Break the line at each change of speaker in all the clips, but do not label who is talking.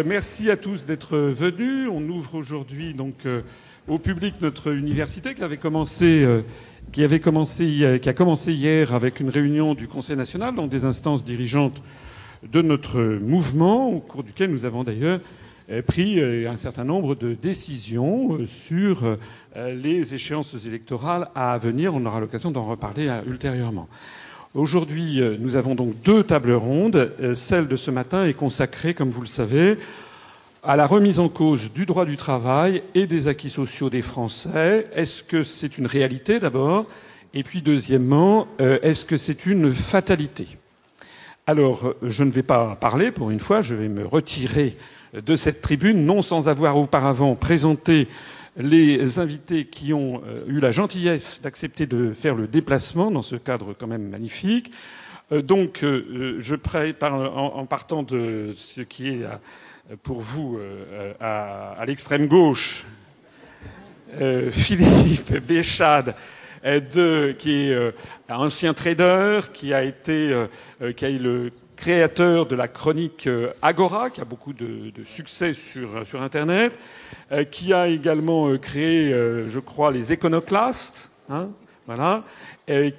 Euh, merci à tous d'être venus. On ouvre aujourd'hui donc euh, au public notre université qui avait commencé, euh, qui a commencé hier avec une réunion du Conseil national, donc des instances dirigeantes de notre mouvement, au cours duquel nous avons d'ailleurs pris un certain nombre de décisions sur les échéances électorales à venir. On aura l'occasion d'en reparler ultérieurement. Aujourd'hui, euh, nous avons donc deux tables rondes. Euh, celle de ce matin est consacrée, comme vous le savez, à la remise en cause du droit du travail et des acquis sociaux des Français. Est-ce que c'est une réalité d'abord? Et puis deuxièmement, euh, est-ce que c'est une fatalité? Alors, je ne vais pas parler pour une fois, je vais me retirer de cette tribune, non sans avoir auparavant présenté les invités qui ont euh, eu la gentillesse d'accepter de faire le déplacement dans ce cadre quand même magnifique. Euh, donc, euh, je prépare en partant de ce qui est pour vous à, l'extrême gauche, Philippe Béchade, qui est un ancien trader, qui a été, qui a eu le créateur de la chronique euh, Agora, qui a beaucoup de, succès sur, sur Internet, euh, qui a également euh, créé, je crois, les Éconoclastes, hein, voilà,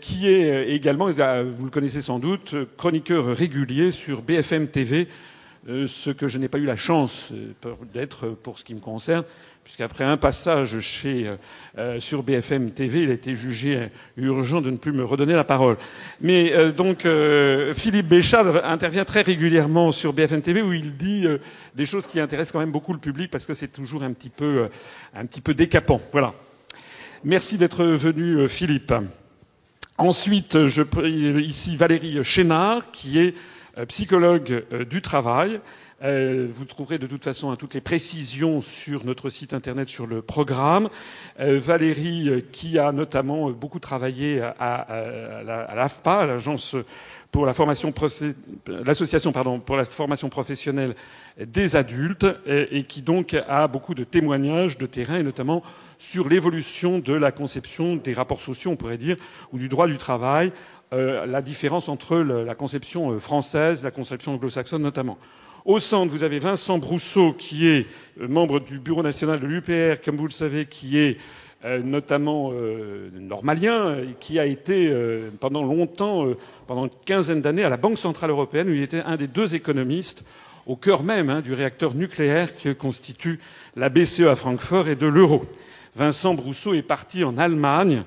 qui est également, vous le connaissez sans doute, chroniqueur régulier sur BFM TV, ce que je n'ai pas eu la chance d'être pour ce qui me concerne, puisqu'après un passage euh, euh, sur BFM TV, il a été jugé urgent de ne plus me redonner la parole. Mais euh, donc Philippe Béchard intervient très régulièrement sur BFM TV où il dit des choses qui intéressent quand même beaucoup le public parce que c'est toujours un petit peu, un petit peu décapant. Voilà. Merci d'être venu, Philippe. Ensuite, je ici Valérie Chénard, qui est psychologue du travail. Euh, vous trouverez de toute façon toutes les précisions sur notre site internet sur le programme. Euh, Valérie, euh, qui a notamment beaucoup travaillé à, l'AFPA, l'agence pour la formation l'association pardon pour la formation professionnelle des adultes et, qui donc a beaucoup de témoignages de terrain et notamment sur l'évolution de la conception des rapports sociaux on pourrait dire ou du droit du travail la différence entre la conception française la conception anglo-saxonne notamment au centre, vous avez Vincent Brousseau, qui est euh, membre du Bureau national de l'UPR, comme vous le savez, qui est euh, notamment euh, normalien, et qui a été pendant longtemps, pendant une quinzaine d'années, à la Banque centrale européenne, où il était un des deux économistes au cœur même hein, du réacteur nucléaire que constitue la BCE à Francfort et de l'euro. Vincent Brousseau est parti en Allemagne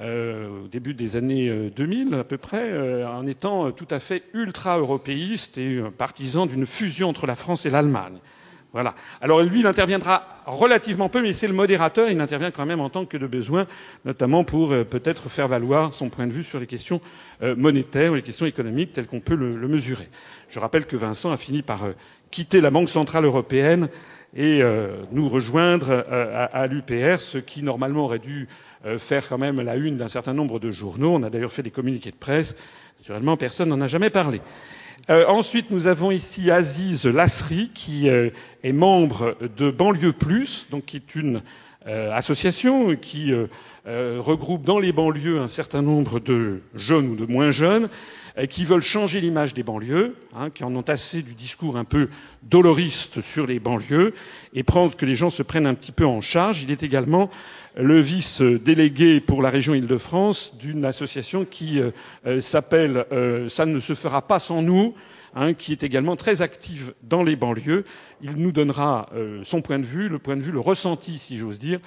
euh, au début des années 2000 euh, à peu près, euh, en étant tout à fait ultra-européiste et partisan d'une fusion entre la France et l'Allemagne. Voilà. Alors lui, il interviendra relativement peu, mais c'est le modérateur. Il intervient quand même en tant que de besoin, notamment pour peut-être faire valoir son point de vue sur les questions monétaires ou les questions économiques telles qu'on peut le, mesurer. Je rappelle que Vincent a fini par quitter la Banque centrale européenne et nous rejoindre à, à l'UPR, ce qui normalement aurait dû euh, faire quand même la une d'un certain nombre de journaux. On a d'ailleurs fait des communiqués de presse. Naturellement, personne n'en a jamais parlé. Euh, ensuite, nous avons ici Aziz Lasri, qui euh, est membre de Banlieue Plus, donc qui est une association qui regroupe dans les banlieues un certain nombre de jeunes ou de moins jeunes qui veulent changer l'image des banlieues, hein, qui en ont assez du discours un peu doloriste sur les banlieues, et prendre que les gens se prennent un petit peu en charge. Il est également le vice-délégué pour la région Île-de-France d'une association qui euh, euh, s'appelle euh, Ça ne se fera pas sans nous, hein, qui est également très active dans les banlieues. Il nous donnera son point de vue, le point de vue, le ressenti, si j'ose dire,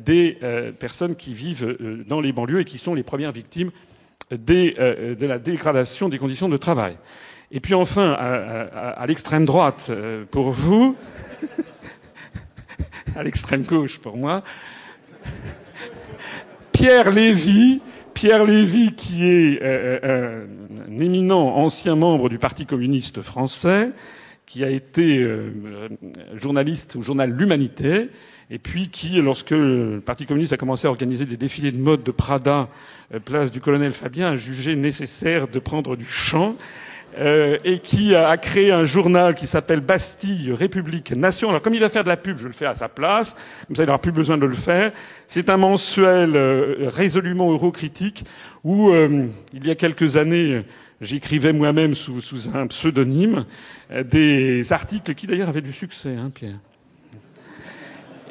des personnes qui vivent dans les banlieues et qui sont les premières victimes de la dégradation des conditions de travail. Et puis enfin, à l'extrême droite pour vous, à l'extrême gauche pour moi, Pierre Lévy, Pierre Lévy, qui est euh, euh, un éminent ancien membre du Parti communiste français, qui a été euh, journaliste au journal L'Humanité, et puis qui, lorsque le Parti communiste a commencé à organiser des défilés de mode de Prada, place du colonel Fabien, a jugé nécessaire de prendre du champ euh, et qui a créé un journal qui s'appelle Bastille, République, Nation. Alors comme il va faire de la pub, je le fais à sa place, comme ça il n'aura plus besoin de le faire. C'est un mensuel euh, résolument eurocritique où euh, il y a quelques années, j'écrivais moi-même sous, sous, un pseudonyme des articles qui d'ailleurs avaient du succès, hein, Pierre.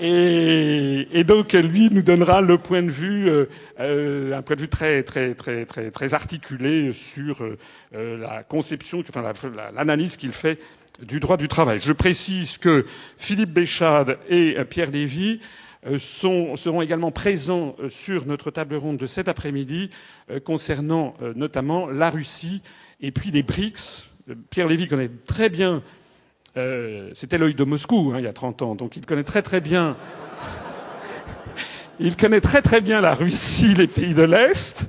Et, donc lui nous donnera le point de vue, euh, euh, un point de vue très très très très très articulé sur euh, la conception, enfin l'analyse qu'il fait du droit du travail. Je précise que Philippe Béchade et Pierre Lévy seront également présents sur notre table ronde de cet après-midi concernant notamment la Russie et puis les BRICS. Pierre Lévy connaît très bien euh, c'était l'œil de Moscou hein, il y a 30 ans, donc il connaît très très bien. il connaît très très bien la Russie, les pays de l'Est.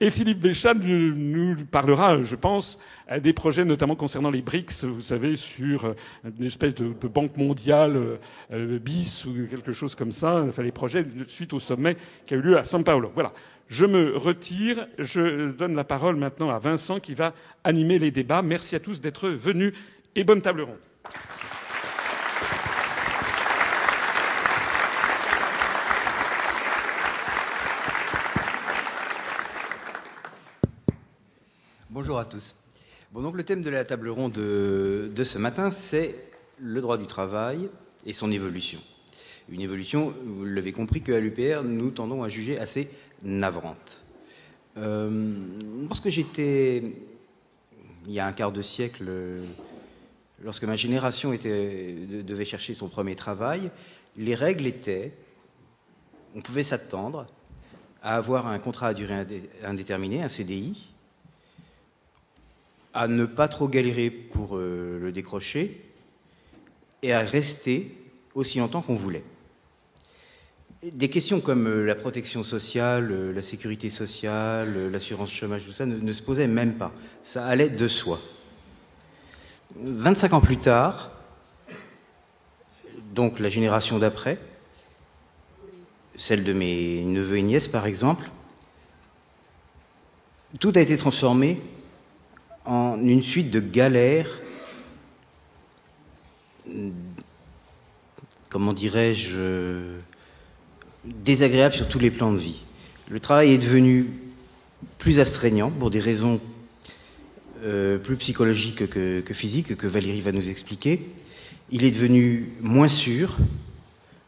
Et, Philippe Béchat nous parlera, je pense, des projets notamment concernant les BRICS, vous savez, sur une espèce de, banque mondiale euh, bis ou quelque chose comme ça, enfin les projets suite au sommet qui a eu lieu à São Paulo. Voilà. Je me retire. Je donne la parole maintenant à Vincent qui va animer les débats. Merci à tous d'être venus et bonne table ronde.
Bonjour à tous. Bon, donc le thème de la table ronde de, de ce matin, c'est le droit du travail et son évolution. Une évolution, vous l'avez compris, qu'à l'UPR, nous tendons à juger assez navrante. Euh, lorsque j'étais, il y a un quart de siècle, lorsque ma génération devait chercher son premier travail, les règles étaient, on pouvait s'attendre à avoir un contrat à durée indéterminée, un CDI, à ne pas trop galérer pour euh, le décrocher et à rester aussi longtemps qu'on voulait. Des questions comme euh, la protection sociale, euh, la sécurité sociale, euh, l'assurance chômage, tout ça, ne, se posaient même pas. Ça allait de soi. 25 ans plus tard, donc la génération d'après, celle de mes neveux et nièces par exemple, tout a été transformé en une suite de galères, comment dirais-je, désagréable sur tous les plans de vie. Le travail est devenu plus astreignant pour des raisons euh, plus psychologiques que, que, physiques, que Valérie va nous expliquer. Il est devenu moins sûr,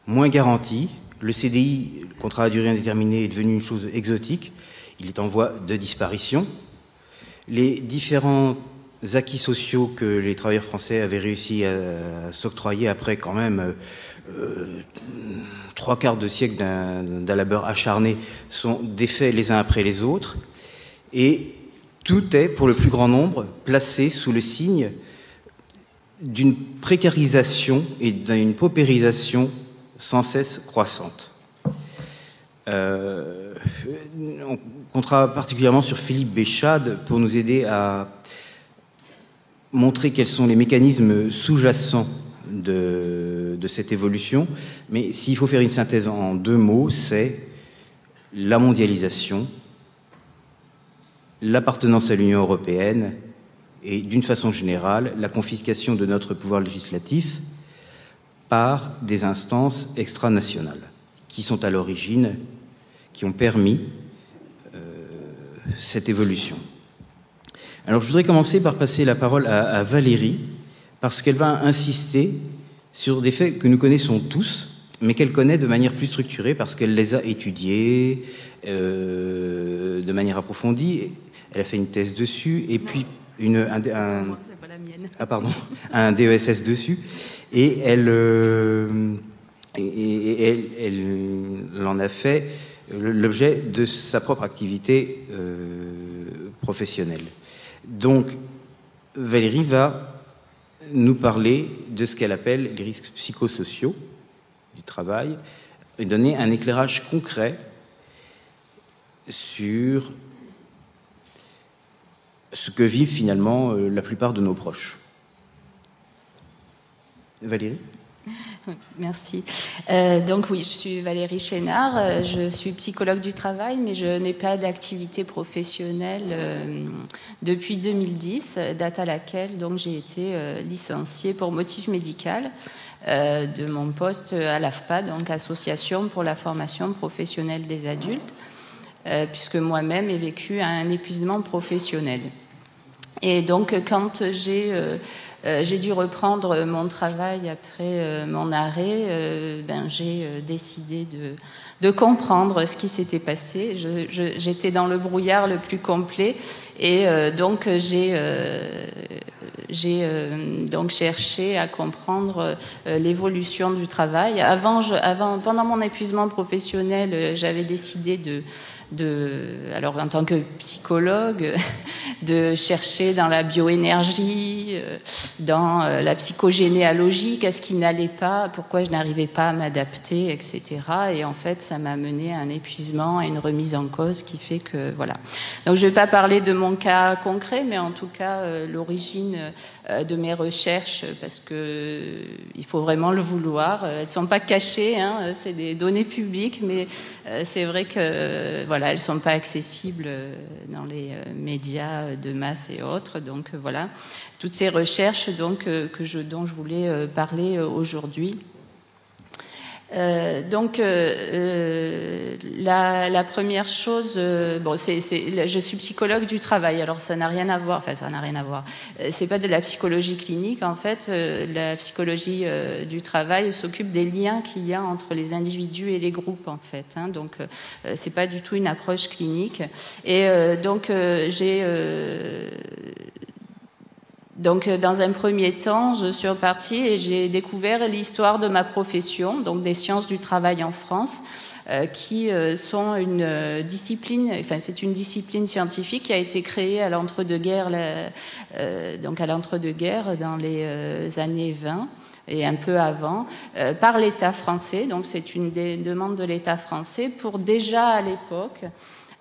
moins garanti. Le CDI, le contrat à durée indéterminée, est devenu une chose exotique. Il est en voie de disparition. Les différents acquis sociaux que les travailleurs français avaient réussi à, à s'octroyer après quand même euh, trois quarts de siècle d'un labeur acharné sont défaits les uns après les autres, et tout est, pour le plus grand nombre, placé sous le signe d'une précarisation et d'une paupérisation sans cesse croissante. Euh, on comptera particulièrement sur Philippe Béchade pour nous aider à montrer quels sont les mécanismes sous-jacents de, cette évolution. Mais s'il faut faire une synthèse en deux mots, c'est la mondialisation, l'appartenance à l'Union européenne et, d'une façon générale, la confiscation de notre pouvoir législatif par des instances extranationales qui sont à l'origine, qui ont permis euh, cette évolution. Alors je voudrais commencer par passer la parole à Valérie, parce qu'elle va insister sur des faits que nous connaissons tous, mais qu'elle connaît de manière plus structurée parce qu'elle les a étudiés euh, de manière approfondie. Elle a fait une thèse dessus et puis une, un, un ah pardon, un DESS dessus et elle euh, et, et, elle, elle, en a fait l'objet de sa propre activité euh, professionnelle. Donc Valérie va nous parler de ce qu'elle appelle les risques psychosociaux du travail et donner un éclairage concret sur ce que vivent finalement euh, la plupart de nos proches. Valérie?
Merci. Euh, donc oui, je suis Valérie Chénard, euh, je suis psychologue du travail, mais je n'ai pas d'activité professionnelle euh, depuis 2010, date à laquelle donc j'ai été licenciée pour motif médical de mon poste à l'AFPA, donc Association pour la formation professionnelle des adultes, puisque moi-même ai vécu un épuisement professionnel. Et donc quand j'ai euh, j'ai dû reprendre mon travail après euh, mon arrêt. Euh, ben, j'ai décidé de, de, comprendre ce qui s'était passé. J'étais dans le brouillard le plus complet et donc j'ai j'ai donc cherché à comprendre l'évolution du travail. Pendant mon épuisement professionnel, j'avais décidé de alors en tant que psychologue, de chercher dans la bioénergie, euh, dans euh, la psychogénéalogie, qu'est-ce qui n'allait pas, pourquoi je n'arrivais pas à m'adapter, etc. Et en fait, ça m'a mené à un épuisement et une remise en cause qui fait que voilà. Donc je ne vais pas parler de mon cas concret, mais en tout cas euh, l'origine de mes recherches, parce que il faut vraiment le vouloir. Elles sont pas cachées, hein, c'est des données publiques, mais c'est vrai que voilà elles sont pas accessibles euh, dans les euh, médias de masse et autres. Donc euh, voilà, toutes ces recherches donc que je, dont je voulais parler aujourd'hui. Euh, donc, euh, euh, la, la, première chose, bon, c'est, je suis psychologue du travail, alors ça n'a rien à voir, enfin ça n'a rien à voir. C'est pas de la psychologie clinique, en fait. la psychologie du travail s'occupe des liens qu'il y a entre les individus et les groupes, en fait. Hein, donc, c'est pas du tout une approche clinique. Et donc, j'ai donc, euh, dans un premier temps, je suis repartie et j'ai découvert l'histoire de ma profession, donc des sciences du travail en France, euh, qui euh, sont une discipline, enfin c'est une discipline scientifique qui a été créée à l'entre-deux-guerres, donc à l'entre-deux-guerres dans les années 20 et un peu avant, par l'État français. Donc c'est une des demandes de l'État français pour déjà à l'époque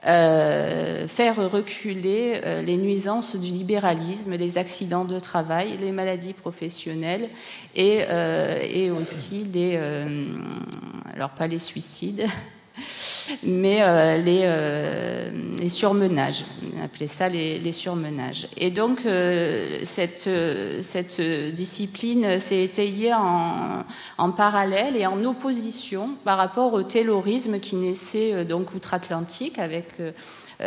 euh, faire reculer euh, les nuisances du libéralisme, les accidents de travail, les maladies professionnelles et, euh, et aussi les, alors pas les suicides, mais euh, les, euh, les, surmenages. On ça les, surmenages. Et donc, euh, cette, discipline s'est étayée en, en, parallèle et en opposition par rapport au taylorisme qui naissait donc outre-Atlantique avec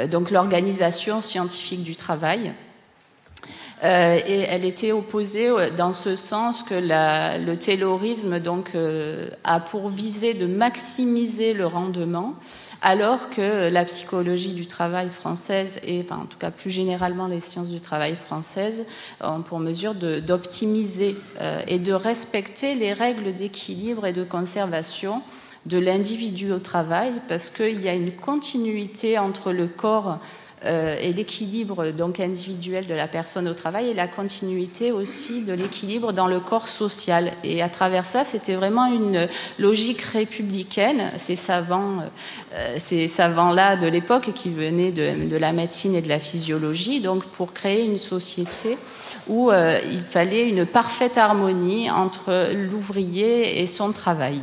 donc l'organisation scientifique du travail euh, et elle était opposée euh, dans ce sens que la, le taylorisme donc euh, a pour visée de maximiser le rendement, alors que la psychologie du travail française et enfin, en tout cas plus généralement les sciences du travail françaises ont pour mesure d'optimiser et de respecter les règles d'équilibre et de conservation de l'individu au travail, parce qu'il y a une continuité entre le corps euh, et l'équilibre donc individuel de la personne au travail et la continuité aussi de l'équilibre dans le corps social. Et à travers ça, c'était vraiment une logique républicaine. Ces savants, euh, ces savants-là de l'époque qui venaient de, la médecine et de la physiologie, donc pour créer une société où euh, il fallait une parfaite harmonie entre l'ouvrier et son travail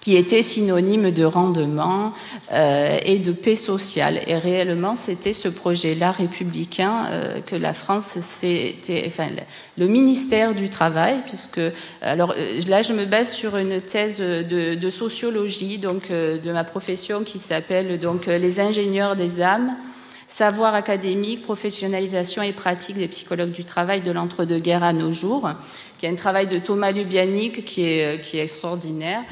qui était synonyme de rendement euh, et de paix sociale. Et réellement, c'était ce projet-là républicain euh, que la France, c'était, enfin, le ministère du Travail, puisque, alors euh, là, je me base sur une thèse de, de sociologie, donc de ma profession, qui s'appelle donc les ingénieurs des âmes savoir académique, professionnalisation et pratique des psychologues du travail de l'entre-deux-guerres à nos jours, qui est un travail de Thomas Lubianic qui est, qui est extraordinaire.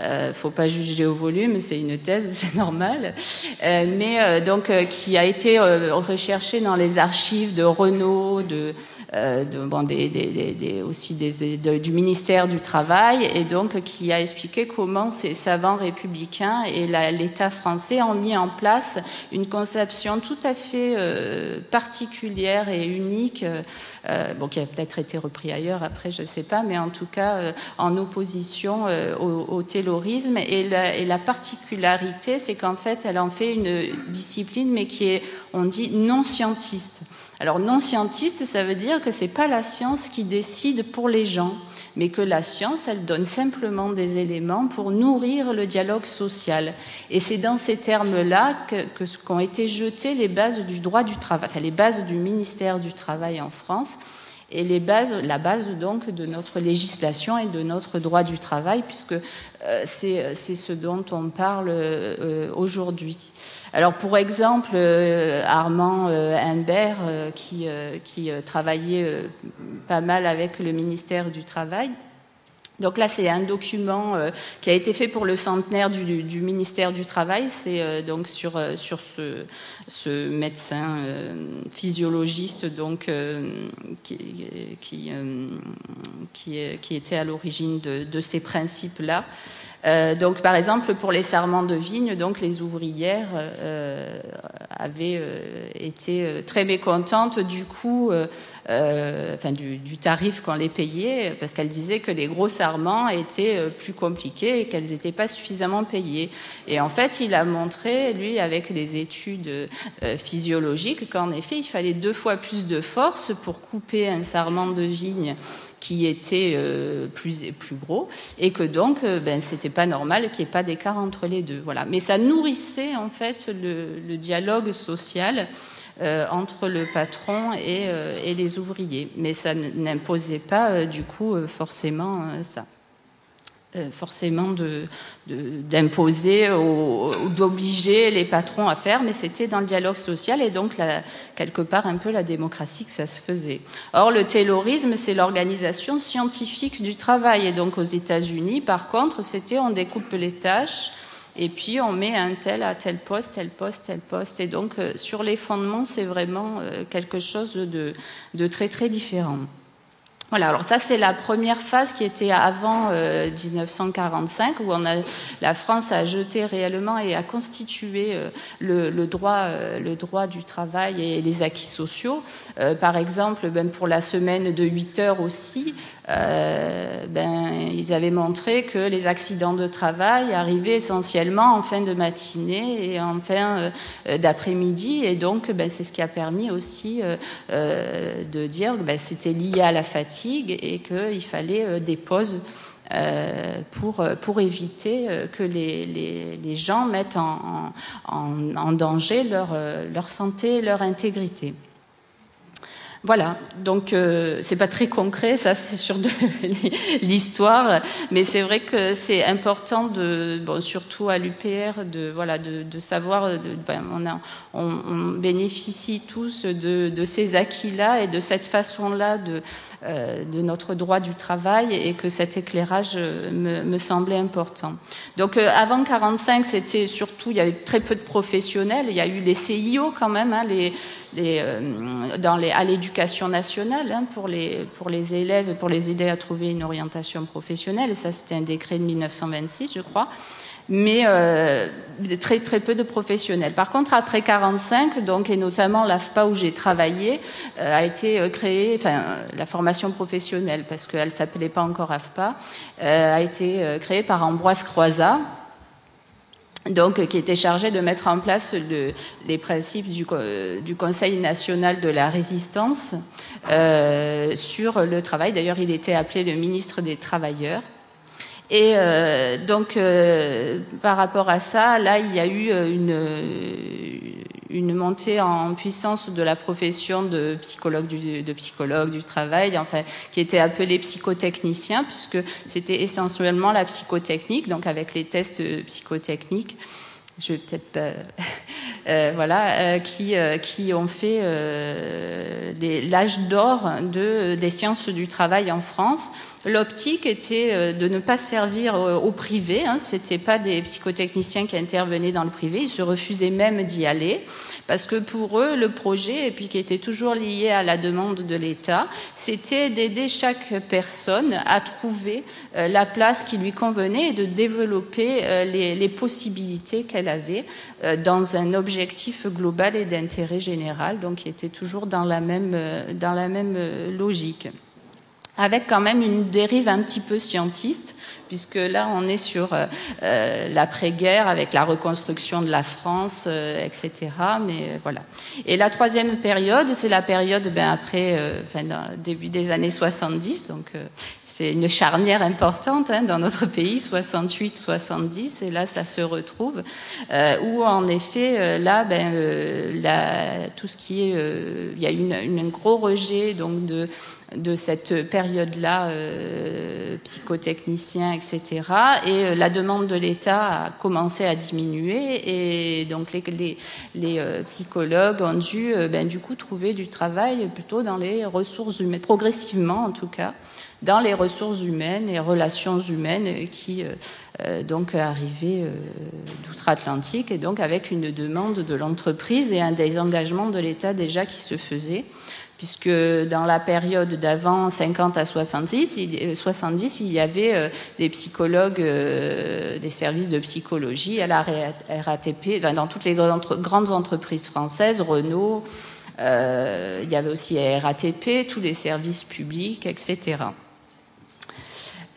Euh, faut pas juger au volume, c'est une thèse, c'est normal. Euh, mais euh, donc qui a été euh, recherché dans les archives de Renault, de de, bon, des, des, des, aussi du ministère du Travail, et donc qui a expliqué comment ces savants républicains et l'État français ont mis en place une conception tout à fait euh, particulière et unique, euh, bon, qui a peut-être été repris ailleurs après, je ne sais pas, mais en tout cas en opposition au, au taylorisme. Et la, et la particularité, c'est qu'en fait, elle en fait une discipline, mais qui est, on dit, non scientiste. Alors non scientiste, ça veut dire que c'est pas la science qui décide pour les gens, mais que la science, elle donne simplement des éléments pour nourrir le dialogue social. Et c'est dans ces termes-là que, qu'ont été jetées les bases du droit du travail, enfin les bases du ministère du Travail en France et les bases, la base donc de notre législation et de notre droit du travail, puisque euh, c'est ce dont on parle euh, aujourd'hui. Alors pour exemple, euh, Armand Humbert, qui, qui travaillait pas mal avec le ministère du Travail, donc là, c'est un document euh, qui a été fait pour le centenaire du, ministère du Travail. C'est euh, donc sur, euh, ce, médecin physiologiste donc, qui, était à l'origine de, de, ces principes-là. Euh, donc, par exemple, pour les serments de vigne, donc les ouvrières euh, avaient euh, été très mécontentes du coup, enfin du, du, tarif qu'on les payait, parce qu'elles disaient que les gros serments étaient plus compliqués et qu'elles n'étaient pas suffisamment payées. Et en fait, il a montré, lui, avec les études physiologiques, qu'en effet, il fallait deux fois plus de force pour couper un sarment de vigne qui était euh, plus plus gros et que donc euh, ben c'était pas normal qu'il n'y ait pas d'écart entre les deux. Voilà. Mais ça nourrissait en fait le, dialogue social euh, entre le patron et, euh, et, les ouvriers. Mais ça n'imposait pas du coup forcément ça forcément d'imposer ou, d'obliger les patrons à faire, mais c'était dans le dialogue social et donc quelque part un peu la démocratie que ça se faisait. Or, le taylorisme, c'est l'organisation scientifique du travail et donc aux États-Unis, par contre, c'était on découpe les tâches et puis on met un tel à tel poste, tel poste, tel poste. Et donc, euh, sur les fondements, c'est vraiment euh, quelque chose de, de très très différent. Voilà, alors ça c'est la première phase qui était avant euh, 1945 où on a la France a jeté réellement et a constitué euh, le, le, droit euh, le droit du travail et les acquis sociaux. Euh, par exemple, ben, pour la semaine de 8 heures aussi, euh, ben, ils avaient montré que les accidents de travail arrivaient essentiellement en fin de matinée et en fin euh, d'après-midi et donc ben, c'est ce qui a permis aussi de dire que ben, c'était lié à la fatigue et qu'il fallait euh, des pauses euh, pour, pour éviter euh, que les, les, les gens mettent en, en, danger leur, leur santé et leur intégrité. Voilà, donc euh, c'est pas très concret, ça c'est sur l'histoire, mais c'est vrai que c'est important de, surtout à l'UPR, de voilà, de, de savoir, de, ben, on, a, on, bénéficie tous de, de ces acquis-là et de cette façon-là de, euh, de notre droit du travail et que cet éclairage euh, me, me semblait important. Donc euh, avant 45, c'était surtout il y avait très peu de professionnels. Il y a eu les CIO quand même, hein, les, les, euh, dans les, à l'éducation nationale hein, pour les pour les élèves pour les aider à trouver une orientation professionnelle. Et ça c'était un décret de 1926, je crois mais euh, très très peu de professionnels. Par contre, après 45, donc et notamment l'AFPA où j'ai travaillé, euh, a été euh, créée, enfin la formation professionnelle parce qu'elle s'appelait pas encore AFPA, euh, a été euh, créée par Ambroise Croizat. Donc, qui était chargé de mettre en place le, les principes du, du, Conseil national de la résistance euh, sur le travail. D'ailleurs, il était appelé le ministre des Travailleurs. Et euh, donc, euh, par rapport à ça, là, il y a eu euh, une, montée en puissance de la profession de psychologue du, de psychologue du travail, enfin, qui était appelé psychotechnicien, puisque c'était essentiellement la psychotechnique, donc avec les tests psychotechniques. Je vais peut-être pas. Euh, voilà, euh, qui, euh, qui ont fait l'âge d'or de, des sciences du travail en France. L'optique était de ne pas servir au privé, hein, c'était pas des psychotechniciens qui intervenaient dans le privé, ils se refusaient même d'y aller parce que pour eux, le projet, et puis qui était toujours lié à la demande de l'État, c'était d'aider chaque personne à trouver euh, la place qui lui convenait et de développer euh, les, possibilités qu'elle avait euh, dans un objectif global et d'intérêt général, donc qui était toujours dans la même, dans la même logique avec quand même une dérive un petit peu scientiste, puisque là, on est sur l'après-guerre avec la reconstruction de la France, etc. Mais voilà. Et la troisième période, c'est la période ben, après, enfin, début des années 70, donc c'est une charnière importante hein, dans notre pays, 68-70, et là ça se retrouve, euh, où en effet euh, là, ben, euh, tout ce qui est, euh, il y a une, un gros rejet donc de de cette période-là, psychotechnicien, etc. Et la demande de l'État a commencé à diminuer, et donc les, les, les psychologues ont dû, ben, du coup, trouver du travail plutôt dans les ressources humaines, progressivement en tout cas dans les ressources humaines et relations humaines qui euh, euh donc arrivaient euh, d'outre-Atlantique et donc avec une demande de l'entreprise et un des engagements de l'État déjà qui se faisait puisque dans la période d'avant 50 à 70, il, 70, il y avait euh, des psychologues, des services de psychologie à la RATP, dans toutes les grandes entreprises françaises, Renault, euh, il y avait aussi RATP, tous les services publics, etc.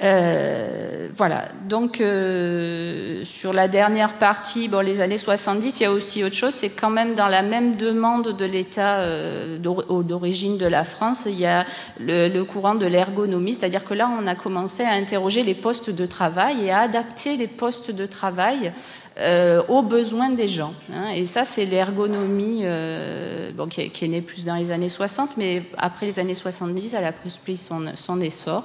Euh, voilà. Donc euh, sur la dernière partie, bon, les années 70, il y a aussi autre chose. C'est quand même dans la même demande de l'État euh, d'origine de la France, il y a le, courant de l'ergonomie, c'est-à-dire que là, on a commencé à interroger les postes de travail et à adapter les postes de travail euh, aux besoins des gens. Hein. Et ça, c'est l'ergonomie euh, qui, est, qui, née plus dans les années 60, mais après les années 70, elle a pris son, son essor.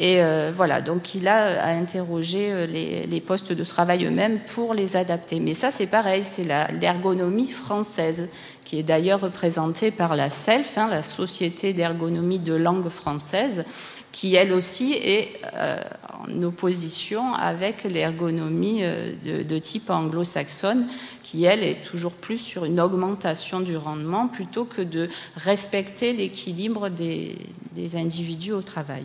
Et euh, voilà, donc il a à interroger euh, les, les postes de travail eux-mêmes pour les adapter. Mais ça, c'est pareil, c'est l'ergonomie française, qui est d'ailleurs représentée par la SELF, hein, la Société d'ergonomie de langue française, qui elle aussi est euh, en opposition avec l'ergonomie euh, de, de, type anglo-saxonne, qui elle est toujours plus sur une augmentation du rendement plutôt que de respecter l'équilibre des, des individus au travail.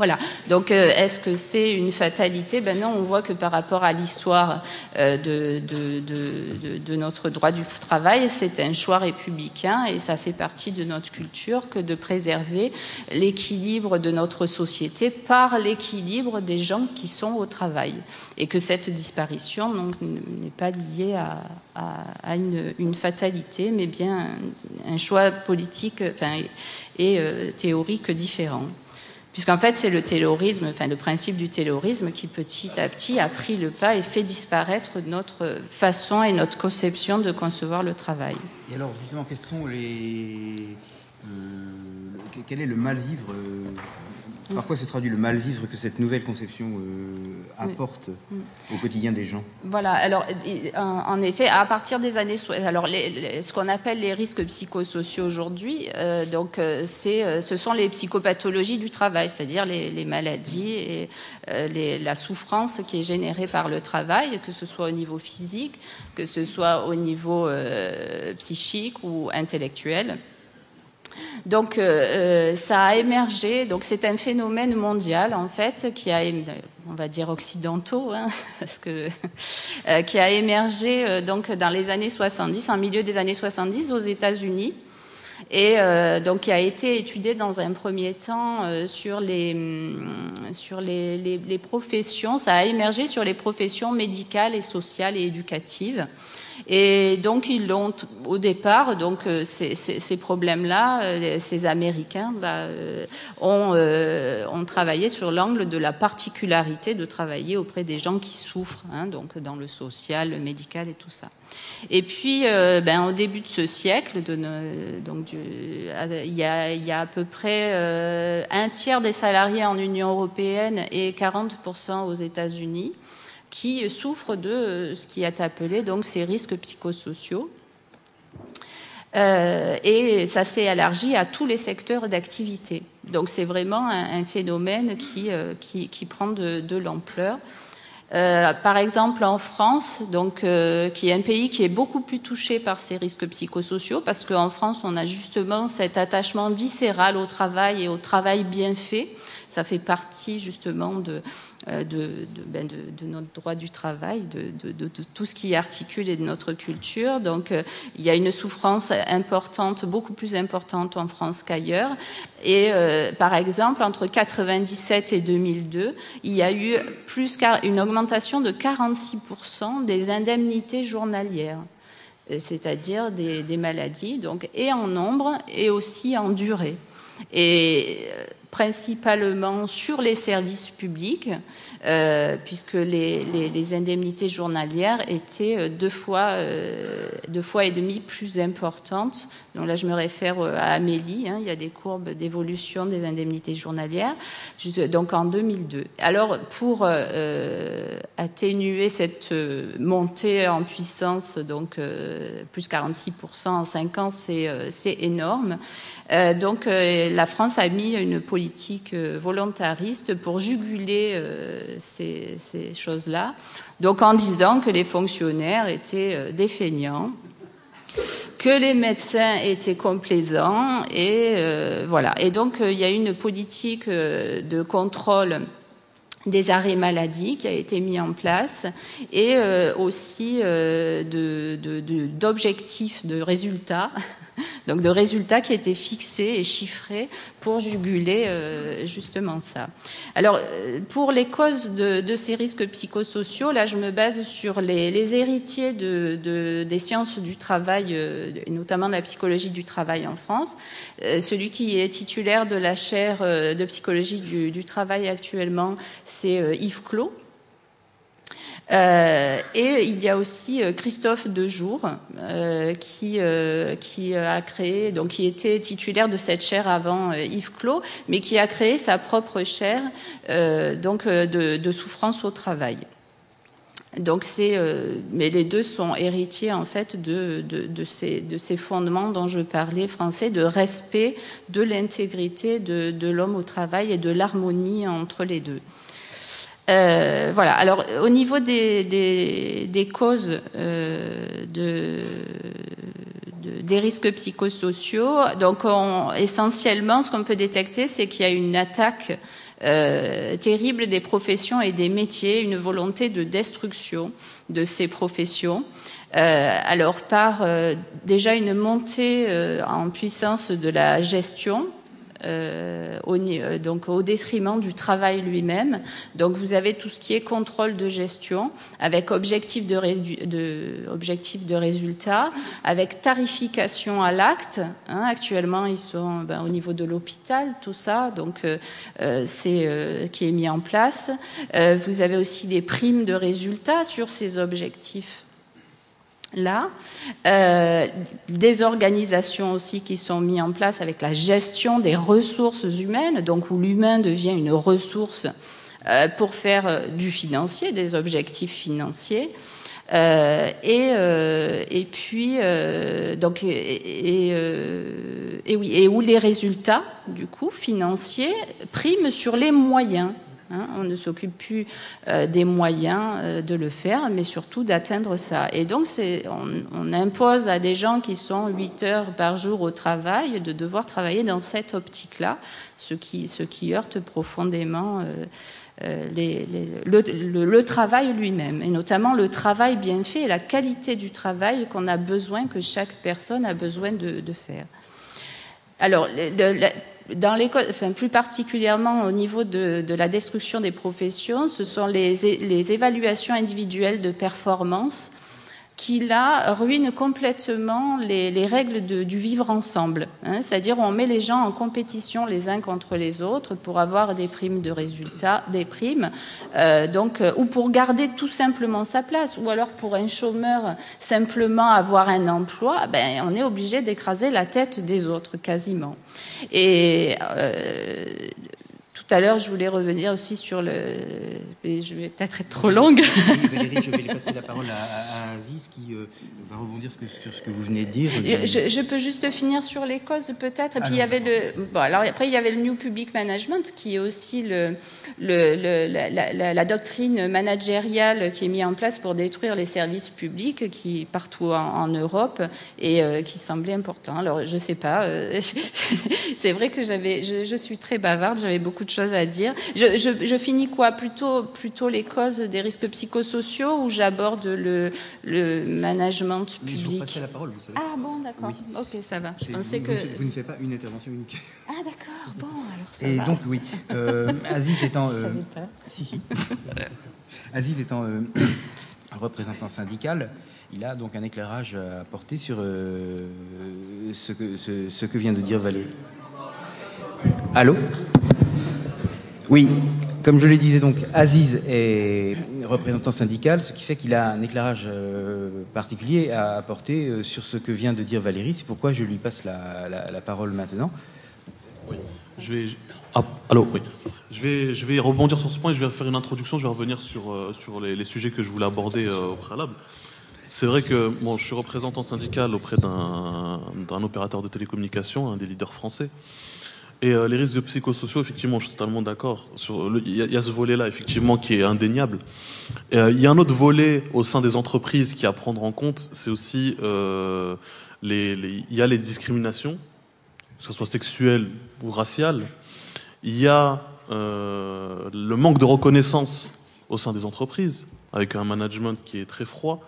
Voilà. Donc, euh, est-ce que c'est une fatalité? Ben non, on voit que par rapport à l'histoire euh, de, notre droit du travail, c'est un choix républicain et ça fait partie de notre culture que de préserver l'équilibre de notre société par l'équilibre des gens qui sont au travail et que cette disparition n'est pas liée à, une, fatalité, mais bien un, choix politique et euh, théorique différent. Puisqu'en fait, c'est le taylorisme, enfin le principe du taylorisme qui petit à petit a pris le pas et fait disparaître notre façon et notre conception de concevoir le travail.
Et alors, justement, quels sont les. Euh, quel est le mal-vivre euh, par quoi se traduit le mal-vivre que cette nouvelle conception euh, apporte oui. au quotidien des gens?
Voilà, alors en effet, à partir des années... Alors les, les, ce qu'on appelle les risques psychosociaux aujourd'hui, euh, donc euh, c'est, ce sont les psychopathologies du travail, c'est-à-dire les, les, maladies et euh, la souffrance qui est générée par le travail, que ce soit au niveau physique, que ce soit au niveau psychique ou intellectuel. Donc euh, ça a émergé, donc c'est un phénomène mondial en fait qui a, on va dire occidentaux, hein, parce que euh, qui a émergé euh, donc dans les années 70, en milieu des années 70 aux États-Unis et euh, donc qui a été étudié dans un premier temps euh, sur les sur les, les, les, professions. Ça a émergé sur les professions médicales et sociales et éducatives. Et donc ils l'ont au départ, donc euh, ces, problèmes-là, euh, ces Américains là, euh, ont, ont travaillé sur l'angle de la particularité de travailler auprès des gens qui souffrent, hein, donc dans le social, le médical et tout ça. Et puis, ben, au début de ce siècle, donc il, y a, à peu près un tiers des salariés en Union européenne et 40% aux États-Unis qui souffrent de ce qui est appelé donc ces risques psychosociaux. Euh, et ça s'est élargi à tous les secteurs d'activité. Donc c'est vraiment un, un, phénomène qui, euh, qui, qui prend de, de l'ampleur. Euh, par exemple, en France, donc, euh, qui est un pays qui est beaucoup plus touché par ces risques psychosociaux, parce qu'en France, on a justement cet attachement viscéral au travail et au travail bien fait. Ça fait partie justement de, euh, ben, de, notre droit du travail, de, tout ce qui articule et de notre culture. Donc euh, il y a une souffrance importante, beaucoup plus importante en France qu'ailleurs. Et euh, par exemple, entre 97 et 2002, il y a eu une augmentation de 46% des indemnités journalières c'est-à-dire des, des, maladies, donc et en nombre et aussi en durée. Et principalement sur les services publics, euh, puisque les, indemnités journalières étaient euh, deux fois, euh, deux fois et demi plus importantes. Donc là, je me réfère à Amélie. Hein, il y a des courbes d'évolution des indemnités journalières. Donc en 2002. Alors pour atténuer cette montée en puissance, donc plus 46% en 5 ans, c'est énorme. donc la France a mis une politique politique euh, volontariste pour juguler euh, ces, choses-là. Donc en disant que les fonctionnaires étaient euh, défeignants, que les médecins étaient complaisants et voilà. Et donc il y a une politique de contrôle des arrêts maladie qui a été mis en place et aussi d'objectifs de résultats donc de résultats qui étaient fixés et chiffrés pour juguler euh, justement ça. Alors euh, pour les causes de, ces risques psychosociaux, là je me base sur les, héritiers de, des sciences du travail, euh, notamment de la psychologie du travail en France. celui qui est titulaire de la chaire de psychologie du, du travail actuellement, c'est Yves Clos euh, et il y a aussi euh, Christophe Dejour euh, qui a créé donc qui était titulaire de cette chaire avant Yves Clos, mais qui a créé sa propre chaire donc de, souffrance au travail. Donc c'est, mais les deux sont héritiers en fait de, ces, de ces fondements dont je parlais français, de respect de l'intégrité de l'homme au travail et de l'harmonie entre les deux. Euh, voilà. Alors, au niveau des, causes euh, de, de, des risques psychosociaux, donc on, essentiellement, ce qu'on peut détecter, c'est qu'il y a une attaque euh, terrible des professions et des métiers, une volonté de destruction de ces professions. Euh, alors par déjà une montée en puissance de la gestion, euh, au, euh, donc au détriment du travail lui-même. Donc vous avez tout ce qui est contrôle de gestion avec objectif de, de, objectif de résultat, avec tarification à l'acte. Hein, actuellement, ils sont ben, au niveau de l'hôpital, tout ça, donc euh, euh c'est euh, qui est mis en place. vous avez aussi des primes de résultats sur ces objectifs là. Euh, des organisations aussi qui sont mises en place avec la gestion des ressources humaines, donc où l'humain devient une ressource euh, pour faire euh, du financier, des objectifs financiers. Euh, et, et puis donc et, et, oui et où les résultats du coup financiers priment sur les moyens Hein, on ne s'occupe plus euh, des moyens euh, de le faire, mais surtout d'atteindre ça. Et donc, on, impose à des gens qui sont 8 heures par jour au travail de devoir travailler dans cette optique-là, ce qui, heurte profondément euh, le, travail lui-même, et notamment le travail bien fait et la qualité du travail qu'on a besoin, que chaque personne a besoin de, de faire. Alors, dans enfin, plus particulièrement au niveau de, de, la destruction des professions, ce sont les, les évaluations individuelles de performance qui là ruine complètement les, les règles de, du vivre ensemble. Hein, C'est-à-dire on met les gens en compétition les uns contre les autres pour avoir des primes de résultats, des primes, euh, donc euh, ou pour garder tout simplement sa place, ou alors pour un chômeur simplement avoir un emploi, ben on est obligé d'écraser la tête des autres quasiment. Et euh, tout à l'heure, je voulais revenir aussi sur le. Je vais peut-être être trop longue.
Valérie, je vais passer la parole à, Aziz qui euh, va rebondir sur ce que vous venez de dire.
Je, peux juste finir sur les causes peut-être. Et puis il y avait le. Bon, alors après il y avait le New Public Management qui est aussi le, le, la, la, doctrine managériale qui est mise en place pour détruire les services publics qui partout en, Europe et euh, qui semblait important. Alors je sais pas. Euh, c'est vrai que j'avais, je, je, suis très bavarde. J'avais beaucoup de choses à dire. Je, je, je, finis quoi? Plutôt, plutôt les causes des risques psychosociaux ou j'aborde le, le management public?
je vous la parole, vous savez.
Ah bon, d'accord. Ok, ça va. Je pensais
vous,
que...
Vous ne faites pas une intervention unique.
Ah d'accord, bon, alors ça
Et
va.
donc, oui, euh, Aziz étant...
Je
euh,
savais pas.
Si, si. Aziz étant euh, représentant syndical, il a donc un éclairage à apporter sur euh, ce, que, ce, ce que vient de dire Valérie. Allô? Oui, comme je le disais donc, Aziz est représentant syndical, ce qui fait qu'il a un éclairage euh, particulier à apporter euh, sur ce que vient de dire Valérie. C'est pourquoi je lui passe la, parole maintenant.
Je vais, ah. Je vais, rebondir sur ce point et je vais faire une introduction. Je vais revenir sur, euh, les, sujets que je voulais aborder au préalable. C'est vrai que je suis représentant syndical auprès d'un opérateur de télécommunications, un des leaders français. Et euh, les risques psychosociaux, effectivement, je suis totalement d'accord. Il y, a- ce volet-là, effectivement, qui est indéniable. Euh, il y a un autre volet au sein des entreprises qui à prendre en compte, c'est aussi euh, les, y a les discriminations, que ce soit sexuelles ou raciales. Il y a euh, le manque de reconnaissance au sein des entreprises, avec un management qui est très froid.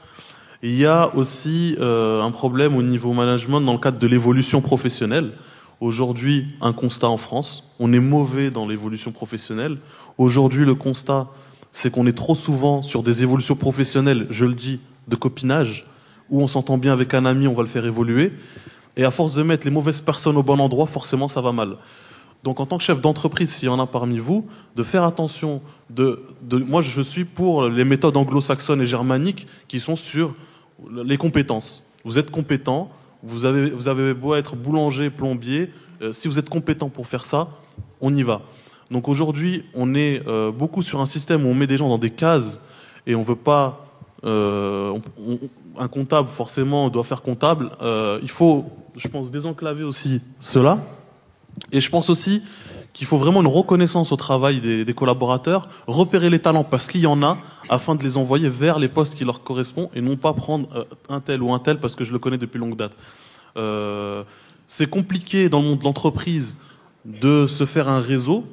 Il y a aussi un problème au niveau management dans le cadre de l'évolution professionnelle. Aujourd'hui, un constat en France, on est mauvais dans l'évolution professionnelle. Aujourd'hui, le constat, c'est qu'on est trop souvent sur des évolutions professionnelles, je le dis, de copinage, où on s'entend bien avec un ami, on va le faire évoluer. Et à force de mettre les mauvaises personnes au bon endroit, forcément, ça va mal. Donc, en tant que chef d'entreprise, s'il y en a parmi vous, de faire attention. Moi, je suis pour les méthodes anglo-saxonnes et germaniques qui sont sur les compétences. Vous êtes compétent, vous avez, vous avez beau être boulanger, plombier, euh, si vous êtes compétent pour faire ça, on y va. Donc aujourd'hui, on est euh, beaucoup sur un système où on met des gens dans des cases et on veut pas. euh, un comptable forcément doit faire comptable. Il faut, je pense, désenclaver aussi cela. Et je pense aussi qu'il faut vraiment une reconnaissance au travail des, collaborateurs, repérer les talents parce qu'il y en a, afin de les envoyer vers les postes qui leur correspondent et non pas prendre euh, un tel ou un tel parce que je le connais depuis longue date. Euh, c'est compliqué dans le monde de l'entreprise de se faire un réseau.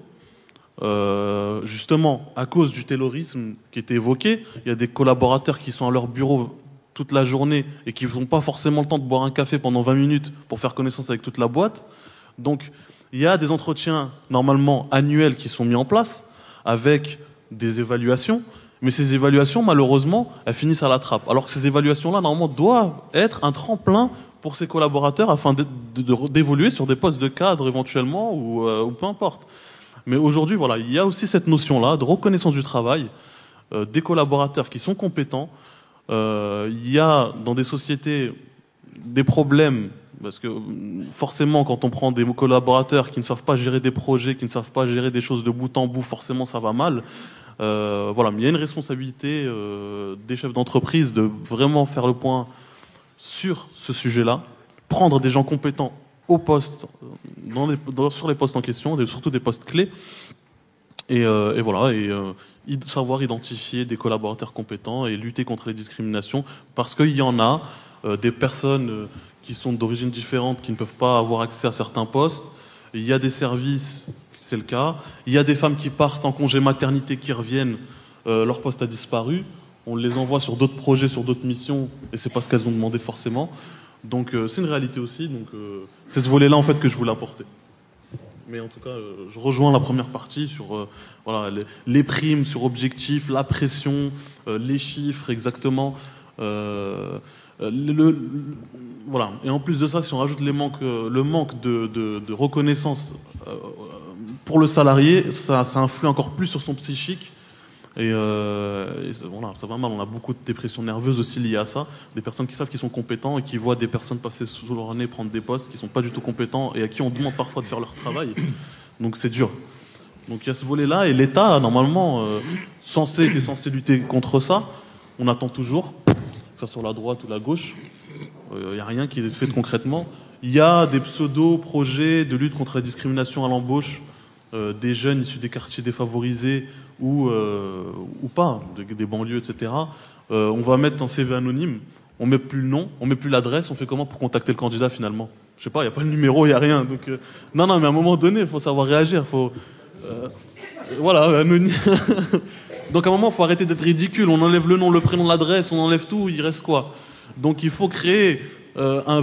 Euh, justement, à cause du terrorisme qui était évoqué, il y a des collaborateurs qui sont à leur bureau toute la journée et qui n'ont pas forcément le temps de boire un café pendant 20 minutes pour faire connaissance avec toute la boîte. Donc, il y a des entretiens normalement annuels qui sont mis en place avec des évaluations, mais ces évaluations, malheureusement, elles finissent à la trappe. Alors que ces évaluations-là, normalement, doivent être un tremplin pour ces collaborateurs afin d'évoluer sur des postes de cadre éventuellement ou, euh, ou peu importe. Mais aujourd'hui, voilà, il y a aussi cette notion-là de reconnaissance du travail, euh, des collaborateurs qui sont compétents. Euh, il y a dans des sociétés des problèmes parce que mm, forcément, quand on prend des collaborateurs qui ne savent pas gérer des projets, qui ne savent pas gérer des choses de bout en bout, forcément, ça va mal. Euh, voilà, mais il y a une responsabilité euh, des chefs d'entreprise de vraiment faire le point sur ce sujet-là, prendre des gens compétents au poste, euh, sur les postes en question, surtout des postes clés, et, voilà, et savoir identifier des collaborateurs compétents et lutter contre les discriminations, parce qu'il y en a des personnes qui sont d'origine différente, qui ne peuvent pas avoir accès à certains postes. Il y a des services, c'est le cas. Il y a des femmes qui partent en congé maternité, qui reviennent, euh, leur poste a disparu. On les envoie sur d'autres projets, sur d'autres missions, et c'est pas ce qu'elles ont demandé forcément. Donc euh, c'est une réalité aussi. Donc euh, c'est ce volet-là en fait que je voulais apporter. Mais en tout cas, je rejoins la première partie sur les, les primes, sur objectifs, la pression, les chiffres exactement. Euh. Et en plus de ça, si on rajoute euh, le manque de, reconnaissance euh, pour le salarié, ça, ça influe encore plus sur son psychique. Et, ça, voilà, ça va mal. On a beaucoup de dépression nerveuse aussi liée à ça. Des personnes qui savent qu'ils sont compétents et qui voient des personnes passer sous leur nez prendre des postes qui sont pas du tout compétents et à qui on demande parfois de faire leur travail. Donc c'est dur. Donc il y a ce volet-là et l'État, normalement, euh, censé, est censé lutter contre ça. On attend toujours, que ce soit la droite ou la gauche. Il n'y a rien qui est fait concrètement. Il y a des pseudo-projets de lutte contre la discrimination à l'embauche euh, des jeunes issus des quartiers défavorisés ou, euh, ou pas, de- des banlieues, etc. Euh, on va mettre un CV anonyme, on met plus le nom, on met plus l'adresse, on fait comment pour contacter le candidat finalement? Je sais pas, il n'y a pas le numéro, il n'y a rien. Donc, euh, non, non, mais à un moment donné, il faut savoir réagir. Faut, euh, Voilà, anonyme. Donc à un moment, il faut arrêter d'être ridicule. On enlève le nom, le prénom, l'adresse, on enlève tout, il reste quoi? Donc il faut créer euh,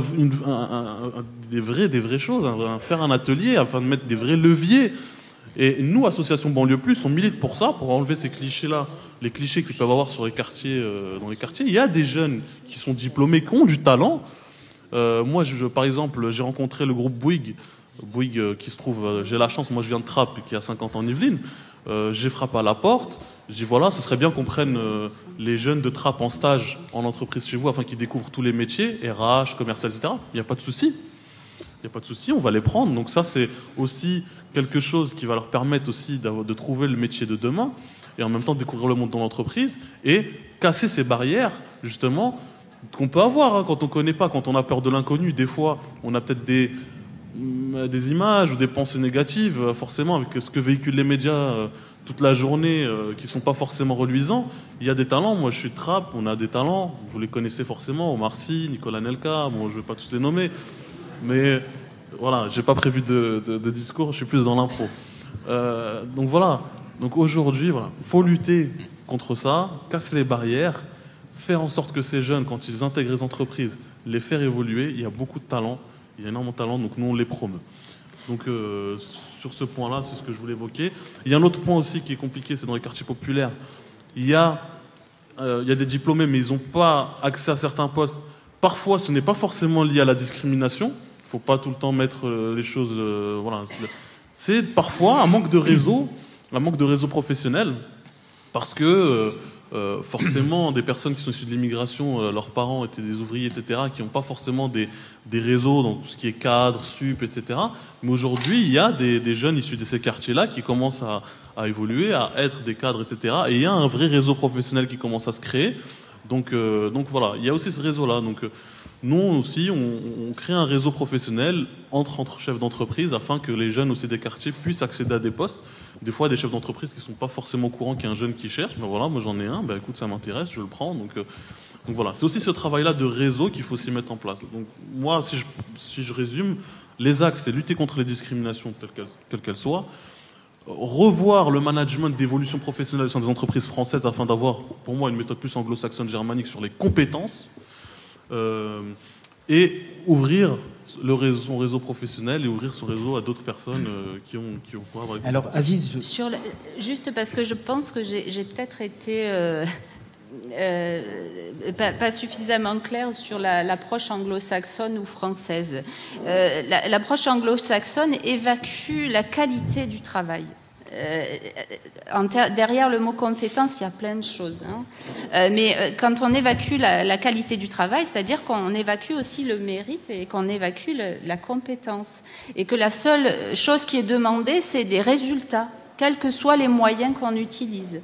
des, vrais, des vraies choses, faire un atelier afin de mettre des vrais leviers. Et nous, Association Banlieue Plus, on milite pour ça, pour enlever ces clichés-là, les clichés qu'ils peuvent avoir sur les quartiers, euh, dans les quartiers. Il y a des jeunes qui sont diplômés, qui ont du talent. Euh, moi, par exemple, j'ai rencontré le groupe Bouygues, Bouygues qui se trouve, j'ai la chance, moi je viens de Trappes, qui a 50 ans en Yvelines. Euh, j'ai frappé à la porte. Je dis voilà, ce serait bien qu'on prenne euh, les jeunes de Trappes en stage en entreprise chez vous afin qu'ils découvrent tous les métiers, RH, commercial, etc. Il n'y a pas de souci. Il n'y a pas de souci, on va les prendre. Donc ça, c'est aussi quelque chose qui va leur permettre aussi de trouver le métier de demain et en même temps découvrir le monde de l'entreprise et casser ces barrières, justement, qu'on peut avoir hein, quand on ne connaît pas, quand on a peur de l'inconnu. Des fois, on a peut-être des, des images ou des pensées négatives, euh, forcément, avec ce que véhiculent les médias euh, toute la journée, euh, qui sont pas forcément reluisants. Il y a des talents. Moi, je suis Trappes, on a des talents. Vous les connaissez forcément. Omar Sy, Nicolas Nelka. Bon, je vais pas tous les nommer, mais voilà, j'ai pas prévu de, discours. Je suis plus dans l'impro. Donc voilà. Donc aujourd'hui, voilà, faut lutter contre ça, casser les barrières, faire en sorte que ces jeunes, quand ils intègrent les entreprises, les faire évoluer. Il y a beaucoup de talents. Il y a énormément de talents. Donc nous, on les promeut. Donc euh, sur ce point-là, c'est ce que je voulais évoquer. Il y a un autre point aussi qui est compliqué, c'est dans les quartiers populaires. Il y a, euh, il y a des diplômés, mais ils n'ont pas accès à certains postes. Parfois, ce n'est pas forcément lié à la discrimination. Il ne faut pas tout le temps mettre euh, les choses. Voilà. C'est parfois un manque de réseau, un manque de réseau professionnel, parce que euh, forcément, des personnes qui sont issues de l'immigration, euh, leurs parents étaient des ouvriers, etc., qui n'ont pas forcément des, des, réseaux dans tout ce qui est cadre, sup, etc. Mais aujourd'hui, il y a des, des, jeunes issus de ces quartiers-là qui commencent à, à, évoluer, à être des cadres, etc. Et il y a un vrai réseau professionnel qui commence à se créer. Donc, euh, donc voilà, il y a aussi ce réseau-là. Donc nous aussi, on, on, crée un réseau professionnel entre, entre chefs d'entreprise afin que les jeunes aussi des quartiers puissent accéder à des postes. Des fois, des chefs d'entreprise qui ne sont pas forcément au courant qu'il y a un jeune qui cherche. Ben voilà, moi j'en ai un, ben écoute, ça m'intéresse, je le prends. Euh, donc voilà, c'est aussi ce travail-là de réseau qu'il faut s'y mettre en place. Donc moi, si je, si je résume, les axes, c'est lutter contre les discriminations, quelles qu'elles quelle qu soient, revoir le management d'évolution professionnelle sur des entreprises françaises afin d'avoir, pour moi, une méthode plus anglo-saxonne germanique sur les compétences euh, et ouvrir le réseau, son réseau professionnel et ouvrir son réseau à d'autres personnes euh, qui ont qui ont avoir
Alors Aziz, je...
sur le, juste parce que je pense que j'ai peut-être été euh, euh, pas, pas, suffisamment clair sur l'approche la, anglo-saxonne ou française. Euh, l'approche anglo-saxonne évacue la qualité du travail. Euh, derrière le mot compétence, il y a plein de choses. Hein. Euh, mais euh, quand on évacue la, qualité du travail, c'est-à-dire qu'on évacue aussi le mérite et qu'on évacue la compétence. Et que la seule chose qui est demandée, c'est des résultats, quels que soient les moyens qu'on utilise.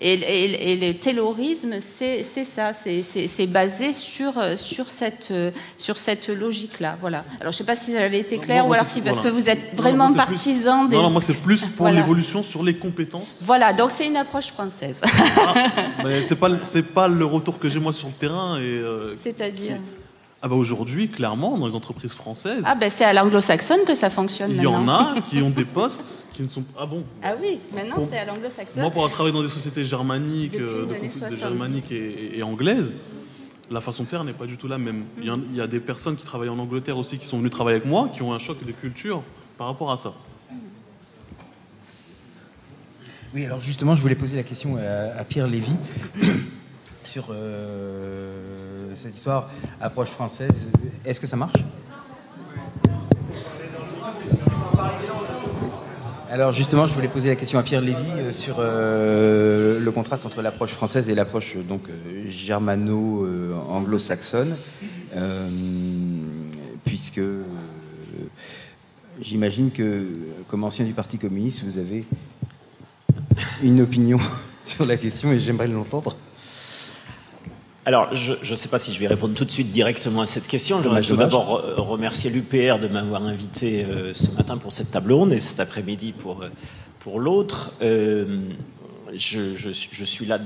Et, et, et, le taylorisme, c'est ça, c'est basé sur, sur cette, sur cette logique-là. Voilà. Alors, je ne sais pas si ça avait été clair
non,
ou alors si, parce voilà. que vous êtes vraiment non, partisan
plus,
des.
Non, non moi, c'est plus pour voilà. l'évolution sur les compétences.
Voilà, donc c'est une approche française.
ah, c'est pas, pas le retour que j'ai moi sur le terrain. Euh,
C'est-à-dire
ah bah aujourd'hui, clairement, dans les entreprises françaises.
Ah ben c'est à l'anglo-saxonne que ça fonctionne.
Il y en a qui ont des postes qui ne sont ah bon?
Ah oui, maintenant c'est à l'anglo-saxonne.
Moi, pour avoir travaillé dans des sociétés germaniques, euh, de, germaniques et, et, et, anglaises, la façon de faire n'est pas du tout la même. Mm. Il, y a, il, y a, des personnes qui travaillent en Angleterre aussi qui sont venues travailler avec moi, qui ont un choc de culture par rapport à ça.
Oui, alors justement, je voulais poser la question à, à Pierre Lévy sur euh, cette histoire approche française. Est-ce que ça marche? Alors justement, je voulais poser la question à Pierre Lévy euh, sur euh, le contraste entre l'approche française et l'approche donc euh, germano-anglo-saxonne, euh, puisque j'imagine que, comme ancien du Parti communiste, vous avez une opinion sur la question et j'aimerais l'entendre.
Alors, je ne sais pas si je vais répondre tout de suite directement à cette question. Je voudrais tout d'abord remercier l'UPR de m'avoir invité euh, ce matin pour cette table ronde et cet après-midi pour, pour l'autre. Euh, je, je, je, suis là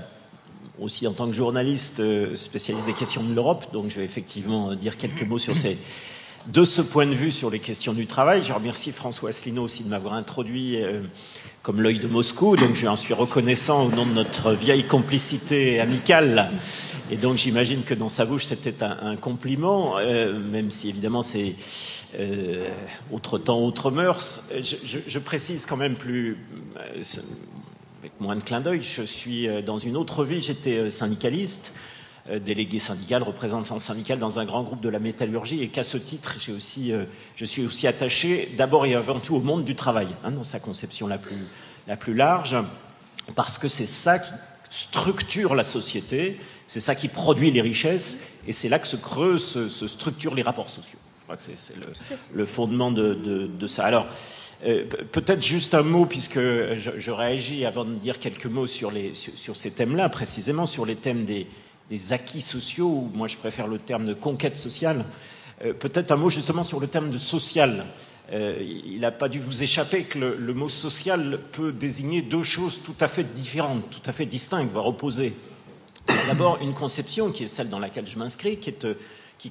aussi en tant que journaliste euh, spécialiste des questions de l'Europe, donc je vais effectivement dire quelques mots sur ces, de ce point de vue sur les questions du travail. Je remercie François Asselineau aussi de m'avoir introduit comme l'œil de Moscou, donc je en suis reconnaissant au nom de notre vieille complicité amicale. Et donc j'imagine que dans sa bouche c'était un, compliment, euh, même si évidemment c'est euh, autre temps, autre mœurs. Je, précise quand même plus, euh, avec moins de clin d'œil, je suis dans une autre vie, j'étais syndicaliste. Euh, délégué syndical, représentant syndical dans un grand groupe de la métallurgie, et qu'à ce titre, aussi, euh, je suis aussi attaché d'abord et avant tout au monde du travail, hein, dans sa conception la plus, la plus large, parce que c'est ça qui structure la société, c'est ça qui produit les richesses, et c'est là que se creusent, se, structurent les rapports sociaux. Je crois que c'est le, fondement de, ça. Alors, euh, peut-être juste un mot, puisque je, réagis avant de dire quelques mots sur, les, sur ces thèmes-là, précisément sur les thèmes des, des acquis sociaux, ou moi je préfère le terme de conquête sociale. Euh, peut-être un mot justement sur le terme de social. Euh, il n'a pas dû vous échapper que le, mot social peut désigner deux choses tout à fait différentes, tout à fait distinctes, voire opposées. D'abord, une conception qui est celle dans laquelle je m'inscris, qui, euh,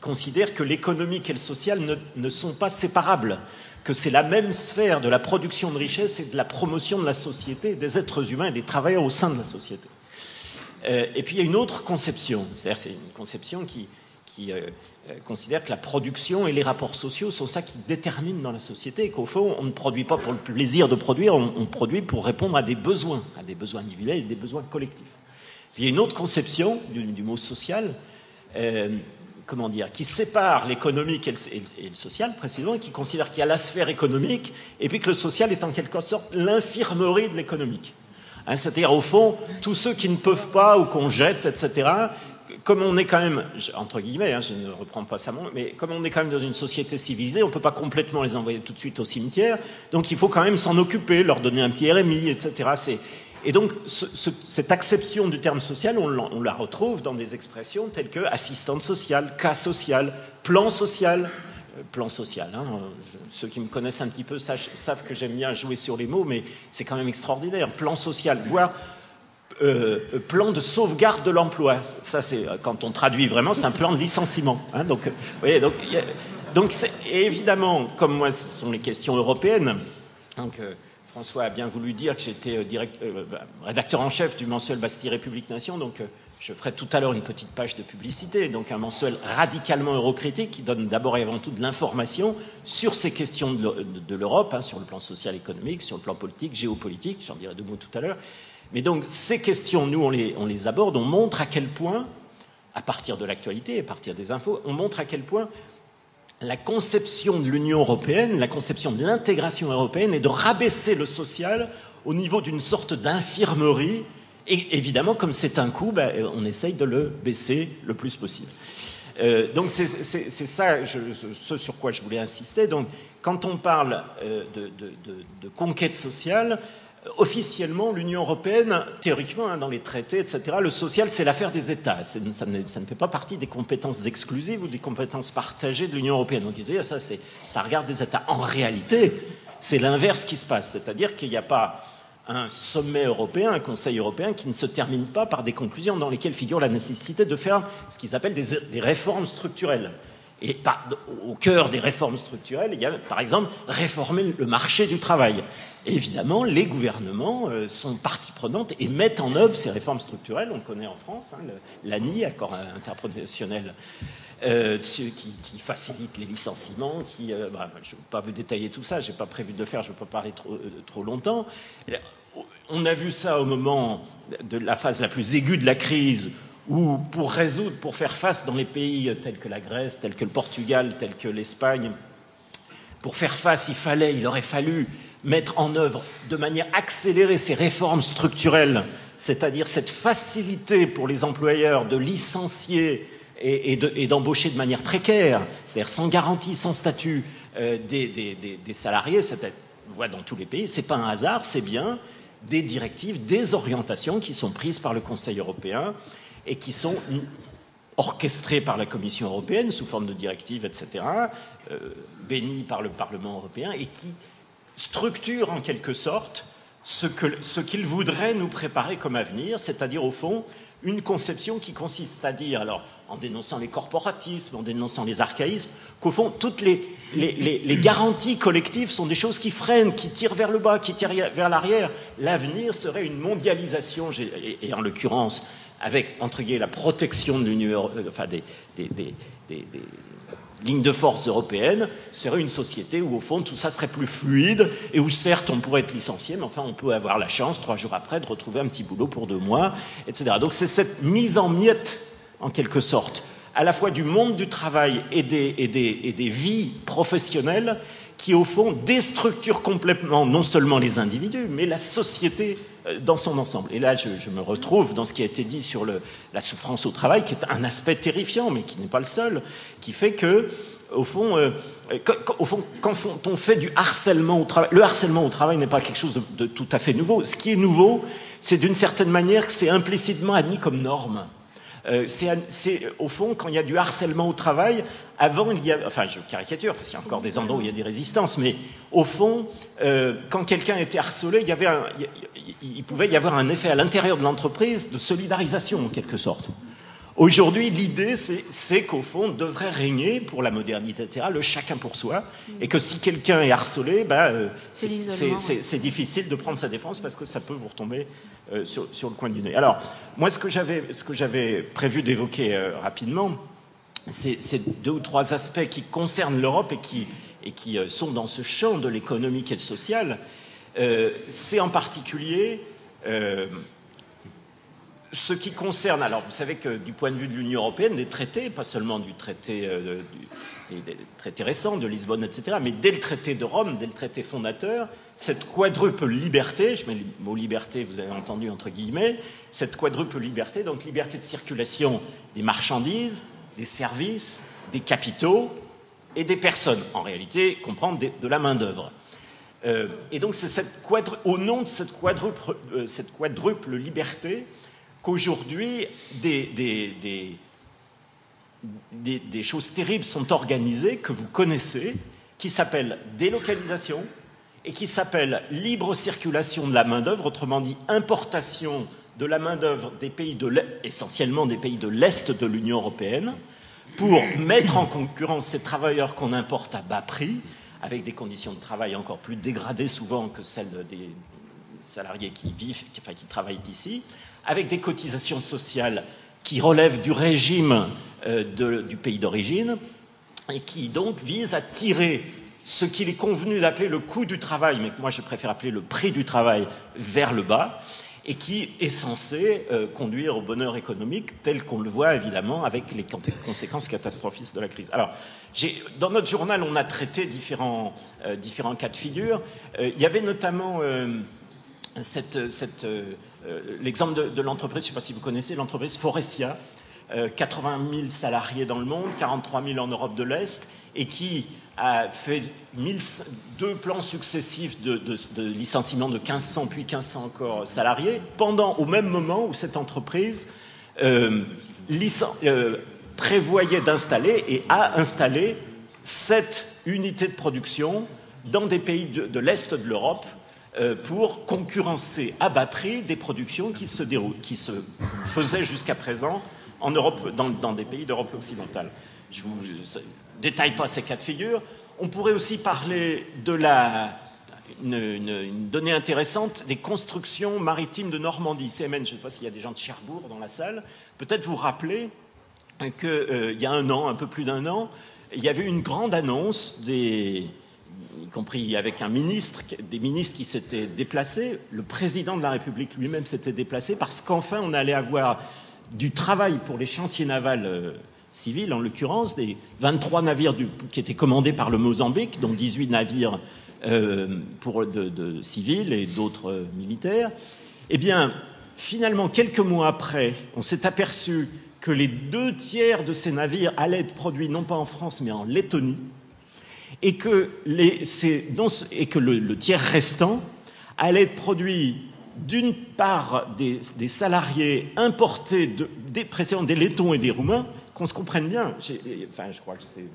considère que l'économique et le social ne, ne sont pas séparables, que c'est la même sphère de la production de richesse et de la promotion de la société, des êtres humains et des travailleurs au sein de la société. Euh, et puis il y a une autre conception, c'est-à-dire c'est une conception qui, euh, euh, considère que la production et les rapports sociaux sont ça qui déterminent dans la société, qu'au fond, on ne produit pas pour le plaisir de produire, on, produit pour répondre à des besoins, à des besoins individuels et des besoins collectifs. il y a une autre conception du, mot social, comment dire, qui sépare l'économique et, et le, social précisément, qui considère qu'il y a la sphère économique, et puis que le social est en quelque sorte l'infirmerie de l'économique. Hein, c'est-à-dire, au fond, tous ceux qui ne peuvent pas ou qu'on jette, etc., comme on est quand même, entre guillemets, hein, je ne reprends pas ça, mais comme on est quand même dans une société civilisée, on ne peut pas complètement les envoyer tout de suite au cimetière, donc il faut quand même s'en occuper, leur donner un petit RMI, etc. Et donc, cette acception du terme social, on, on, la retrouve dans des expressions telles que assistante sociale, cas social, plan social, plan social. Hein. Ceux qui me connaissent un petit peu savent que j'aime bien jouer sur les mots, mais c'est quand même extraordinaire. Plan social, voire euh, plan de sauvegarde de l'emploi. Ça, c'est quand on traduit vraiment, c'est un plan de licenciement. Hein. Donc, voyez, donc, évidemment, comme moi, ce sont les questions européennes. Donc, euh, François a bien voulu dire que j'étais euh, bah, rédacteur en chef du mensuel Bastille République Nation, donc je ferai tout à l'heure une petite page de publicité, donc un mensuel radicalement eurocritique qui donne d'abord et avant tout de l'information sur ces questions de l'Europe, hein, sur le plan social, économique, sur le plan politique, géopolitique, j'en dirai deux mots tout à l'heure. Mais donc ces questions, nous, on les, on les aborde, on montre à quel point, à partir de l'actualité, à partir des infos, on montre à quel point la conception de l'Union européenne, la conception de l'intégration européenne est de rabaisser le social au niveau d'une sorte d'infirmerie et évidemment, comme c'est un coût, ben, on essaye de le baisser le plus possible. Euh, donc c'est ça ce sur quoi je voulais insister. Donc quand on parle euh, de, conquête sociale, officiellement l'Union européenne, théoriquement hein, dans les traités, etc., le social c'est l'affaire des États. Ça ne, ça ne, fait pas partie des compétences exclusives ou des compétences partagées de l'Union européenne. Donc ça, ça regarde des États. En réalité, c'est l'inverse qui se passe, c'est-à-dire qu'il n'y a pas un sommet européen, un Conseil européen qui ne se termine pas par des conclusions dans lesquelles figure la nécessité de faire ce qu'ils appellent des, réformes structurelles. Et au cœur des réformes structurelles, il y a par exemple réformer le marché du travail. évidemment, les gouvernements euh, sont partie prenante et mettent en œuvre ces réformes structurelles. On connaît en France, hein, l'ANI, accord interprofessionnel euh, qui, facilite les licenciements, qui, euh, bah, je ne vais pas vous détailler tout ça, je n'ai pas prévu de le faire, je ne peux pas parler trop, trop longtemps. On a vu ça au moment de la phase la plus aiguë de la crise, où pour résoudre, pour faire face dans les pays tels que la Grèce, tels que le Portugal, tels que l'Espagne, pour faire face, il fallait, il aurait fallu mettre en œuvre de manière accélérée ces réformes structurelles, c'est-à-dire cette facilité pour les employeurs de licencier et, d'embaucher de, manière précaire, c'est-à-dire sans garantie, sans statut euh, des, salariés, c'est voit dans tous les pays, c'est pas un hasard, c'est bien des directives, des orientations qui sont prises par le Conseil européen et qui sont orchestrées par la Commission européenne sous forme de directives, etc., euh, bénies par le Parlement européen et qui structurent en quelque sorte ce qu'il ce voudrait nous préparer comme avenir, c'est-à-dire au fond une conception qui consiste à dire, alors en dénonçant les corporatismes, en dénonçant les archaïsmes, qu'au fond, toutes les, garanties collectives sont des choses qui freinent, qui tirent vers le bas, qui tirent vers l'arrière. L'avenir serait une mondialisation, et, en l'occurrence, avec, entre guillemets, la protection euh, des, des, de force européenne, serait une société où, au fond, tout ça serait plus fluide et où, certes, on pourrait être licencié, mais enfin, on peut avoir la chance, trois jours après, de retrouver un petit boulot pour deux mois, etc. Donc, c'est cette mise en miettes, en quelque sorte, à la fois du monde du travail et des, vies professionnelles qui, au fond, déstructure complètement non seulement les individus, mais la société euh, dans son ensemble. Et là, je, me retrouve dans ce qui a été dit sur la souffrance au travail, qui est un aspect terrifiant, mais qui n'est pas le seul, qui fait que, au fond, euh, fond, quand on fait du harcèlement au travail, le harcèlement au travail n'est pas quelque chose de tout à fait nouveau. Ce qui est nouveau, c'est d'une certaine manière que c'est implicitement admis comme norme. Euh, c'est au fond quand il y a du harcèlement au travail. Avant, il y a, enfin, je caricature parce qu'il y a encore des endroits où il y a des résistances, mais au fond, euh, quand quelqu'un était harcelé, il, y avait il pouvait y avoir un effet à l'intérieur de l'entreprise de solidarisation en quelque sorte. Aujourd'hui, l'idée, c'est qu'au fond, devrait régner, pour la modernité, etc., le chacun pour soi, et que si quelqu'un est harcelé, ben, euh, c'est difficile de prendre sa défense parce que ça peut vous retomber euh, sur, le coin du nez. Alors, moi, ce que j'avais prévu d'évoquer euh, rapidement, c'est deux ou trois aspects qui concernent l'Europe et qui, et qui sont dans ce champ de l'économique et le social. c'est en particulier ce qui concerne, alors vous savez que du point de vue de l'Union européenne, des traités, pas seulement du traité, euh, des traités récents de Lisbonne, etc., mais dès le traité de Rome, dès le traité fondateur, cette quadruple liberté, je mets le mot liberté, vous avez entendu entre guillemets, cette quadruple liberté, donc liberté de circulation des marchandises, des services, des capitaux et des personnes, en réalité, comprendre de, la main-d'œuvre. Euh, et donc, c'est au nom de cette quadruple, euh, cette quadruple liberté qu'aujourd'hui, des, choses terribles sont organisées, que vous connaissez, qui s'appellent délocalisation et qui s'appellent libre circulation de la main-d'œuvre, autrement dit importation de la main-d'œuvre des pays de essentiellement des pays de l'Est de l'Union européenne, pour mettre en concurrence ces travailleurs qu'on importe à bas prix, avec des conditions de travail encore plus dégradées souvent que celles des salariés qui vivent, enfin, qui travaillent ici, avec des cotisations sociales qui relèvent du régime euh, du pays d'origine et qui donc visent à tirer ce qu'il est convenu d'appeler le coût du travail, mais que moi je préfère appeler le prix du travail, vers le bas, et qui est censé euh, conduire au bonheur économique tel qu'on le voit évidemment avec les conséquences catastrophistes de la crise. Alors, dans notre journal, on a traité différents, euh, cas de figure. il y avait notamment cette, l'exemple de, l'entreprise, je ne sais pas si vous connaissez, l'entreprise Forestia, 80 euh, 000 salariés dans le monde, 43 000 en Europe de l'Est, et qui a fait deux plans successifs de, licenciement de 1500 puis 1500 encore salariés, pendant au même moment où cette entreprise euh, prévoyait d'installer et a installé sept unités de production dans des pays de l'Est de l'Europe euh, pour concurrencer à bas prix des productions qui se, qui se faisaient jusqu'à présent en Europe, dans, des pays d'Europe occidentale. Je ne vous détaille pas ces cas de figure. On pourrait aussi parler de la, une, donnée intéressante des constructions maritimes de Normandie. CMN, je ne sais pas s'il y a des gens de Cherbourg dans la salle. Peut-être vous rappeler qu'il euh, y a un an, un peu plus d'un an, il y avait une grande annonce des, y compris avec un ministre, des ministres qui s'étaient déplacés. Le président de la République lui-même s'était déplacé parce qu'enfin on allait avoir du travail pour les chantiers navals euh, civils, en l'occurrence, des 23 navires qui étaient commandés par le Mozambique, dont 18 navires euh, pour civils et d'autres euh, militaires. Eh bien, finalement, quelques mois après, on s'est aperçu que les deux tiers de ces navires allaient être produits non pas en France mais en Lettonie et que, le, tiers restant allait être produit d'une part des, salariés importés de, des, des Lettons et des Roumains, qu'on se comprenne bien. Enfin, je crois que c'est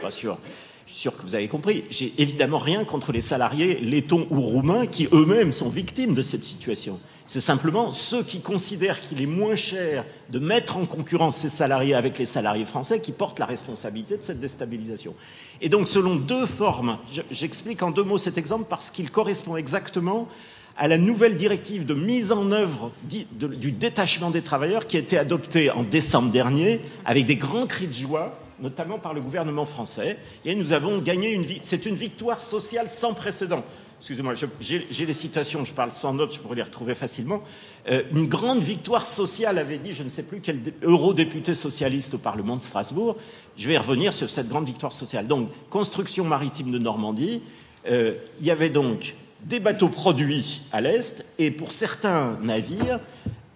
pas sûr. Je suis sûr que vous avez compris. J'ai évidemment rien contre les salariés lettons ou roumains qui eux-mêmes sont victimes de cette situation. C'est simplement ceux qui considèrent qu'il est moins cher de mettre en concurrence ces salariés avec les salariés français qui portent la responsabilité de cette déstabilisation. Et donc, selon deux formes, j'explique en deux mots cet exemple parce qu'il correspond exactement à la nouvelle directive de mise en œuvre du détachement des travailleurs qui a été adoptée en décembre dernier avec des grands cris de joie, notamment par le gouvernement français. Et nous avons gagné une, c'est une victoire sociale sans précédent excusez-moi, j'ai les citations, je parle sans notes, je pourrais les retrouver facilement. Euh, une grande victoire sociale avait dit, je ne sais plus quel eurodéputé socialiste au Parlement de Strasbourg. Je vais revenir sur cette grande victoire sociale. Donc, construction maritime de Normandie. Euh, il y avait donc des bateaux produits à l'est et pour certains navires,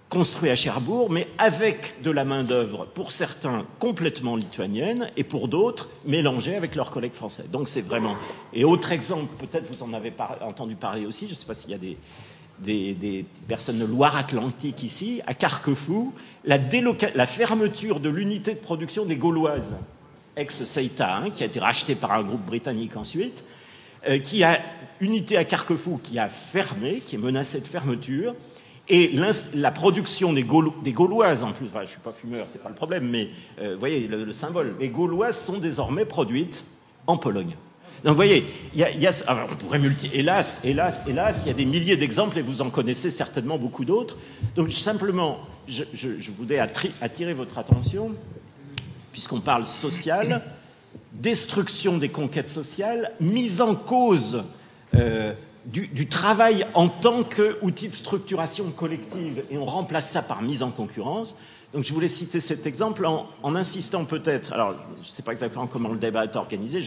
construit à Cherbourg, mais avec de la main-d'œuvre, pour certains complètement lituanienne, et pour d'autres mélangée avec leurs collègues français. Donc c'est vraiment. Et autre exemple, peut-être vous en avez entendu parler aussi, je ne sais pas s'il y a des, des, personnes de Loire-Atlantique ici, à Carquefou, la, fermeture de l'unité de production des Gauloises, ex-Seita, hein, qui a été rachetée par un groupe britannique ensuite, euh, qui a unité à Carquefou qui a fermé, qui est menacée de fermeture, et la production des, Gauloises, en plus, je ne suis pas fumeur, c'est pas le problème, mais euh, vous voyez le, symbole, les Gauloises sont désormais produites en Pologne. Donc vous voyez, y a, y a, on pourrait multiplier, hélas, hélas, hélas, il y a des milliers d'exemples et vous en connaissez certainement beaucoup d'autres. Donc simplement, je, voudrais attirer votre attention, puisqu'on parle social, destruction des conquêtes sociales, mise en cause euh, du, travail en tant qu'outil de structuration collective et on remplace ça par mise en concurrence. Donc je voulais citer cet exemple en, insistant peut-être, alors je ne sais pas exactement comment le débat est organisé,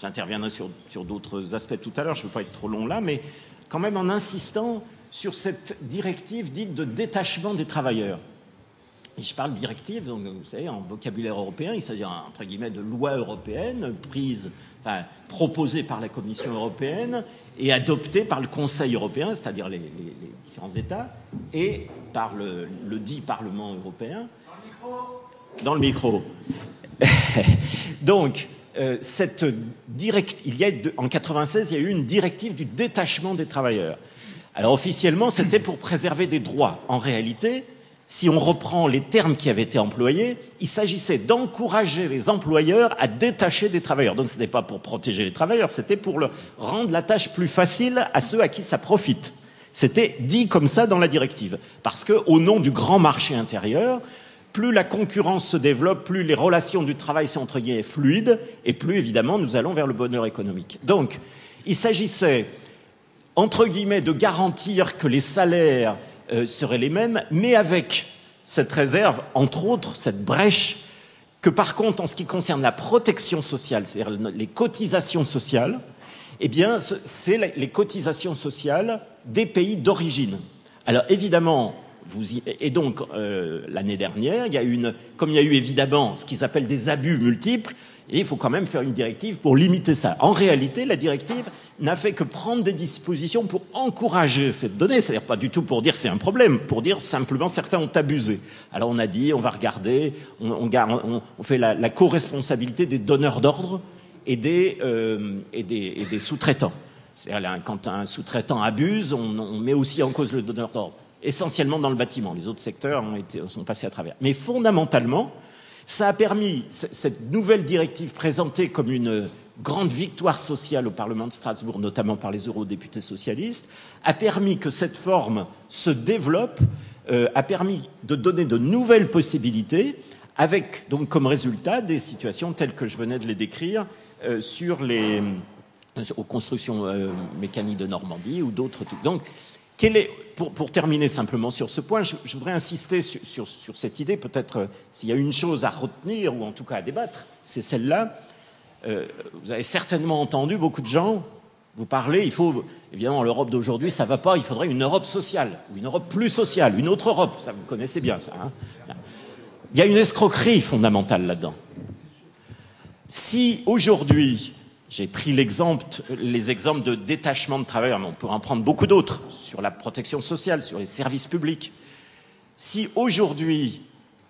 j'interviendrai sur d'autres aspects tout à l'heure, je ne veux pas être trop long là, mais quand même en insistant sur cette directive dite de détachement des travailleurs. Et je parle directive, donc vous savez, en vocabulaire européen, il s'agit entre guillemets de loi européenne prise, enfin proposée par la Commission européenne et adopté par le Conseil européen, c'est-à-dire les, différents États, et par le, dit Parlement européen. Dans le micro. Donc, euh, cette direct, il y a en 96, il y a eu une directive du détachement des travailleurs. Alors officiellement, c'était pour préserver des droits. En réalité, si on reprend les termes qui avaient été employés, il s'agissait d'encourager les employeurs à détacher des travailleurs. Donc ce n'était pas pour protéger les travailleurs, c'était pour rendre la tâche plus facile à ceux à qui ça profite. C'était dit comme ça dans la directive. Parce que, au nom du grand marché intérieur, plus la concurrence se développe, plus les relations du travail sont entre guillemets fluides, et plus évidemment nous allons vers le bonheur économique. Donc, il s'agissait, entre guillemets, de garantir que les salaires euh, seraient les mêmes, mais avec cette réserve, entre autres, cette brèche, que par contre, en ce qui concerne la protection sociale, c'est-à-dire les cotisations sociales, eh bien, c'est les cotisations sociales des pays d'origine. Alors évidemment, vous y... et donc euh, l'année dernière, il y a une, comme il y a eu évidemment ce qu'ils appellent des abus multiples, et il faut quand même faire une directive pour limiter ça. En réalité, la directive n'a fait que prendre des dispositions pour encourager cette donnée, c'est-à-dire pas du tout pour dire c'est un problème, pour dire simplement certains ont abusé. Alors on a dit on va regarder, on, fait la, co-responsabilité des donneurs d'ordre et des, euh, sous-traitants. C'est-à-dire quand un sous-traitant abuse, on, met aussi en cause le donneur d'ordre, essentiellement dans le bâtiment. Les autres secteurs ont été, sont passés à travers. Mais fondamentalement, ça a permis, cette nouvelle directive présentée comme une grande victoire sociale au Parlement de Strasbourg, notamment par les eurodéputés socialistes, a permis que cette forme se développe, euh, a permis de donner de nouvelles possibilités, avec donc comme résultat des situations telles que je venais de les décrire euh, sur les euh, aux constructions mécaniques de Normandie ou d'autres. Donc, pour, terminer simplement sur ce point, je, voudrais insister sur, cette idée, peut-être s'il y a une chose à retenir, ou en tout cas à débattre, c'est celle-là. Euh, vous avez certainement entendu beaucoup de gens vous parler, il faut, évidemment, l'Europe d'aujourd'hui, ça ne va pas, il faudrait une Europe sociale, une Europe plus sociale, une autre Europe, ça vous connaissez bien ça. Hein. il y a une escroquerie fondamentale là-dedans. Si aujourd'hui, j'ai pris les exemples de détachement de travailleurs, mais on pourrait en prendre beaucoup d'autres, sur la protection sociale, sur les services publics. Si aujourd'hui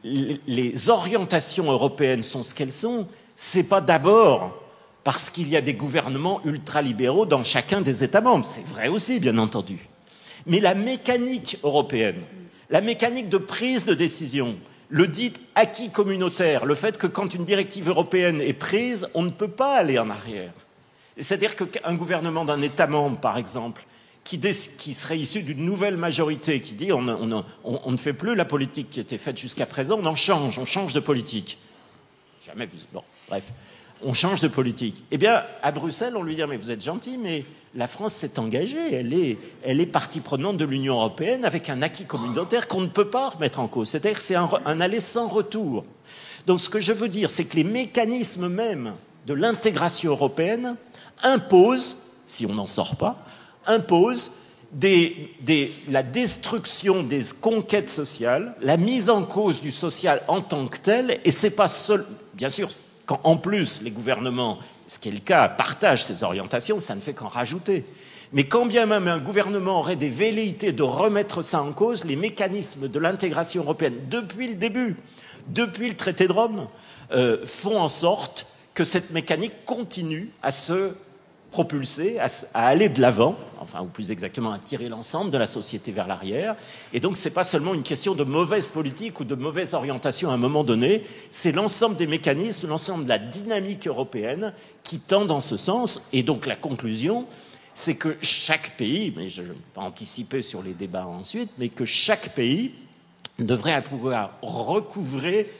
les orientations européennes sont ce qu'elles sont, c'est pas d'abord parce qu'il y a des gouvernements ultralibéraux dans chacun des États membres. C'est vrai aussi, bien entendu. Mais la mécanique européenne, la mécanique de prise de décision, le dit acquis communautaire, le fait que quand une directive européenne est prise, on ne peut pas aller en arrière. C'est-à-dire qu'un gouvernement d'un État membre, par exemple, qui, serait issu d'une nouvelle majorité, qui dit on, ne fait plus la politique qui était faite jusqu'à présent, on en change, on change de politique. Jamais vu. Bon, bref on change de politique. Eh bien, à Bruxelles, on lui dit, mais vous êtes gentil, mais la France s'est engagée, elle est, elle est partie prenante de l'Union européenne avec un acquis communautaire qu'on ne peut pas remettre en cause. C'est-à-dire que c'est un, aller sans retour. Donc ce que je veux dire, c'est que les mécanismes même de l'intégration européenne imposent, si on n'en sort pas, imposent la destruction des conquêtes sociales, la mise en cause du social en tant que tel, et c'est pas seul, bien sûr, quand en plus les gouvernements, ce qui est le cas, partagent ces orientations, ça ne fait qu'en rajouter. Mais quand bien même un gouvernement aurait des velléités de remettre ça en cause, les mécanismes de l'intégration européenne, depuis le début, depuis le traité de Rome, euh, font en sorte que cette mécanique continue à se propulser, à, aller de l'avant, enfin, ou plus exactement, à tirer l'ensemble de la société vers l'arrière. Et donc, ce n'est pas seulement une question de mauvaise politique ou de mauvaise orientation à un moment donné, c'est l'ensemble des mécanismes, l'ensemble de la dynamique européenne qui tend dans ce sens. Et donc, la conclusion, c'est que chaque pays, mais je ne vais pas anticiper sur les débats ensuite, mais que chaque pays devrait pouvoir recouvrer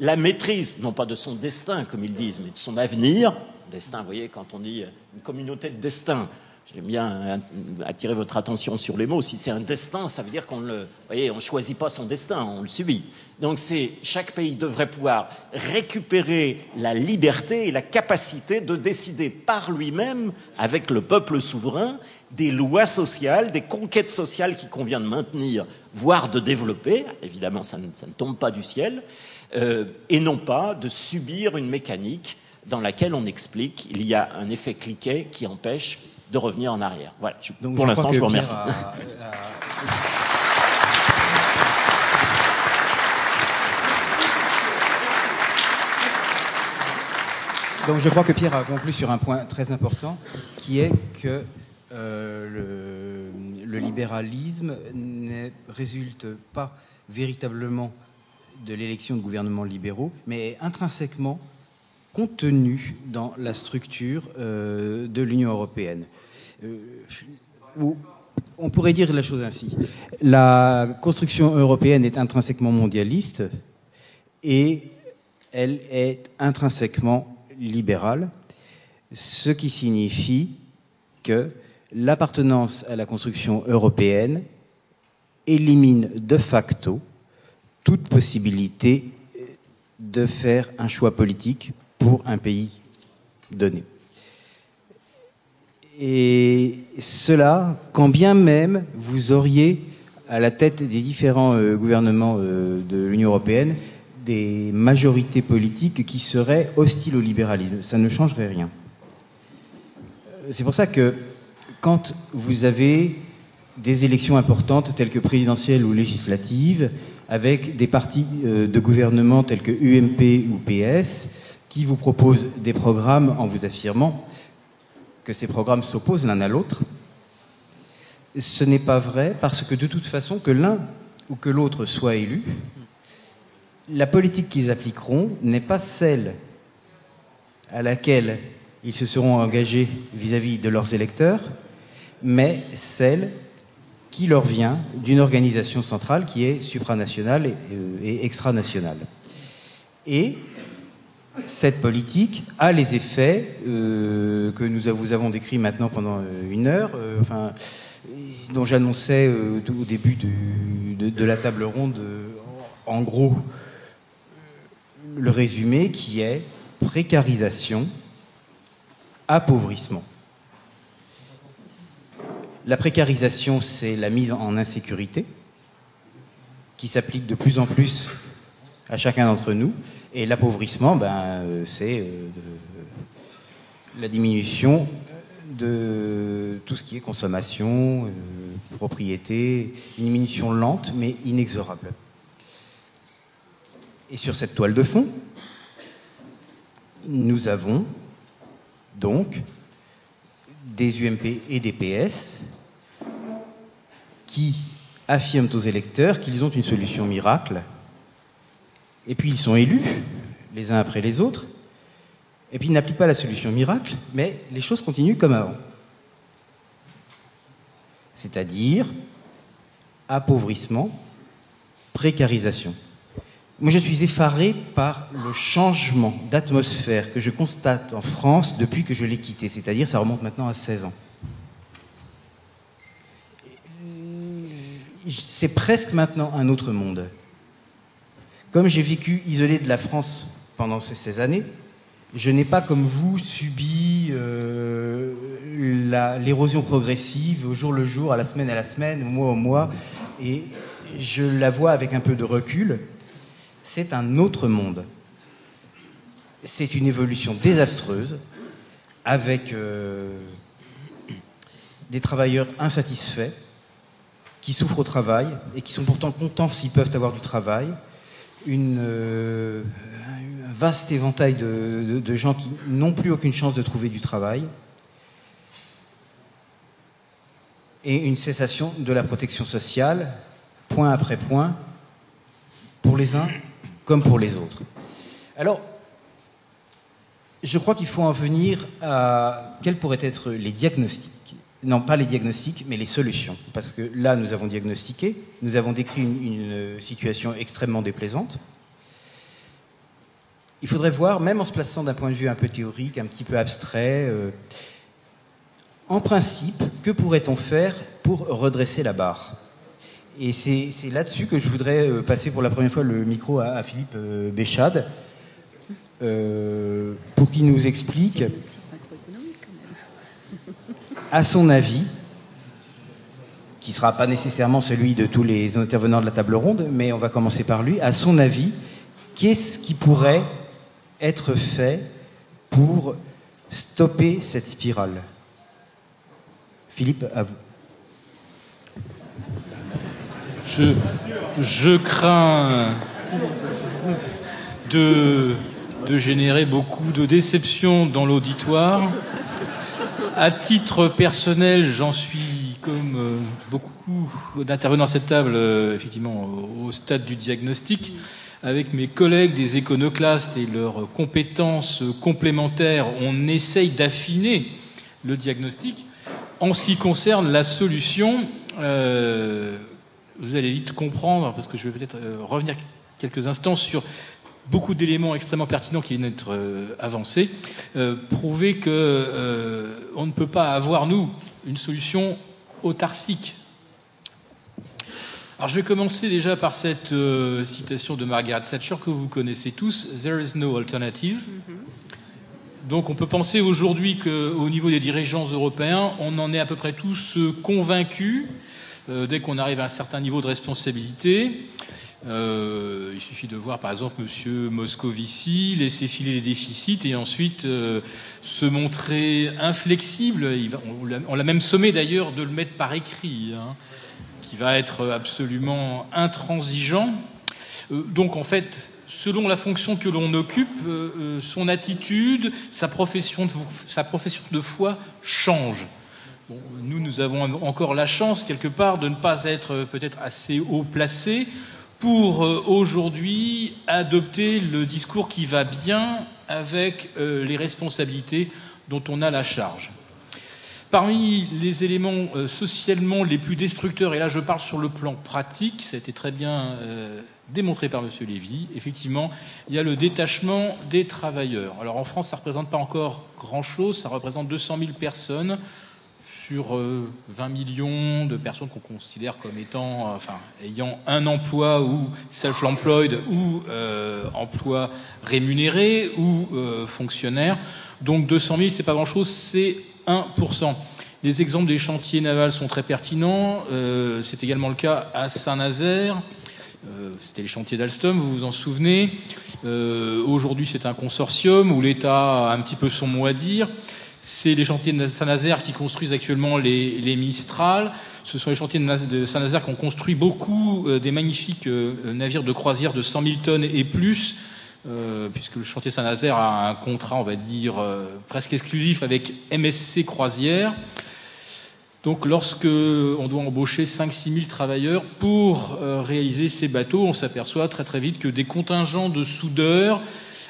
la maîtrise, non pas de son destin, comme ils disent, mais de son avenir, destin, voyez, quand on dit une communauté de destin, j'aime bien attirer votre attention sur les mots. Si c'est un destin, ça veut dire qu'on on choisit pas son destin, on le subit. Donc c'est, chaque pays devrait pouvoir récupérer la liberté et la capacité de décider par lui-même, avec le peuple souverain, des lois sociales, des conquêtes sociales qu'il convient de maintenir, voire de développer. Évidemment, ça ne, tombe pas du ciel. Euh, et non pas de subir une mécanique dans laquelle on explique qu'il y a un effet cliquet qui empêche de revenir en arrière. Voilà. pour l'instant, je vous remercie.
Donc je crois que Pierre a conclu sur un point très important, qui est que euh, le, le, libéralisme ne résulte pas véritablement de l'élection de gouvernements libéraux, mais intrinsèquement contenu dans la structure euh, de l'Union européenne. Euh, on pourrait dire la chose ainsi. La construction européenne est intrinsèquement mondialiste et elle est intrinsèquement libérale, ce qui signifie que l'appartenance à la construction européenne élimine de facto toute possibilité de faire un choix politique pour un pays donné. Et cela, quand bien même vous auriez à la tête des différents euh, gouvernements euh, de l'Union européenne des majorités politiques qui seraient hostiles au libéralisme. Ça ne changerait rien. Euh, c'est pour ça que quand vous avez des élections importantes telles que présidentielles ou législatives, avec des partis de gouvernement tels que UMP ou PS, qui vous propose des programmes en vous affirmant que ces programmes s'opposent l'un à l'autre. Ce n'est pas vrai parce que de toute façon, que l'un ou que l'autre soit élu, la politique qu'ils appliqueront n'est pas celle à laquelle ils se seront engagés vis-à-vis de leurs électeurs, mais celle qui leur vient d'une organisation centrale qui est supranationale et, euh, et extranationale. Et cette politique a les effets euh, que nous vous avons décrits maintenant pendant euh, une heure, euh, enfin, dont j'annonçais au début de, de, la table ronde, en gros, le résumé qui est précarisation, appauvrissement. La précarisation, c'est la mise en insécurité qui s'applique de plus en plus à chacun d'entre nous. Et l'appauvrissement, ben, euh, c'est euh, la diminution de tout ce qui est consommation, euh, propriété, une diminution lente mais inexorable. Et sur cette toile de fond, nous avons donc des UMP et des PS qui affirment aux électeurs qu'ils ont une solution miracle, et puis ils sont élus, les uns après les autres, et puis ils n'appliquent pas la solution miracle, mais les choses continuent comme avant. C'est-à-dire appauvrissement, précarisation. Moi, je suis effaré par le changement d'atmosphère que je constate en France depuis que je l'ai quitté, c'est-à-dire ça remonte maintenant à 16 ans. C'est presque maintenant un autre monde. Comme j'ai vécu isolé de la France pendant ces 16 années, je n'ai pas, comme vous, subi euh, l'érosion progressive au jour le jour, à la semaine à la semaine, au mois au mois, et je la vois avec un peu de recul c'est un autre monde. C'est une évolution désastreuse avec euh, des travailleurs insatisfaits qui souffrent au travail et qui sont pourtant contents s'ils peuvent avoir du travail. Euh, un vaste éventail de gens qui n'ont plus aucune chance de trouver du travail. Et une cessation de la protection sociale, point après point, pour les uns comme pour les autres. Alors, je crois qu'il faut en venir à quels pourraient être les diagnostics. Non, pas les diagnostics, mais les solutions. Parce que là, nous avons diagnostiqué, nous avons décrit une, situation extrêmement déplaisante. Il faudrait voir, même en se plaçant d'un point de vue un peu théorique, un petit peu abstrait, euh, en principe, que pourrait-on faire pour redresser la barre? Et c'est là-dessus que je voudrais euh, passer pour la première fois le micro à, Philippe euh, Béchade, euh, pour qu'il nous explique, à son avis, qui ne sera pas nécessairement celui de tous les intervenants de la table ronde, mais on va commencer par lui, à son avis, qu'est-ce qui pourrait être fait pour stopper cette spirale? Philippe, à vous.
Je, crains de, générer beaucoup de déception dans l'auditoire. À titre personnel, j'en suis comme euh, beaucoup d'intervenants à cette table, euh, effectivement, au, stade du diagnostic. Avec mes collègues des éconoclastes et leurs compétences complémentaires, on essaye d'affiner le diagnostic. En ce qui concerne la solution, euh, vous allez vite comprendre, parce que je vais peut-être revenir quelques instants sur beaucoup d'éléments extrêmement pertinents qui viennent d'être euh, avancés, euh, prouver que on ne peut pas avoir nous une solution autarcique. Alors je vais commencer déjà par cette citation de Margaret Thatcher que vous connaissez tous There is no alternative. Donc on peut penser aujourd'hui qu'au niveau des dirigeants européens, on en est à peu près tous convaincus euh, dès qu'on arrive à un certain niveau de responsabilité. Euh, il suffit de voir par exemple M. Moscovici laisser filer les déficits et ensuite euh, se montrer inflexible. on l'a même sommé d'ailleurs de le mettre par écrit, hein, qui va être absolument intransigeant. donc en fait, selon la fonction que l'on occupe, son attitude, sa profession, de, foi change nous, nous avons encore la chance, quelque part, de ne pas être euh, peut-être assez haut placé pour euh, aujourd'hui adopter le discours qui va bien avec euh, les responsabilités dont on a la charge. Parmi les éléments socialement les plus destructeurs, et là je parle sur le plan pratique, ça a été très bien démontré par M. Lévy, effectivement, il y a le détachement des travailleurs. Alors en France, ça ne représente pas encore grand-chose, ça représente 200 000 personnes sur 20 euh, millions de personnes qu'on considère comme étant, enfin, ayant un emploi ou self-employed ou euh, emploi rémunéré ou euh, fonctionnaire. Donc 200 000, c'est pas grand-chose, c'est 1%. Les exemples des chantiers navals sont très pertinents. c'est également le cas à Saint-Nazaire. C'était les chantiers d'Alstom, vous vous en souvenez. Aujourd'hui, c'est un consortium où l'État a un petit peu son mot à dire. C'est les chantiers de Saint-Nazaire qui construisent actuellement les, Mistral. Ce sont les chantiers de Saint-Nazaire qui ont construit beaucoup euh, des magnifiques euh, navires de croisière de 100 000 tonnes et plus, euh, puisque le chantier Saint-Nazaire a un contrat, on va dire, presque exclusif avec MSC Croisière. Donc lorsque on doit embaucher 5-6 000 travailleurs pour euh, réaliser ces bateaux, on s'aperçoit très très vite que des contingents de soudeurs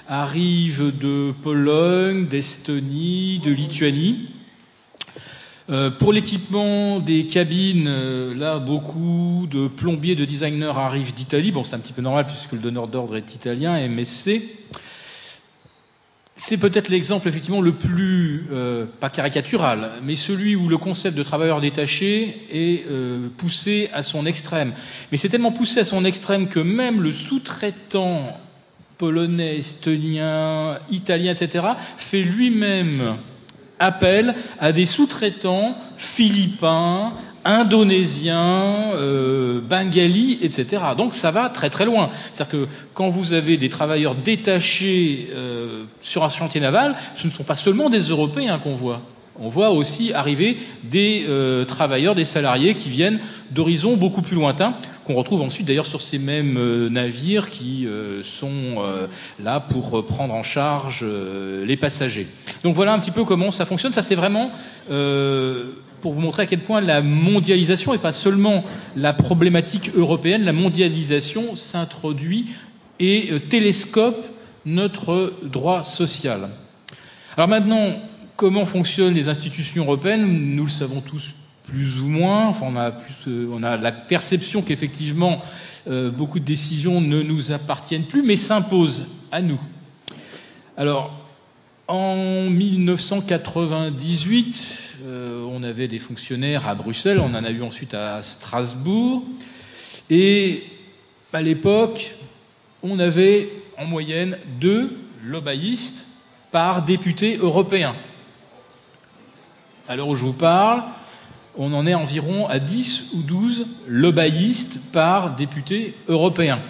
arrivent de Pologne, d'Estonie, de Lituanie. Euh, pour l'équipement des cabines, euh, là, beaucoup de plombiers, de designers arrivent d'Italie. Bon, c'est un petit peu normal puisque le donneur d'ordre est italien, MSC. C'est peut-être l'exemple effectivement le plus, euh, pas caricatural, mais celui où le concept de travailleur détaché est poussé à son extrême. Mais c'est tellement poussé à son extrême que même le sous-traitant polonais, estonien, italien, etc., fait lui-même appel à des sous-traitants philippins, indonésiens, euh, bengalis, etc. Donc ça va très très loin. C'est-à-dire que quand vous avez des travailleurs détachés euh, sur un chantier naval, ce ne sont pas seulement des Européens qu'on voit. On voit aussi arriver des euh, travailleurs, des salariés qui viennent d'horizons beaucoup plus lointains, qu'on retrouve ensuite d'ailleurs sur ces mêmes euh, navires qui euh, sont là pour prendre en charge les passagers. Donc voilà un petit peu comment ça fonctionne. Ça c'est vraiment pour vous montrer à quel point la mondialisation, et pas seulement la problématique européenne, la mondialisation s'introduit et télescope notre droit social. Alors maintenant, comment fonctionnent les institutions européennes Nous le savons tous plus ou moins. Euh, on a la perception qu'effectivement, euh, beaucoup de décisions ne nous appartiennent plus, mais s'imposent à nous. Alors, en 1998, euh, on avait des fonctionnaires à Bruxelles, on en a eu ensuite à Strasbourg, et à l'époque, on avait en moyenne deux lobbyistes par député européen. À l'heure où je vous parle, on en est environ à 10 ou 12 lobbyistes par député européen.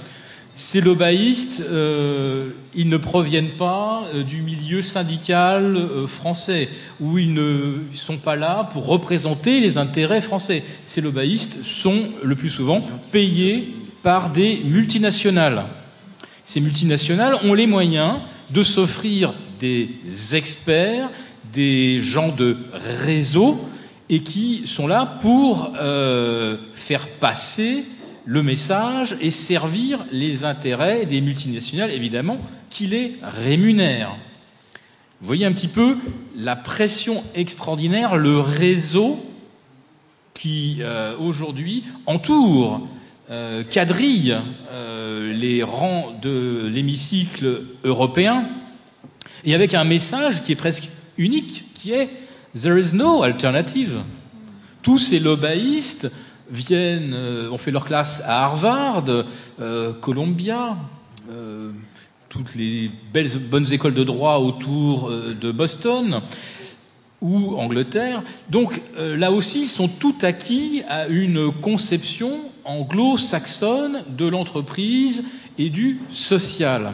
Ces lobbyistes, euh, ils ne proviennent pas euh, du milieu syndical euh, français, où ils ne sont pas là pour représenter les intérêts français. Ces lobbyistes sont le plus souvent payés par des multinationales. Ces multinationales ont les moyens de s'offrir des experts, des gens de réseau, et qui sont là pour euh, faire passer le message et servir les intérêts des multinationales, évidemment, qui les rémunèrent. Voyez un petit peu la pression extraordinaire, le réseau qui euh, aujourd'hui entoure, euh, quadrille les rangs de l'hémicycle européen, et avec un message qui est presque unique, qui est There is no alternative. Tous ces lobbyistes viennent, euh, ont fait leur classe à Harvard, euh, Columbia, euh, toutes les belles, bonnes écoles de droit autour de Boston ou Angleterre. Donc là aussi, ils sont tout acquis à une conception anglo-saxonne de l'entreprise et du social.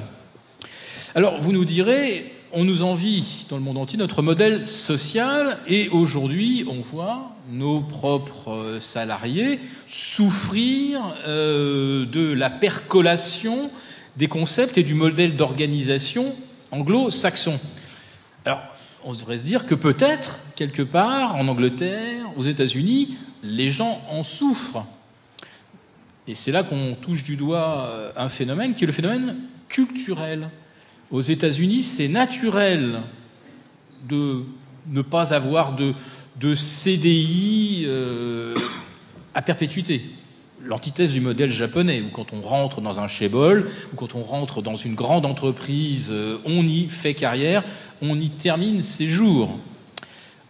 Alors vous nous direz, on nous envie dans le monde entier notre modèle social et aujourd'hui on voit nos propres salariés souffrir euh, de la percolation des concepts et du modèle d'organisation anglo-saxon. Alors on devrait se dire que peut-être quelque part en Angleterre, aux États-Unis, les gens en souffrent. Et c'est là qu'on touche du doigt euh, un phénomène qui est le phénomène culturel. Aux États-Unis, c'est naturel de ne pas avoir de, CDI euh, à perpétuité. L'antithèse du modèle japonais, où quand on rentre dans un chebol, ou quand on rentre dans une grande entreprise, euh, on y fait carrière, on y termine ses jours.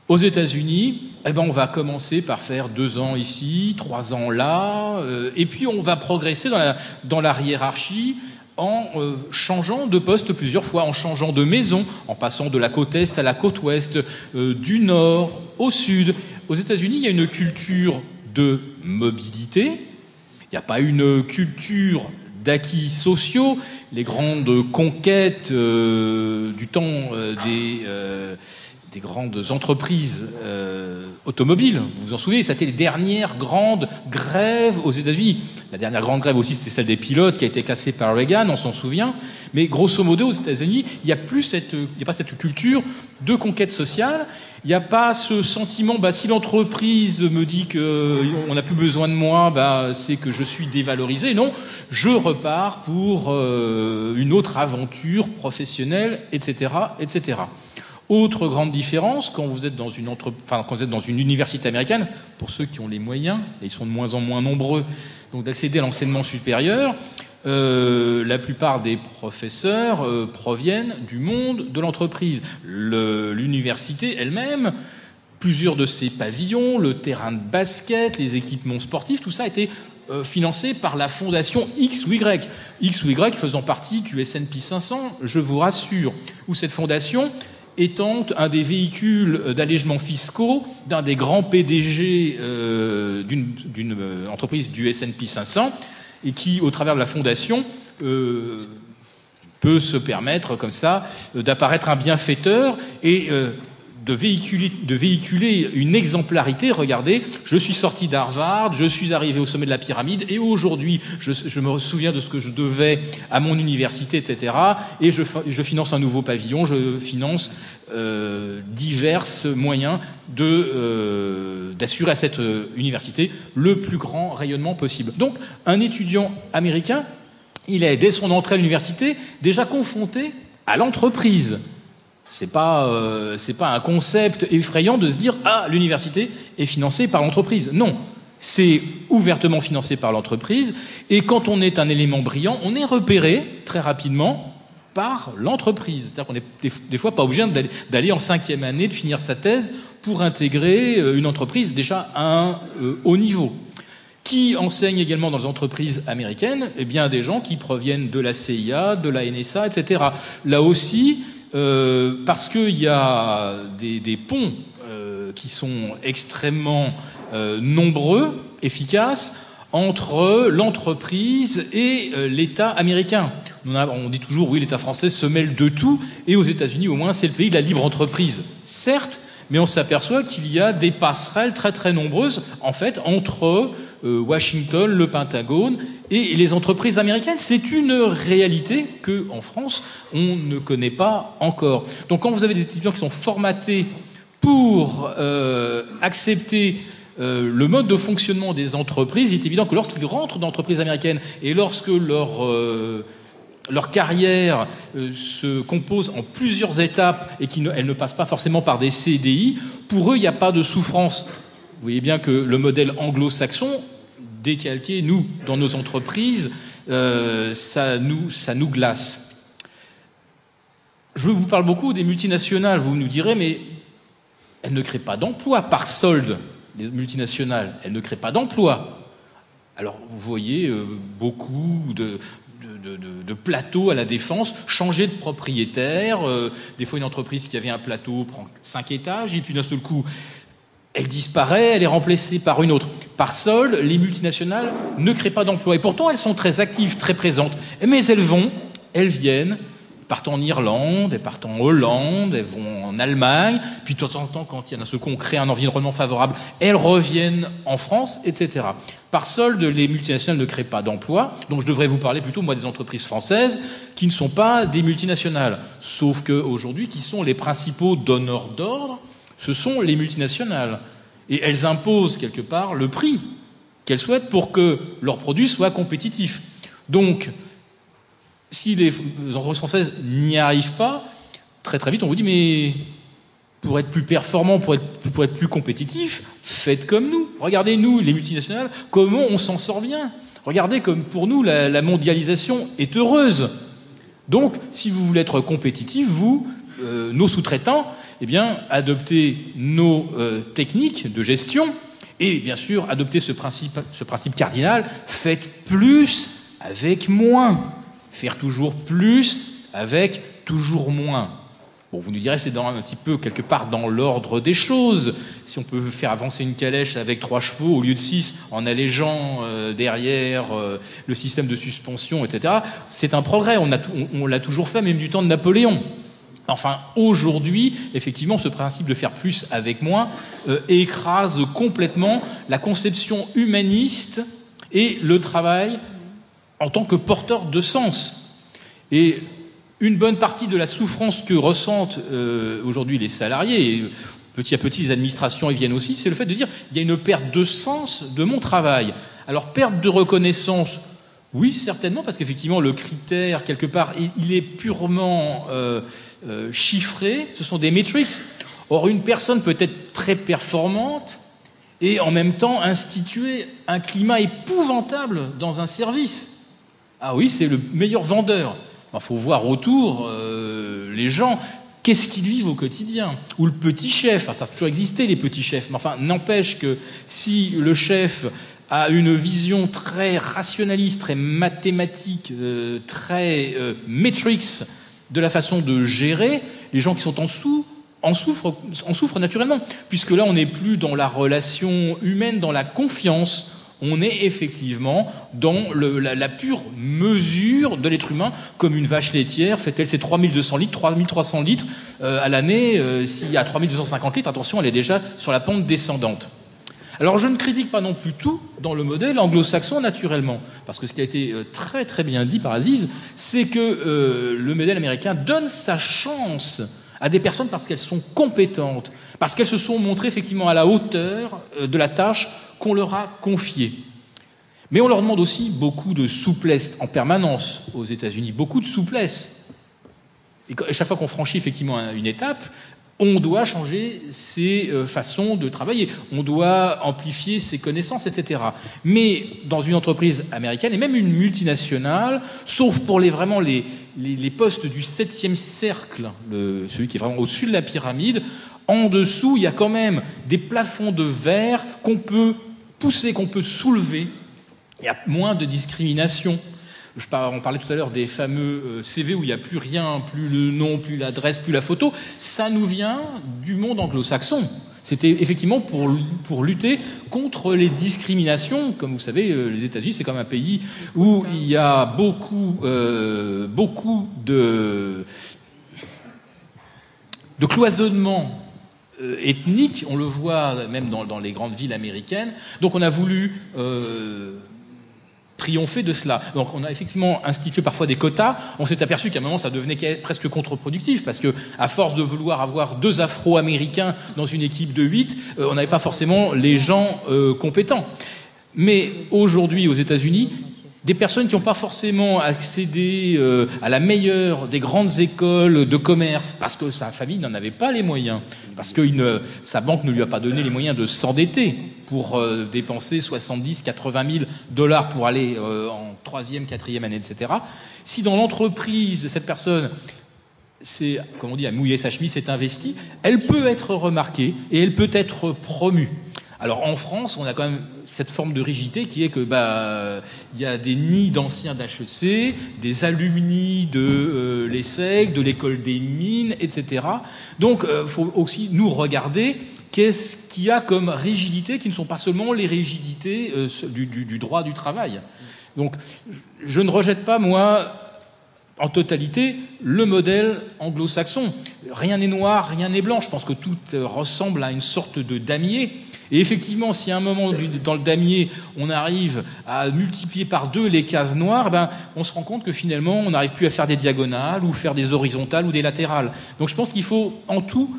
Aux États-Unis, eh ben, on va commencer par faire deux ans ici, trois ans là, euh, et puis on va progresser dans la, dans la hiérarchie en euh, changeant de poste plusieurs fois, en changeant de maison, en passant de la côte est à la côte ouest, euh, du nord au sud. Aux États-Unis, il y a une culture de mobilité, il n'y a pas une culture d'acquis sociaux. Les grandes conquêtes euh, du temps des, des grandes entreprises automobiles, vous vous en souvenez, c'était les dernières grandes grèves aux États-Unis. La dernière grande grève aussi, c'était celle des pilotes qui a été cassée par Reagan, on s'en souvient. Mais grosso modo, aux États-Unis, il n'y a plus cette, il n'y a pas cette culture de conquête sociale. Il n'y a pas ce sentiment, bah, si l'entreprise me dit qu'on n'a plus besoin de moi, bah, c'est que je suis dévalorisé. Non, je repars pour euh, une autre aventure professionnelle, etc., etc. Autre grande différence, quand vous êtes dans une, université américaine, pour ceux qui ont les moyens, et ils sont de moins en moins nombreux, donc d'accéder à l'enseignement supérieur, euh, la plupart des professeurs euh, proviennent du monde de l'entreprise. L'université elle-même, plusieurs de ses pavillons, le terrain de basket, les équipements sportifs, tout ça a été euh, financé par la fondation X ou Y. X ou Y faisant partie du S&P 500, je vous rassure, où cette fondation étant un des véhicules d'allègement fiscaux d'un des grands PDG euh, d'une euh, entreprise du S&P 500 et qui, au travers de la fondation, euh, peut se permettre comme ça d'apparaître un bienfaiteur et de véhiculer, une exemplarité. Regardez, je suis sorti d'Harvard, je suis arrivé au sommet de la pyramide, et aujourd'hui, je, me souviens de ce que je devais à mon université, etc. Et je, finance un nouveau pavillon, je finance euh, divers moyens euh, d'assurer à cette euh, université le plus grand rayonnement possible. Donc, un étudiant américain, il est dès son entrée à l'université déjà confronté à l'entreprise. C'est pas, euh, pas un concept effrayant de se dire ah l'université est financée par l'entreprise. Non, c'est ouvertement financé par l'entreprise. Et quand on est un élément brillant, on est repéré très rapidement par l'entreprise. C'est-à-dire qu'on est des fois pas obligé d'aller en cinquième année, de finir sa thèse pour intégrer euh, une entreprise déjà à un euh, haut niveau. Qui enseigne également dans les entreprises américaines? Eh bien, des gens qui proviennent de la CIA, de la NSA, etc. Là aussi, euh, parce qu'il y a des, ponts euh, qui sont extrêmement euh, nombreux, efficaces, entre l'entreprise et l'État américain. On, dit toujours, oui, l'État français se mêle de tout, et aux États-Unis, au moins, c'est le pays de la libre entreprise. Certes, mais on s'aperçoit qu'il y a des passerelles très très nombreuses, en fait, entre Washington, le Pentagone et les entreprises américaines. C'est une réalité que, en France, on ne connaît pas encore. Donc, quand vous avez des étudiants qui sont formatés pour euh, accepter euh, le mode de fonctionnement des entreprises, il est évident que lorsqu'ils rentrent dans l'entreprise américaine et lorsque leur euh, leur carrière se compose en plusieurs étapes et qu'elle ne passe pas forcément par des CDI, pour eux, il n'y a pas de souffrance. Vous voyez bien que le modèle anglo-saxon décalquer, nous, dans nos entreprises, euh, ça, nous, ça nous glace. Je vous parle beaucoup des multinationales. Vous nous direz, mais elles ne créent pas d'emplois par solde, les multinationales. Elles ne créent pas d'emplois. Alors, vous voyez euh, beaucoup de, de, plateaux à la défense, changer de propriétaire. Euh, des fois, une entreprise qui avait un plateau prend cinq étages, et puis d'un seul coup, elle disparaît, elle est remplacée par une autre. Par sol, les multinationales ne créent pas d'emplois. Et pourtant, elles sont très actives, très présentes. Mais elles vont, elles viennent, partent en Irlande, elles partent en Hollande, elles vont en Allemagne, puis de temps en temps, quand il y a un second, on crée un environnement favorable, elles reviennent en France, etc. Par solde, les multinationales ne créent pas d'emplois, donc je devrais vous parler plutôt, moi, des entreprises françaises qui ne sont pas des multinationales, sauf qu'aujourd'hui, qui sont les principaux donneurs d'ordre ce sont les multinationales. Et elles imposent quelque part le prix qu'elles souhaitent pour que leurs produits soient compétitifs. Donc, si les entreprises françaises n'y arrivent pas, très très vite on vous dit mais pour être plus performant, pour être, plus compétitif, faites comme nous. Regardez nous, les multinationales, comment on s'en sort bien. Regardez comme pour nous la, la mondialisation est heureuse. Donc, si vous voulez être compétitif, vous, euh, nos sous-traitants, eh bien, adopter nos euh, techniques de gestion et bien sûr adopter ce principe, ce principe cardinal, faites plus avec moins. Faire toujours plus avec toujours moins. Bon, vous nous direz, c'est un petit peu quelque part dans l'ordre des choses. Si on peut faire avancer une calèche avec trois chevaux au lieu de six, en allégeant euh, derrière le système de suspension, etc., c'est un progrès. On l'a toujours fait, même du temps de Napoléon. Enfin, aujourd'hui, effectivement, ce principe de faire plus avec moins euh, écrase complètement la conception humaniste et le travail en tant que porteur de sens. Et une bonne partie de la souffrance que ressentent euh, aujourd'hui les salariés, et petit à petit les administrations y viennent aussi, c'est le fait de dire il y a une perte de sens de mon travail. Alors perte de reconnaissance, oui certainement, parce qu'effectivement le critère quelque part il, est purement euh, euh, chiffré, ce sont des metrics. Or une personne peut être très performante et en même temps instituer un climat épouvantable dans un service. Ah oui, c'est le meilleur vendeur. Il faut voir autour euh, les gens, qu'est-ce qu'ils vivent au quotidien? Ou le petit chef, ça a toujours existé les petits chefs, mais enfin, n'empêche que si le chef a une vision très rationaliste, très mathématique, euh, très euh, matrix de la façon de gérer, les gens qui sont en dessous en souffrent, en souffrent naturellement, puisque là on n'est plus dans la relation humaine, dans la confiance, on est effectivement dans la, pure mesure de l'être humain, comme une vache laitière fait-elle ses 3200 litres, 3300 litres euh, à l'année. Euh, s'il y a 3250 litres, attention, elle est déjà sur la pente descendante. Alors je ne critique pas non plus tout dans le modèle anglo-saxon naturellement, parce que ce qui a été euh, très très bien dit par Aziz, c'est que le modèle américain donne sa chance à des personnes parce qu'elles sont compétentes, parce qu'elles se sont montrées effectivement à la hauteur de la tâche qu'on leur a confié. Mais on leur demande aussi beaucoup de souplesse en permanence aux États-Unis, beaucoup de souplesse. Et chaque fois qu'on franchit effectivement une étape, on doit changer ses euh, façons de travailler, on doit amplifier ses connaissances, etc. Mais dans une entreprise américaine et même une multinationale, sauf pour les vraiment postes du septième cercle, celui qui est vraiment au-dessus de la pyramide, en dessous, il y a quand même des plafonds de verre qu'on peut pousser, qu'on peut soulever, il y a moins de discrimination. On parlait tout à l'heure des fameux euh, CV où il n'y a plus rien, plus le nom, plus l'adresse, plus la photo. Ça nous vient du monde anglo-saxon. C'était effectivement pour, pour lutter contre les discriminations. Comme vous savez, euh, les États-Unis, c'est comme un pays où il y a beaucoup, euh, beaucoup de, cloisonnement ethnique, on le voit même dans, les grandes villes américaines. Donc on a voulu triompher de cela. Donc on a effectivement institué parfois des quotas. On s'est aperçu qu'à un moment ça devenait presque contre-productif parce que à force de vouloir avoir deux Afro-Américains dans une équipe de huit, euh, on n'avait pas forcément les gens compétents. Mais aujourd'hui aux États-Unis, des personnes qui n'ont pas forcément accédé euh, à la meilleure des grandes écoles de commerce parce que sa famille n'en avait pas les moyens, parce que sa banque ne lui a pas donné les moyens de s'endetter pour euh, dépenser 70, 80 000 dollars pour aller euh, en troisième, quatrième année, etc. Si dans l'entreprise, cette personne c'est, comme on dit, à mouiller sa chemise, s'est investie, elle peut être remarquée et elle peut être promue. Alors en France, on a quand même cette forme de rigidité qui est que bah il y a des nids d'anciens d'HEC, des alumni de euh, l'ESSEC, de l'école des mines, etc. Donc il euh, faut aussi nous regarder qu'est-ce qu'il y a comme rigidité qui ne sont pas seulement les rigidités euh, du, du, droit du travail. Donc je ne rejette pas moi en totalité le modèle anglo-saxon. Rien n'est noir, rien n'est blanc. Je pense que tout ressemble à une sorte de damier. Et effectivement, si à un moment dans le damier, on arrive à multiplier par deux les cases noires, ben, on se rend compte que finalement, on n'arrive plus à faire des diagonales ou faire des horizontales ou des latérales. Donc je pense qu'il faut en tout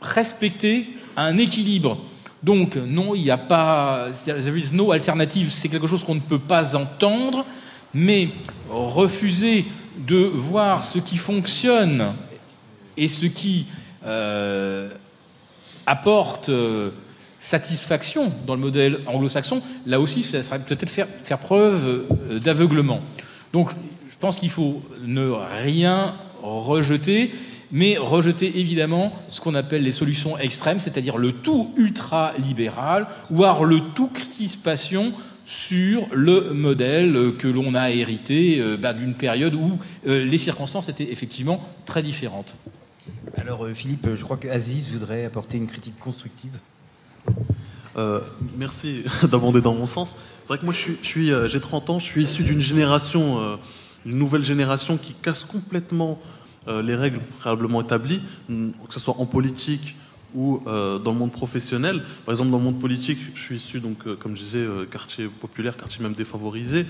respecter un équilibre. Donc non, il n'y a pas, there is no alternative, c'est quelque chose qu'on ne peut pas entendre, mais refuser de voir ce qui fonctionne et ce qui euh, apporte euh, satisfaction dans le modèle anglo-saxon, là aussi, ça serait peut-être faire, faire preuve euh, d'aveuglement. Donc, je pense qu'il faut ne rien rejeter, mais rejeter évidemment ce qu'on appelle les solutions extrêmes, c'est-à-dire le tout ultra-libéral, voire le tout crispation sur le modèle que l'on a hérité euh, bah, d'une période où euh, les circonstances étaient effectivement très différentes.
Alors Philippe, je crois que Aziz voudrait apporter une critique constructive.
Euh, merci d'abonder dans mon sens. C'est vrai que moi, euh, j'ai 30 ans, je suis issu d'une génération, euh, d'une nouvelle génération qui casse complètement les règles préalablement établies, que ce soit en politique ou dans le monde professionnel. Par exemple, dans le monde politique, je suis issu, donc, comme je disais, quartier populaire, quartier même défavorisé,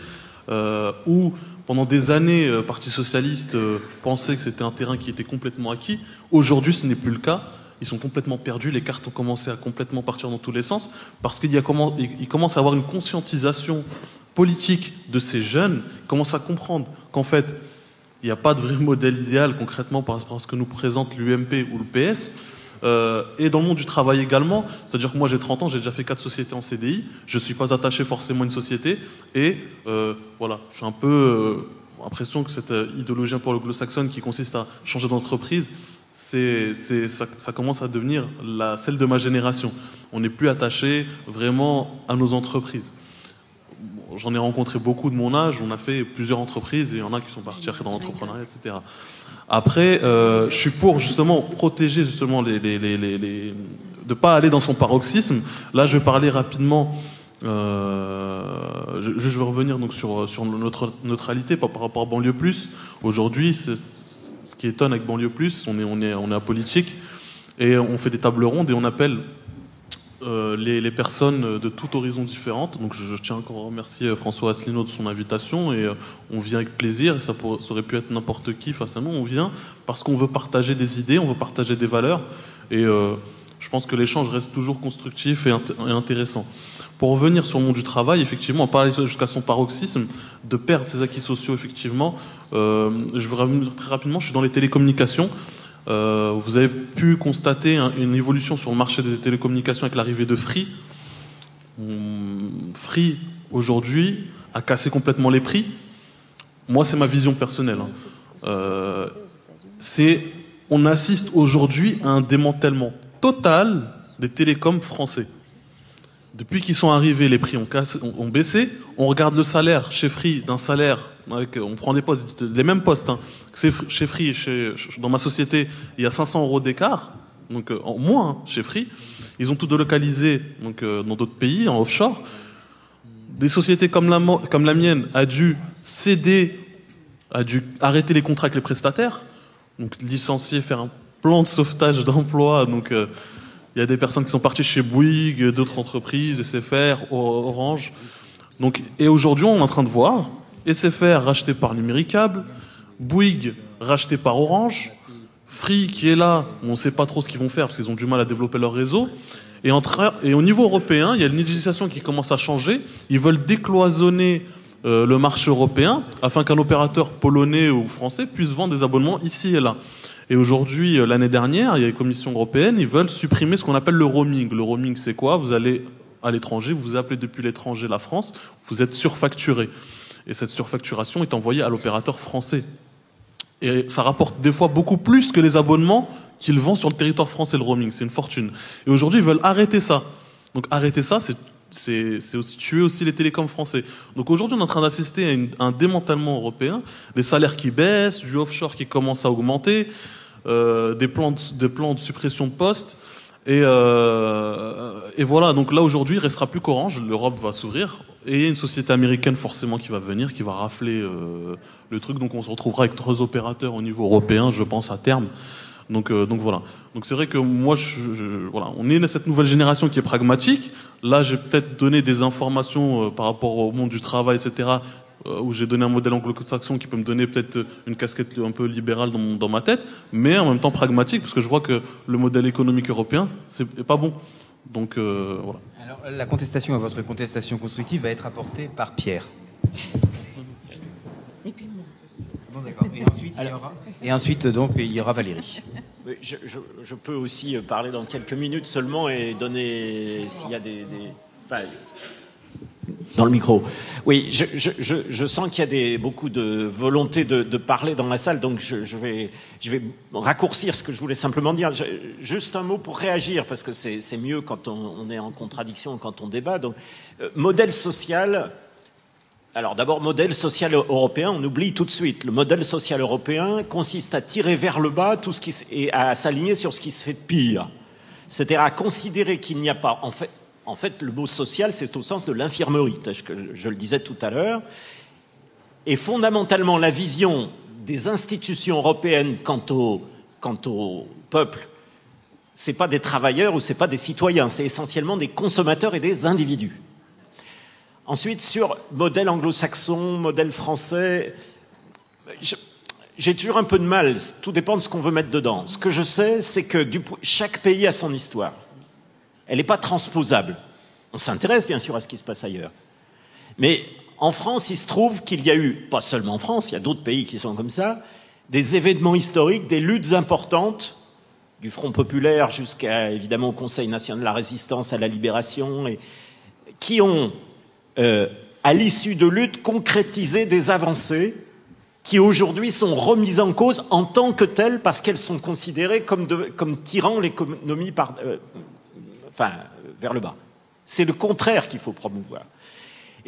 où pendant des années, le Parti socialiste pensait que c'était un terrain qui était complètement acquis. Aujourd'hui, ce n'est plus le cas. Ils sont complètement perdus, les cartes ont commencé à complètement partir dans tous les sens, parce qu'il commence à avoir une conscientisation politique de ces jeunes, ils commencent à comprendre qu'en fait, il n'y a pas de vrai modèle idéal concrètement par rapport à ce que nous présente l'UMP ou le PS. Euh, et dans le monde du travail également, c'est-à-dire que moi j'ai 30 ans, j'ai déjà fait quatre sociétés en CDI, je ne suis pas attaché forcément à une société, et euh, voilà, je suis un peu euh, l'impression que cette idéologie un peu anglo-saxonne qui consiste à changer d'entreprise, c'est, ça, ça, commence à devenir la, celle de ma génération. On n'est plus attaché vraiment à nos entreprises. J'en ai rencontré beaucoup de mon âge, on a fait plusieurs entreprises et il y en a qui sont partis dans l'entrepreneuriat, etc. Après, euh, je suis pour justement protéger justement les, les, les, les, de pas aller dans son paroxysme. Là, je vais parler rapidement. Euh, je, je, vais revenir donc sur sur notre neutralité par, par rapport à banlieue plus. Aujourd'hui, ce qui étonne avec banlieue plus, on est on est on est apolitique et on fait des tables rondes et on appelle euh, les, personnes de tout horizon différentes. Donc je, tiens encore à remercier euh, François Asselineau de son invitation et euh, on vient avec plaisir. Ça, aurait pu être n'importe qui face à nous. On vient parce qu'on veut partager des idées, on veut partager des valeurs et je pense que l'échange reste toujours constructif et, et, intéressant. Pour revenir sur le monde du travail, effectivement, on parlait jusqu'à son paroxysme de perdre ses acquis sociaux. Effectivement, je veux revenir très rapidement. Je suis dans les télécommunications. Euh, vous avez pu constater une évolution sur le marché des télécommunications avec l'arrivée de Free. Hum, Free, aujourd'hui, a cassé complètement les prix. Moi, c'est ma vision personnelle. Hein. Euh, c'est, on assiste aujourd'hui à un démantèlement total des télécoms français. Depuis qu'ils sont arrivés, les prix ont, baissé. On regarde le salaire chez Free d'un salaire, on prend des postes, les mêmes postes. Hein. Chez Free, chez, dans ma société, il y a 500 euros d'écart, donc euh, en moins hein, chez Free. Ils ont tout délocalisé donc, euh, dans d'autres pays, en offshore. Des sociétés comme la, comme la mienne a dû céder, a dû arrêter les contrats avec les prestataires, donc licencier, faire un plan de sauvetage d'emploi. Donc euh, il y a des personnes qui sont parties chez Bouygues, d'autres entreprises, SFR, Orange. Donc, et aujourd'hui, on est en train de voir SFR racheté par Numéricable, Bouygues racheté par Orange, Free qui est là, on ne sait pas trop ce qu'ils vont faire parce qu'ils ont du mal à développer leur réseau. Et, au niveau européen, il y a une législation qui commence à changer. Ils veulent décloisonner euh, le marché européen afin qu'un opérateur polonais ou français puisse vendre des abonnements ici et là. Et aujourd'hui, euh, l'année dernière, il y a les commissions européennes, ils veulent supprimer ce qu'on appelle le roaming. Le roaming, c'est quoi? Vous allez à l'étranger, vous vous appelez depuis l'étranger la France, vous êtes surfacturé. Et cette surfacturation est envoyée à l'opérateur français. Et ça rapporte des fois beaucoup plus que les abonnements qu'ils vendent sur le territoire français, le roaming. C'est une fortune. Et aujourd'hui, ils veulent arrêter ça. Donc arrêter ça, c'est c'est aussi tuer aussi les télécoms français. Donc aujourd'hui, on est en train d'assister à, un démantèlement européen, des salaires qui baissent, du offshore qui commence à augmenter, des, plans de, de suppression de postes. Et, euh, et voilà, donc là aujourd'hui, il restera plus qu'Orange, l'Europe va s'ouvrir, et il y a une société américaine forcément qui va venir, qui va rafler euh, le truc, donc on se retrouvera avec trois opérateurs au niveau européen, je pense, à terme. Donc, euh, donc voilà. Donc c'est vrai que moi, je, voilà, on est cette nouvelle génération qui est pragmatique. Là, j'ai peut-être donné des informations euh, par rapport au monde du travail, etc., euh, où j'ai donné un modèle anglo-saxon qui peut me donner peut-être une casquette un peu libérale dans, dans, ma tête, mais en même temps pragmatique, parce que je vois que le modèle économique européen, c'est pas bon. Donc euh, voilà.
Alors, la contestation à votre contestation constructive va être apportée par Pierre. Et puis moi. Bon, d'accord. Et ensuite, il y aura... Et ensuite, donc, il y aura Valérie.
Je, je, je, peux aussi parler dans quelques minutes seulement et donner s'il y a des, des enfin, dans le micro. Oui, je, sens qu'il y a beaucoup de volonté de, parler dans la salle, donc je, vais, raccourcir ce que je voulais simplement dire. juste un mot pour réagir, parce que c'est mieux quand on, on, est en contradiction, quand on débat. Donc, euh, modèle social. Alors d'abord, modèle social européen, on oublie tout de suite. Le modèle social européen consiste à tirer vers le bas tout ce qui et à s'aligner sur ce qui se fait de pire. C'est-à-dire à considérer qu'il n'y a pas, en fait, en fait, le mot social, c'est au sens de l'infirmerie, je le disais tout à l'heure. Et fondamentalement, la vision des institutions européennes quant au, peuple c'est pas des travailleurs ou c'est pas des citoyens, c'est essentiellement des consommateurs et des individus. Ensuite, sur modèle anglo-saxon, modèle français, j'ai toujours un peu de mal, tout dépend de ce qu'on veut mettre dedans. Ce que je sais, c'est que chaque pays a son histoire. Elle n'est pas transposable. On s'intéresse bien sûr à ce qui se passe ailleurs. Mais en France, il se trouve qu'il y a eu, pas seulement en France, il y a d'autres pays qui sont comme ça, des événements historiques, des luttes importantes, du Front populaire jusqu'à évidemment au Conseil national de la résistance à la libération, qui ont, euh, à l'issue de luttes, concrétisé des avancées qui aujourd'hui sont remises en cause en tant que telles parce qu'elles sont considérées comme, comme tirant l'économie par, euh, enfin, vers le bas. C'est le contraire qu'il faut promouvoir.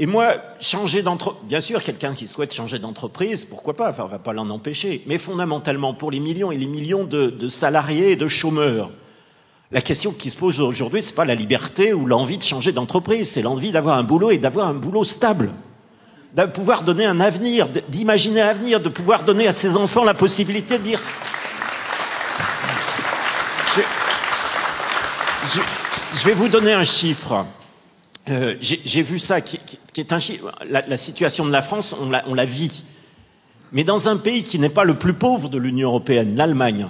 Et moi, changer d'entreprise, bien sûr, quelqu'un qui souhaite changer d'entreprise, pourquoi pas, enfin, on va pas l'en empêcher, mais fondamentalement, pour les millions et les millions de, salariés et de chômeurs, la question qui se pose aujourd'hui, c'est pas la liberté ou l'envie de changer d'entreprise, c'est l'envie d'avoir un boulot et d'avoir un boulot stable de pouvoir donner un avenir, d'imaginer un avenir, de pouvoir donner à ses enfants la possibilité de dire vais vous donner un chiffre. Euh, J'ai vu ça, qui, est un chiffre. La, situation de la France, on la, vit. Mais dans un pays qui n'est pas le plus pauvre de l'Union européenne, l'Allemagne,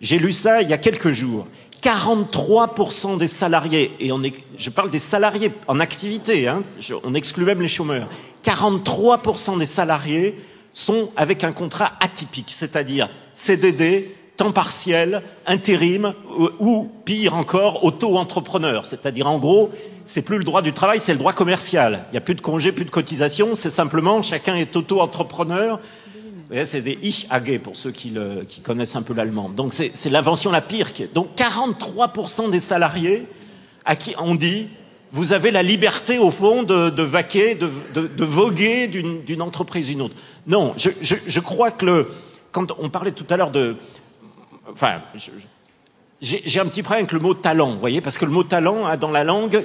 j'ai lu ça il y a quelques jours. 43% des salariés, et on est, je parle des salariés en activité, hein, je, on exclut même les chômeurs, 43% des salariés sont avec un contrat atypique, c'est-à-dire CDD, temps partiel, intérim ou, ou pire encore, auto-entrepreneur. C'est-à-dire en gros, c'est plus le droit du travail, c'est le droit commercial. Il n'y a plus de congés, plus de cotisations, c'est simplement chacun est auto-entrepreneur. C'est des Ich pour ceux qui, connaissent un peu l'allemand. Donc c'est l'invention la pire. Donc 43% des salariés à qui on dit vous avez la liberté, au fond, de, vaquer, de, de, voguer d'une entreprise à une autre. Non, je, je, je, crois que le, quand on parlait tout à l'heure de... Enfin, j'ai un petit problème avec le mot talent, vous voyez, parce que le mot talent a dans la langue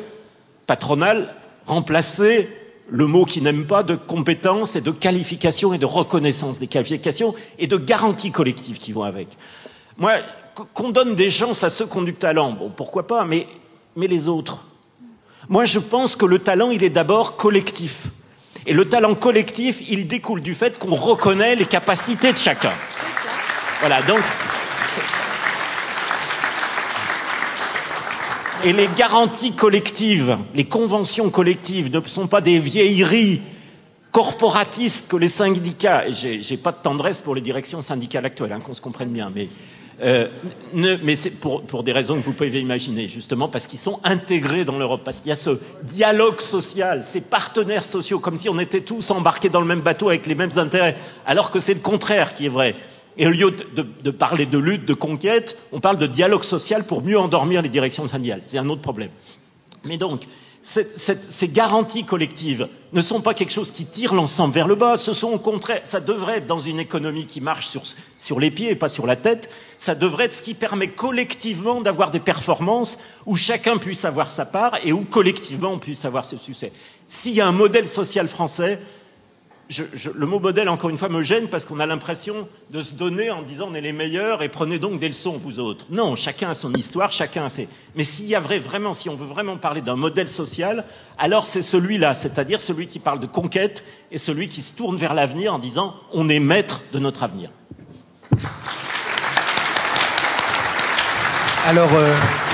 patronale remplacé le mot qui n'aime pas de compétences et de qualification et de reconnaissance des qualifications et de garanties collectives qui vont avec. Moi, qu'on donne des chances à ceux qui ont du talent, bon, pourquoi pas, mais, mais les autres moi, je pense que le talent, il est d'abord collectif. Et le talent collectif, il découle du fait qu'on reconnaît les capacités de chacun. Voilà, donc. Et les garanties collectives, les conventions collectives ne sont pas des vieilleries corporatistes que les syndicats, et j'ai pas de tendresse pour les directions syndicales actuelles, hein, qu'on se comprenne bien, mais euh, c'est pour des raisons que vous pouvez imaginer, justement parce qu'ils sont intégrés dans l'Europe, parce qu'il y a ce dialogue social, ces partenaires sociaux, comme si on était tous embarqués dans le même bateau avec les mêmes intérêts, alors que c'est le contraire qui est vrai. Et au lieu de, parler de lutte, de conquête, on parle de dialogue social pour mieux endormir les directions syndicales. C'est un autre problème. Mais donc, ces garanties collectives ne sont pas quelque chose qui tire l'ensemble vers le bas, ce sont au contraire, ça devrait être dans une économie qui marche sur, sur les pieds et pas sur la tête, ça devrait être ce qui permet collectivement d'avoir des performances où chacun puisse avoir sa part et où collectivement on puisse avoir ce succès. S'il y a un modèle social français, le mot modèle, encore une fois, me gêne parce qu'on a l'impression de se donner en disant on est les meilleurs et prenez donc des leçons, vous autres. Non, chacun a son histoire, chacun a ses. Mais s'il y a vrai, vraiment, si on veut vraiment parler d'un modèle social, alors c'est celui-là, c'est-à-dire celui qui parle de conquête et celui qui se tourne vers l'avenir en disant on est maître de notre avenir.
Alors, euh,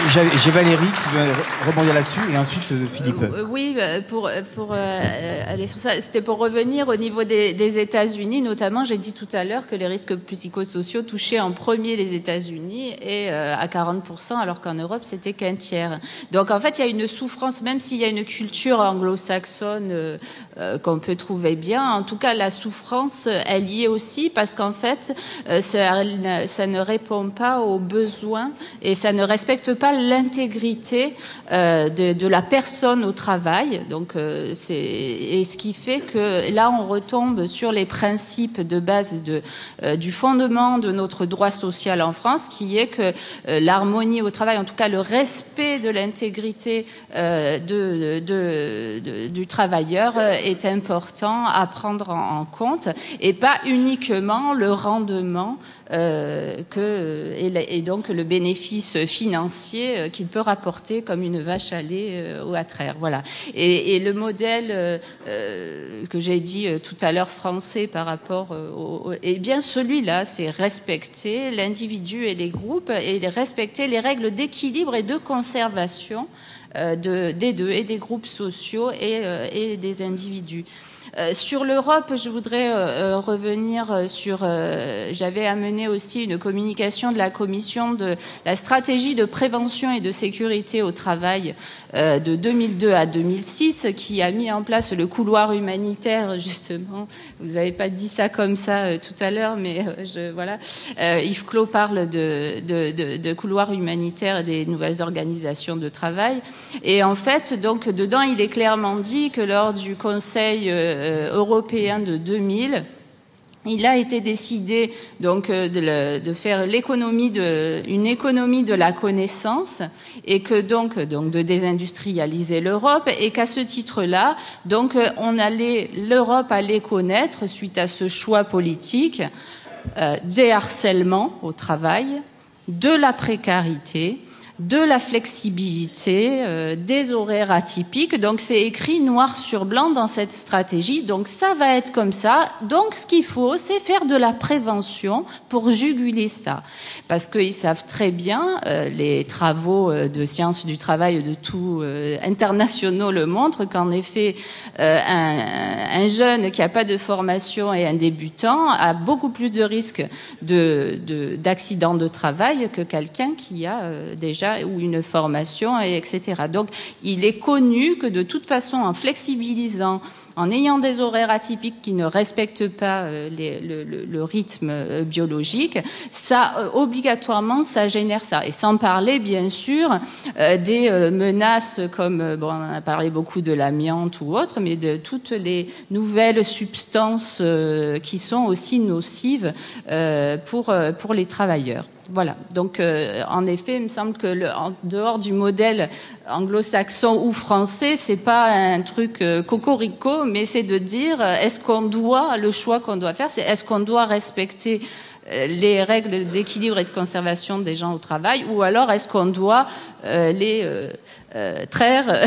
j'ai Valérie qui veut rebondir là-dessus et ensuite euh, Philippe.
Euh, oui, pour, pour euh, aller sur ça, c'était pour revenir au niveau des, des États-Unis, notamment. J'ai dit tout à l'heure que les risques psychosociaux touchaient en premier les États-Unis et euh, à 40%, alors qu'en Europe, c'était qu'un tiers. Donc, en fait, il y a une souffrance, même s'il y a une culture anglo-saxonne euh, qu'on peut trouver bien. En tout cas, la souffrance, elle y est aussi parce qu'en fait, ça, ça ne répond pas aux besoins et ça ne respecte pas l'intégrité euh, de, la personne au travail. Donc, euh, c'est et ce qui fait que là, on retombe sur les principes de base euh, du fondement de notre droit social en France, qui est que l'harmonie au travail, en tout cas le respect de l'intégrité du travailleur, est important à prendre en compte et pas uniquement le rendement euh, que, et, donc le bénéfice financier euh, qu'il peut rapporter comme une vache à lait euh, ou à traire. Voilà. Et, et le modèle euh, que j'ai dit tout à l'heure français par rapport au, eh bien celui-là, c'est respecter l'individu et les groupes et respecter les règles d'équilibre et de conservation de, des deux, et des groupes sociaux et, et des individus. Euh, sur l'Europe, je voudrais euh, euh, revenir sur. J'avais amené aussi une communication de la Commission de la stratégie de prévention et de sécurité au travail de 2002 à 2006, qui a mis en place le couloir humanitaire justement. Vous n'avez pas dit ça comme ça tout à l'heure, mais je, voilà. Yves Clos parle de, de, de, de couloir humanitaire des nouvelles organisations de travail. Et en fait, donc dedans, il est clairement dit que lors du Conseil euh, européen de 2000, il a été décidé donc euh, de, faire l'économie une économie de la connaissance et que donc de désindustrialiser l'Europe et qu'à ce titre-là donc euh, l'Europe allait connaître suite à ce choix politique des harcèlements au travail, de la précarité, de la flexibilité, euh, des horaires atypiques. Donc c'est écrit noir sur blanc dans cette stratégie. Donc ça va être comme ça. Donc ce qu'il faut, c'est faire de la prévention pour juguler ça. Parce qu'ils savent très bien, euh, les travaux euh, de sciences du travail de tout internationaux le montrent, qu'en effet, un, un, jeune qui n'a pas de formation et un débutant a beaucoup plus de risques d'accidents de, de, de travail que quelqu'un qui a déjà ou une formation, et etc. Donc, il est connu que de toute façon, en flexibilisant en ayant des horaires atypiques qui ne respectent pas euh, le, rythme euh, biologique, ça euh, obligatoirement ça génère ça. Et sans parler bien sûr des menaces comme bon, on a parlé beaucoup de l'amiante ou autre, mais de toutes les nouvelles substances qui sont aussi nocives pour pour les travailleurs. Voilà. Donc, euh, en effet, il me semble que le, en dehors du modèle anglo-saxon ou français, c'est pas un truc euh, cocorico, mais c'est de dire euh, est-ce qu'on doit le choix qu'on doit faire, c'est est-ce qu'on doit respecter les règles d'équilibre et de conservation des gens au travail, ou alors est-ce qu'on doit les euh, traire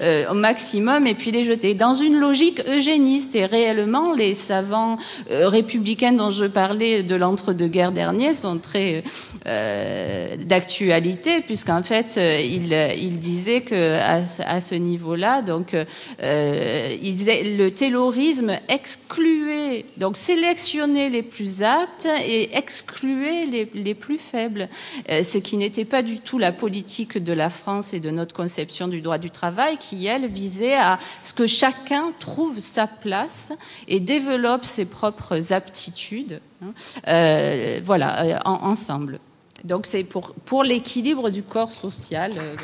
euh, au maximum et puis les jeter. Dans une logique eugéniste, et réellement, les savants euh, républicains dont je parlais de l'entre-deux-guerres dernier sont très euh, d'actualité, puisqu'en fait, il, il disait que à, à ce niveau-là, donc, il disait le taylorisme excluait, donc sélectionnait les plus aptes et excluait les, les plus faibles, ce qui n'était pas du tout la politique de la France et de notre conception du droit du travail qui, elle, visait à ce que chacun trouve sa place et développe ses propres aptitudes, hein, euh, voilà, euh, ensemble. Donc c'est pour, pour l'équilibre du corps social. Euh,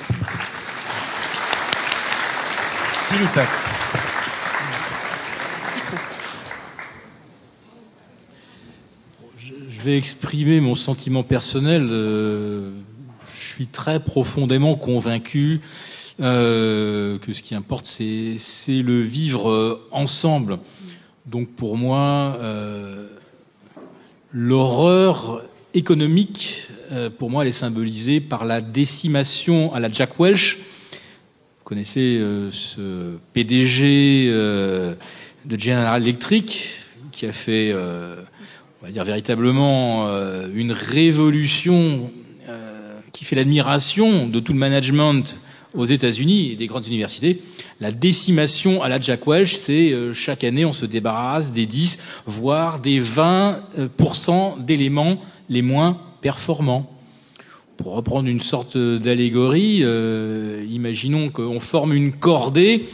Philippe.
Je vais exprimer mon sentiment personnel très profondément convaincu euh, que ce qui importe, c'est le vivre euh, ensemble. Donc pour moi, euh, l'horreur économique, pour moi, elle est symbolisée par la décimation à la Jack Welch. Vous connaissez ce PDG de General Electric qui a fait, on va dire véritablement, une révolution qui fait l'admiration de tout le management aux États-Unis et des grandes universités, la décimation à la Jack Welch, c'est euh, chaque année on se débarrasse des 10, voire des 20% d'éléments les moins performants. Pour reprendre une sorte d'allégorie, euh, imaginons qu'on forme une cordée.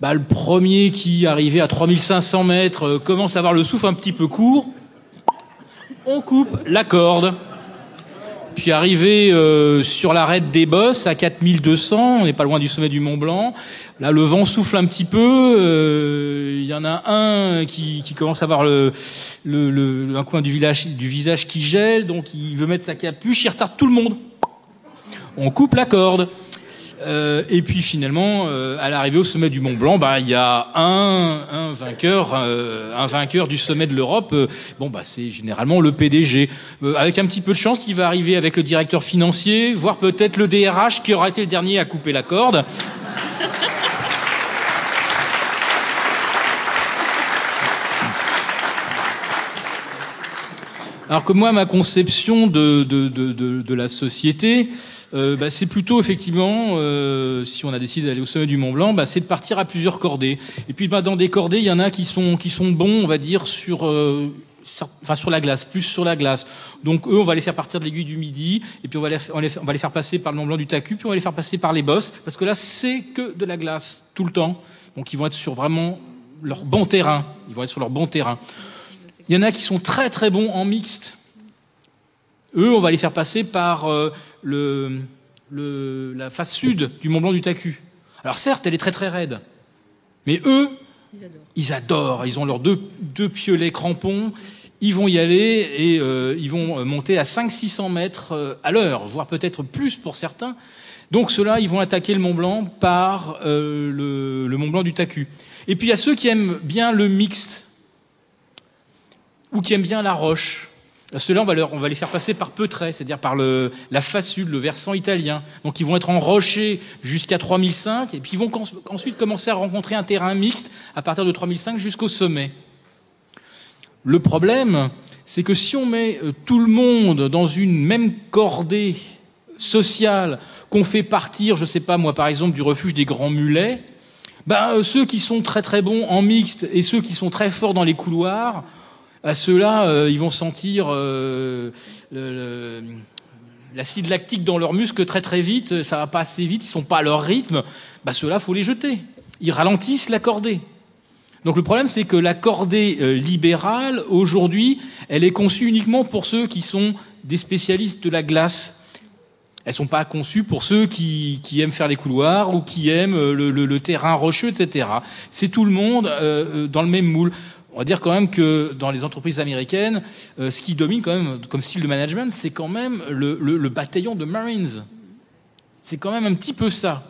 Bah, le premier qui arrivait à 3500 mètres euh, commence à avoir le souffle un petit peu court. On coupe la corde. Puis arrivé euh, sur l'arête des Bosses à 4200, on n'est pas loin du sommet du Mont Blanc. Là, le vent souffle un petit peu. Euh, il y en a un qui, commence à avoir un coin du visage qui gèle, donc il veut mettre sa capuche, il retarde tout le monde. On coupe la corde. Euh, et puis finalement, euh, à l'arrivée au sommet du Mont Blanc, bah il y a un, un vainqueur, euh, un vainqueur du sommet de l'Europe. bon bah c'est généralement le PDG, avec un petit peu de chance, qui va arriver avec le directeur financier, voire peut-être le DRH qui aura été le dernier à couper la corde. Alors que moi, ma conception de, de, de, de la société, euh, bah, c'est plutôt effectivement, euh, si on a décidé d'aller au sommet du Mont Blanc, bah, c'est de partir à plusieurs cordées. Et puis bah, dans des cordées, il y en a qui sont qui sont bons, on va dire sur euh, enfin sur la glace, plus sur la glace. Donc eux, on va les faire partir de l'aiguille du Midi, et puis on va les, on, va les faire passer par le Mont Blanc du Tacu, puis on va les faire passer par les bosses, parce que là c'est que de la glace tout le temps. Donc ils vont être sur vraiment leur bon terrain. Ils vont être sur leur bon terrain. Il y en a qui sont très très bons en mixte. Eux, on va les faire passer par euh, le, le, la face sud du Mont Blanc du Tacu. Alors certes, elle est très très raide, mais eux, ils adorent. Ils, ont leurs deux, deux piolets crampons. Ils vont y aller et euh, ils vont monter à 500-600 mètres euh, à l'heure, voire peut-être plus pour certains. Donc ceux-là, ils vont attaquer le Mont Blanc par le, le Mont Blanc du Tacu. Et puis il y a ceux qui aiment bien le mixte ou qui aiment bien la roche. Ceux-là, on, va les faire passer par peu c'est-à-dire par la facule, le versant italien. Donc ils vont être enrochés jusqu'à 3005, et puis ils vont ensuite commencer à rencontrer un terrain mixte à partir de 3005 jusqu'au sommet. Le problème, c'est que si on met euh, tout le monde dans une même cordée sociale, qu'on fait partir, je ne sais pas moi, par exemple, du refuge des Grands Mulets, ben, euh, ceux qui sont très très bons en mixte et ceux qui sont très forts dans les couloirs, à ceux-là, euh, ils vont sentir euh, l'acide lactique dans leurs muscles très très vite, ça va pas assez vite, ils sont pas à leur rythme, bah ceux-là, faut les jeter. Ils ralentissent la cordée. Donc le problème, c'est que la cordée euh, libérale, aujourd'hui, elle est conçue uniquement pour ceux qui sont des spécialistes de la glace. Elles sont pas conçues pour ceux qui, aiment faire les couloirs ou qui aiment le, terrain rocheux, etc. C'est tout le monde dans le même moule on va dire quand même que dans les entreprises américaines, euh, ce qui domine quand même comme style de management, c'est quand même le, bataillon de Marines. C'est quand même un petit peu ça.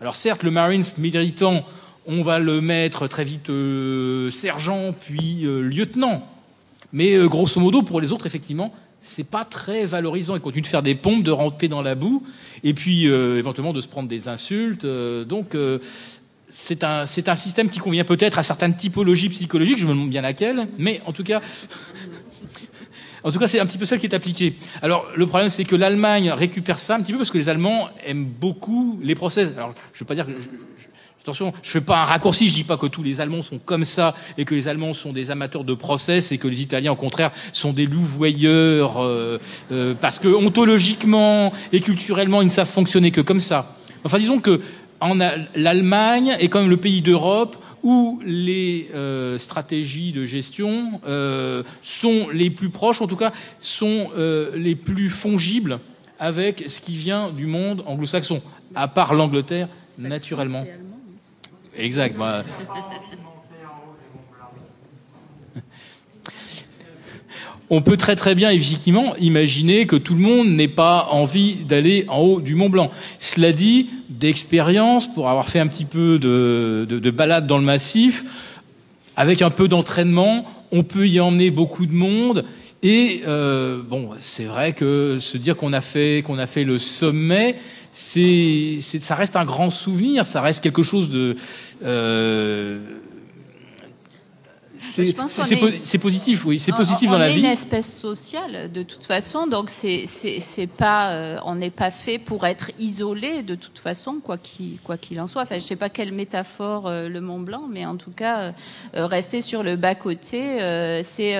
Alors certes, le Marines méritant, on va le mettre très vite euh, sergent, puis euh, lieutenant. Mais grosso modo, pour les autres, effectivement, c'est pas très valorisant. Ils continuent de faire des pompes, de ramper dans la boue, et puis éventuellement de se prendre des insultes. donc c'est un, un système qui convient peut-être à certaines typologies psychologiques, je me demande bien laquelle, mais en tout cas, en tout cas, c'est un petit peu celle qui est appliquée. Alors, le problème, c'est que l'Allemagne récupère ça un petit peu parce que les Allemands aiment beaucoup les procès. Alors, je veux pas dire que, attention, je fais pas un raccourci, je dis pas que tous les Allemands sont comme ça et que les Allemands sont des amateurs de procès et que les Italiens, au contraire, sont des louvoyeurs euh, euh, parce que ontologiquement et culturellement, ils ne savent fonctionner que comme ça. Enfin, disons que l'Allemagne est quand même le pays d'Europe où les euh, stratégies de gestion euh, sont les plus proches, en tout cas sont euh, les plus fongibles avec ce qui vient du monde anglo-saxon, à part l'Angleterre, naturellement. Exact. Bah. On peut très très bien effectivement imaginer que tout le monde n'ait pas envie d'aller en haut du Mont Blanc. Cela dit, d'expérience, pour avoir fait un petit peu de, de, balade dans le massif, avec un peu d'entraînement, on peut y emmener beaucoup de monde. Et euh, bon, c'est vrai que se dire qu'on a fait qu'on a fait le sommet, ça reste un grand souvenir, ça reste quelque chose de euh, c'est positif, oui, c'est positif dans la vie.
On est une espèce sociale de toute façon, donc c'est pas, euh, on n'est pas fait pour être isolé de toute façon, quoi qu'il quoi qu'il en soit. Enfin, je sais pas quelle métaphore euh, le Mont Blanc, mais en tout cas, euh, rester sur le bas côté, c'est,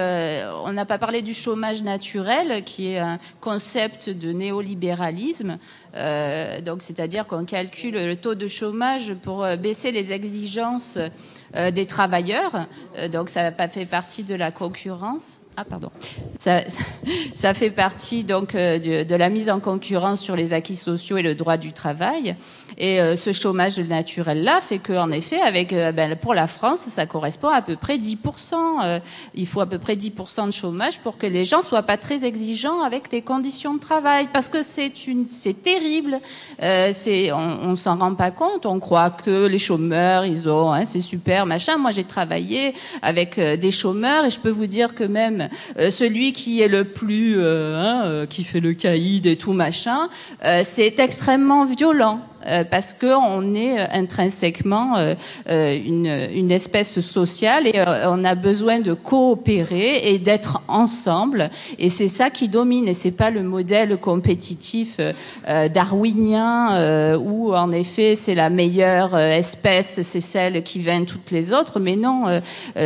on n'a pas parlé du chômage naturel, qui est un concept de néolibéralisme. donc, c'est-à-dire qu'on calcule le taux de chômage pour baisser les exigences euh, des travailleurs. Euh, donc ça fait partie de la concurrence. Ah pardon. Ça, ça fait partie donc euh, de, de, la mise en concurrence sur les acquis sociaux et le droit du travail. Et euh, ce chômage naturel-là fait qu'en effet, avec, euh, ben, pour la France, ça correspond à peu près 10%. Euh, il faut à peu près 10% de chômage pour que les gens soient pas très exigeants avec les conditions de travail. Parce que c'est une, c'est terrible. c'est, on, on s'en rend pas compte. On croit que les chômeurs, ils ont, hein, c'est super, machin. Moi, j'ai travaillé avec des chômeurs et je peux vous dire que même celui qui est le plus, hein, qui fait le caïd et tout machin, c'est extrêmement violent. Euh, parce qu'on est euh, intrinsèquement euh, une, une, espèce sociale et on a besoin de coopérer et d'être ensemble. Et c'est ça qui domine. Et c'est pas le modèle compétitif darwinien où en effet c'est la meilleure espèce, c'est celle qui vainc toutes les autres. Mais non,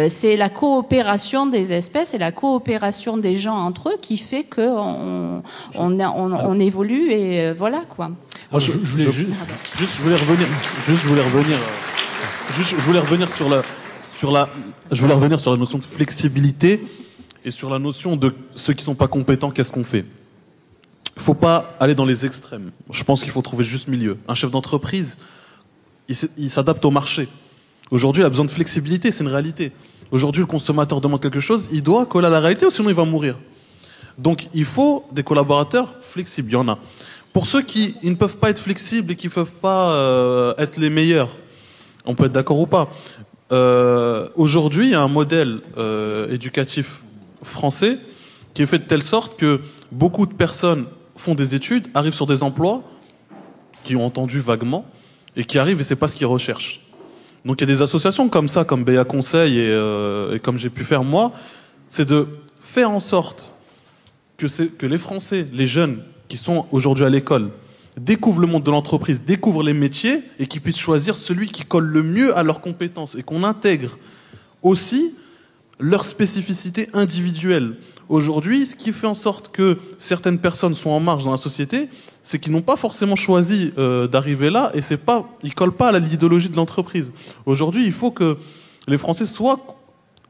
c'est la coopération des espèces et la coopération des gens entre eux qui fait qu'on on, on, on, évolue et voilà quoi.
Ah, je, voulais juste, je voulais revenir, juste, je voulais revenir, euh, juste, je voulais revenir sur la, sur la, je voulais revenir sur la notion de flexibilité et sur la notion de ceux qui sont pas compétents, qu'est-ce qu'on fait? Il faut pas aller dans les extrêmes. Je pense qu'il faut trouver juste milieu. Un chef d'entreprise, il s'adapte au marché. Aujourd'hui, il a besoin de flexibilité, c'est une réalité. Aujourd'hui, le consommateur demande quelque chose, il doit coller à la réalité, ou sinon il va mourir. Donc, il faut des collaborateurs flexibles. Il y en a. Pour ceux qui ne peuvent pas être flexibles et qui ne peuvent pas euh, être les meilleurs, on peut être d'accord ou pas. Euh, Aujourd'hui, il y a un modèle euh, éducatif français qui est fait de telle sorte que beaucoup de personnes font des études, arrivent sur des emplois qui ont entendu vaguement et qui arrivent et c'est pas ce qu'ils recherchent. Donc il y a des associations comme ça, comme BA Conseil et, et comme j'ai pu faire moi, c'est de faire en sorte que, que les Français, les jeunes qui sont aujourd'hui à l'école découvrent le monde de l'entreprise, découvrent les métiers et qui puissent choisir celui qui colle le mieux à leurs compétences et qu'on intègre aussi leur spécificité individuelle. Aujourd'hui, ce qui fait en sorte que certaines personnes sont en marge dans la société, c'est qu'ils n'ont pas forcément choisi euh, d'arriver là et c'est pas, ils collent pas à l'idéologie de l'entreprise. Aujourd'hui, il faut que les Français soient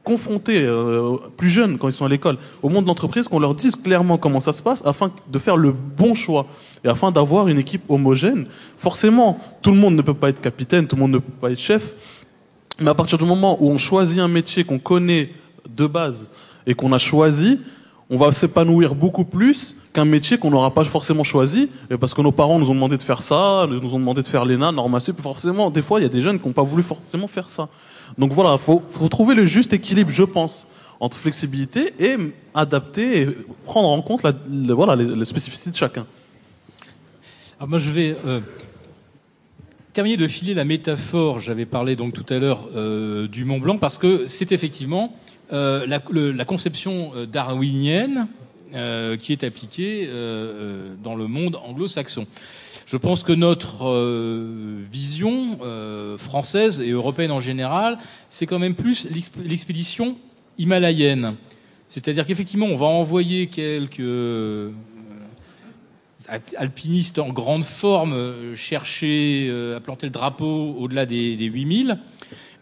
confrontés euh, plus jeunes quand ils sont à l'école au monde de l'entreprise, qu'on leur dise clairement comment ça se passe afin de faire le bon choix et afin d'avoir une équipe homogène. Forcément, tout le monde ne peut pas être capitaine, tout le monde ne peut pas être chef, mais à partir du moment où on choisit un métier qu'on connaît de base et qu'on a choisi, on va s'épanouir beaucoup plus qu'un métier qu'on n'aura pas forcément choisi, et parce que nos parents nous ont demandé de faire ça, nous ont demandé de faire l'ENA, Norma Sup, forcément, des fois, il y a des jeunes qui n'ont pas voulu forcément faire ça. Donc voilà, faut, faut trouver le juste équilibre, je pense, entre flexibilité et adapter et prendre en compte la, voilà, les, spécificités de chacun.
Alors moi, je vais euh, terminer de filer la métaphore. J'avais parlé donc tout à l'heure euh, du Mont Blanc parce que c'est effectivement euh, la, conception darwinienne qui est appliquée dans le monde anglo-saxon. Je pense que notre euh, vision euh, française et européenne en général, c'est quand même plus l'expédition himalayenne. C'est-à-dire qu'effectivement, on va envoyer quelques euh, alpinistes en grande forme chercher à planter le drapeau au-delà des, des 8000,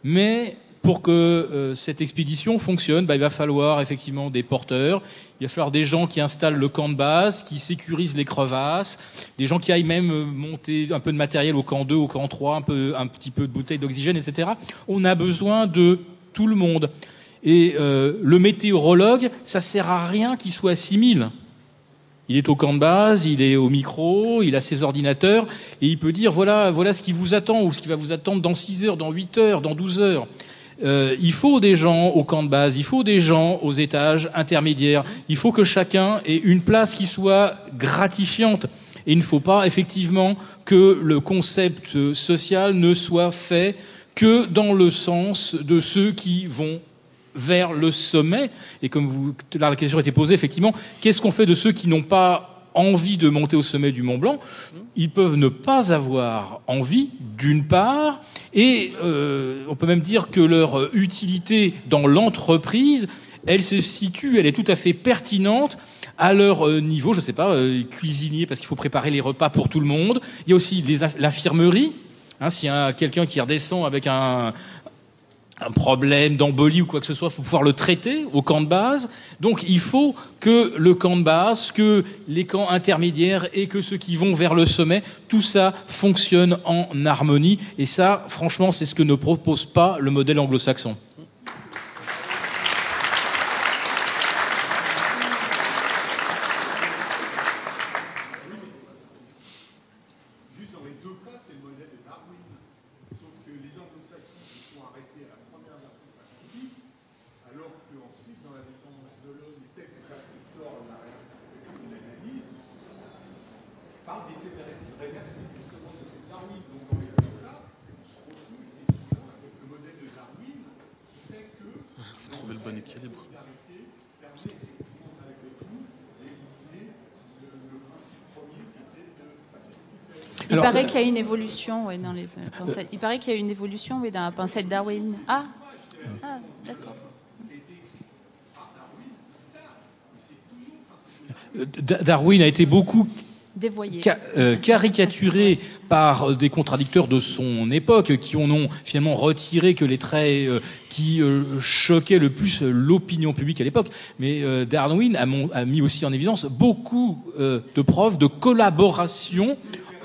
mais pour que cette expédition fonctionne, bah, il va falloir effectivement des porteurs, il va falloir des gens qui installent le camp de base, qui sécurisent les crevasses, des gens qui aillent même euh, monter un peu de matériel au camp 2, au camp 3, un, peu, petit peu de bouteilles d'oxygène, etc. On a besoin de tout le monde. Et euh, le météorologue, ça sert à rien qu'il soit à 6000. Il est au camp de base, il est au micro, il a ses ordinateurs, et il peut dire voilà, voilà ce qui vous attend, ou ce qui va vous attendre dans 6 heures, dans 8 heures, dans 12 heures. Euh, il faut des gens au camp de base, il faut des gens aux étages intermédiaires, il faut que chacun ait une place qui soit gratifiante. Et il ne faut pas effectivement que le concept social ne soit fait que dans le sens de ceux qui vont vers le sommet. Et comme la question a été posée, effectivement, qu'est-ce qu'on fait de ceux qui n'ont pas envie de monter au sommet du Mont Blanc, ils peuvent ne pas avoir envie, d'une part, et euh, on peut même dire que leur utilité dans l'entreprise, elle se situe, elle est tout à fait pertinente à leur euh, niveau, je ne sais pas, euh, cuisinier parce qu'il faut préparer les repas pour tout le monde. Il y a aussi l'infirmerie. Hein, S'il y a quelqu'un qui redescend avec un, un problème d'embolie ou quoi que ce soit, il faut pouvoir le traiter au camp de base. Donc il faut que le camp de base, que les camps intermédiaires et que ceux qui vont vers le sommet, tout ça fonctionne en harmonie. Et ça, franchement, c'est ce que ne propose pas le modèle anglo-saxon.
Il paraît qu'il y a une évolution dans les. Il paraît qu'il y a une évolution dans la pensée de Darwin. Ah, ah d'accord.
Darwin a été beaucoup euh, caricaturé par des contradicteurs de son époque qui en ont finalement retiré que les traits euh, qui euh, choquaient le plus l'opinion publique à l'époque. Mais Darwin a, a, mis aussi en évidence beaucoup de preuves de collaboration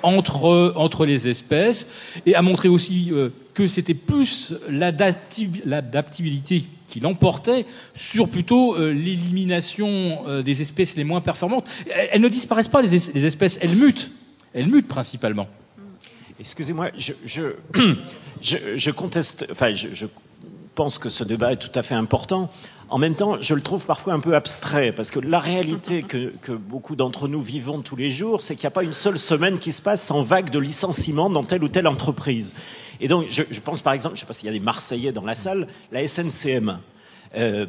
entre, entre les espèces et a montré aussi que c'était plus l'adaptabilité qui l'emportait sur plutôt euh, l'élimination euh, des espèces les moins performantes. Elles, ne disparaissent pas, les, espèces, elles mutent. Elles mutent principalement.
Excusez-moi, je, je, conteste, enfin, je, pense que ce débat est tout à fait important. En même temps, je le trouve parfois un peu abstrait, parce que la réalité que, beaucoup d'entre nous vivons tous les jours, c'est qu'il n'y a pas une seule semaine qui se passe sans vague de licenciements dans telle ou telle entreprise. Et donc, je, pense par exemple, je ne sais pas s'il y a des Marseillais dans la salle, la SNCM. Euh,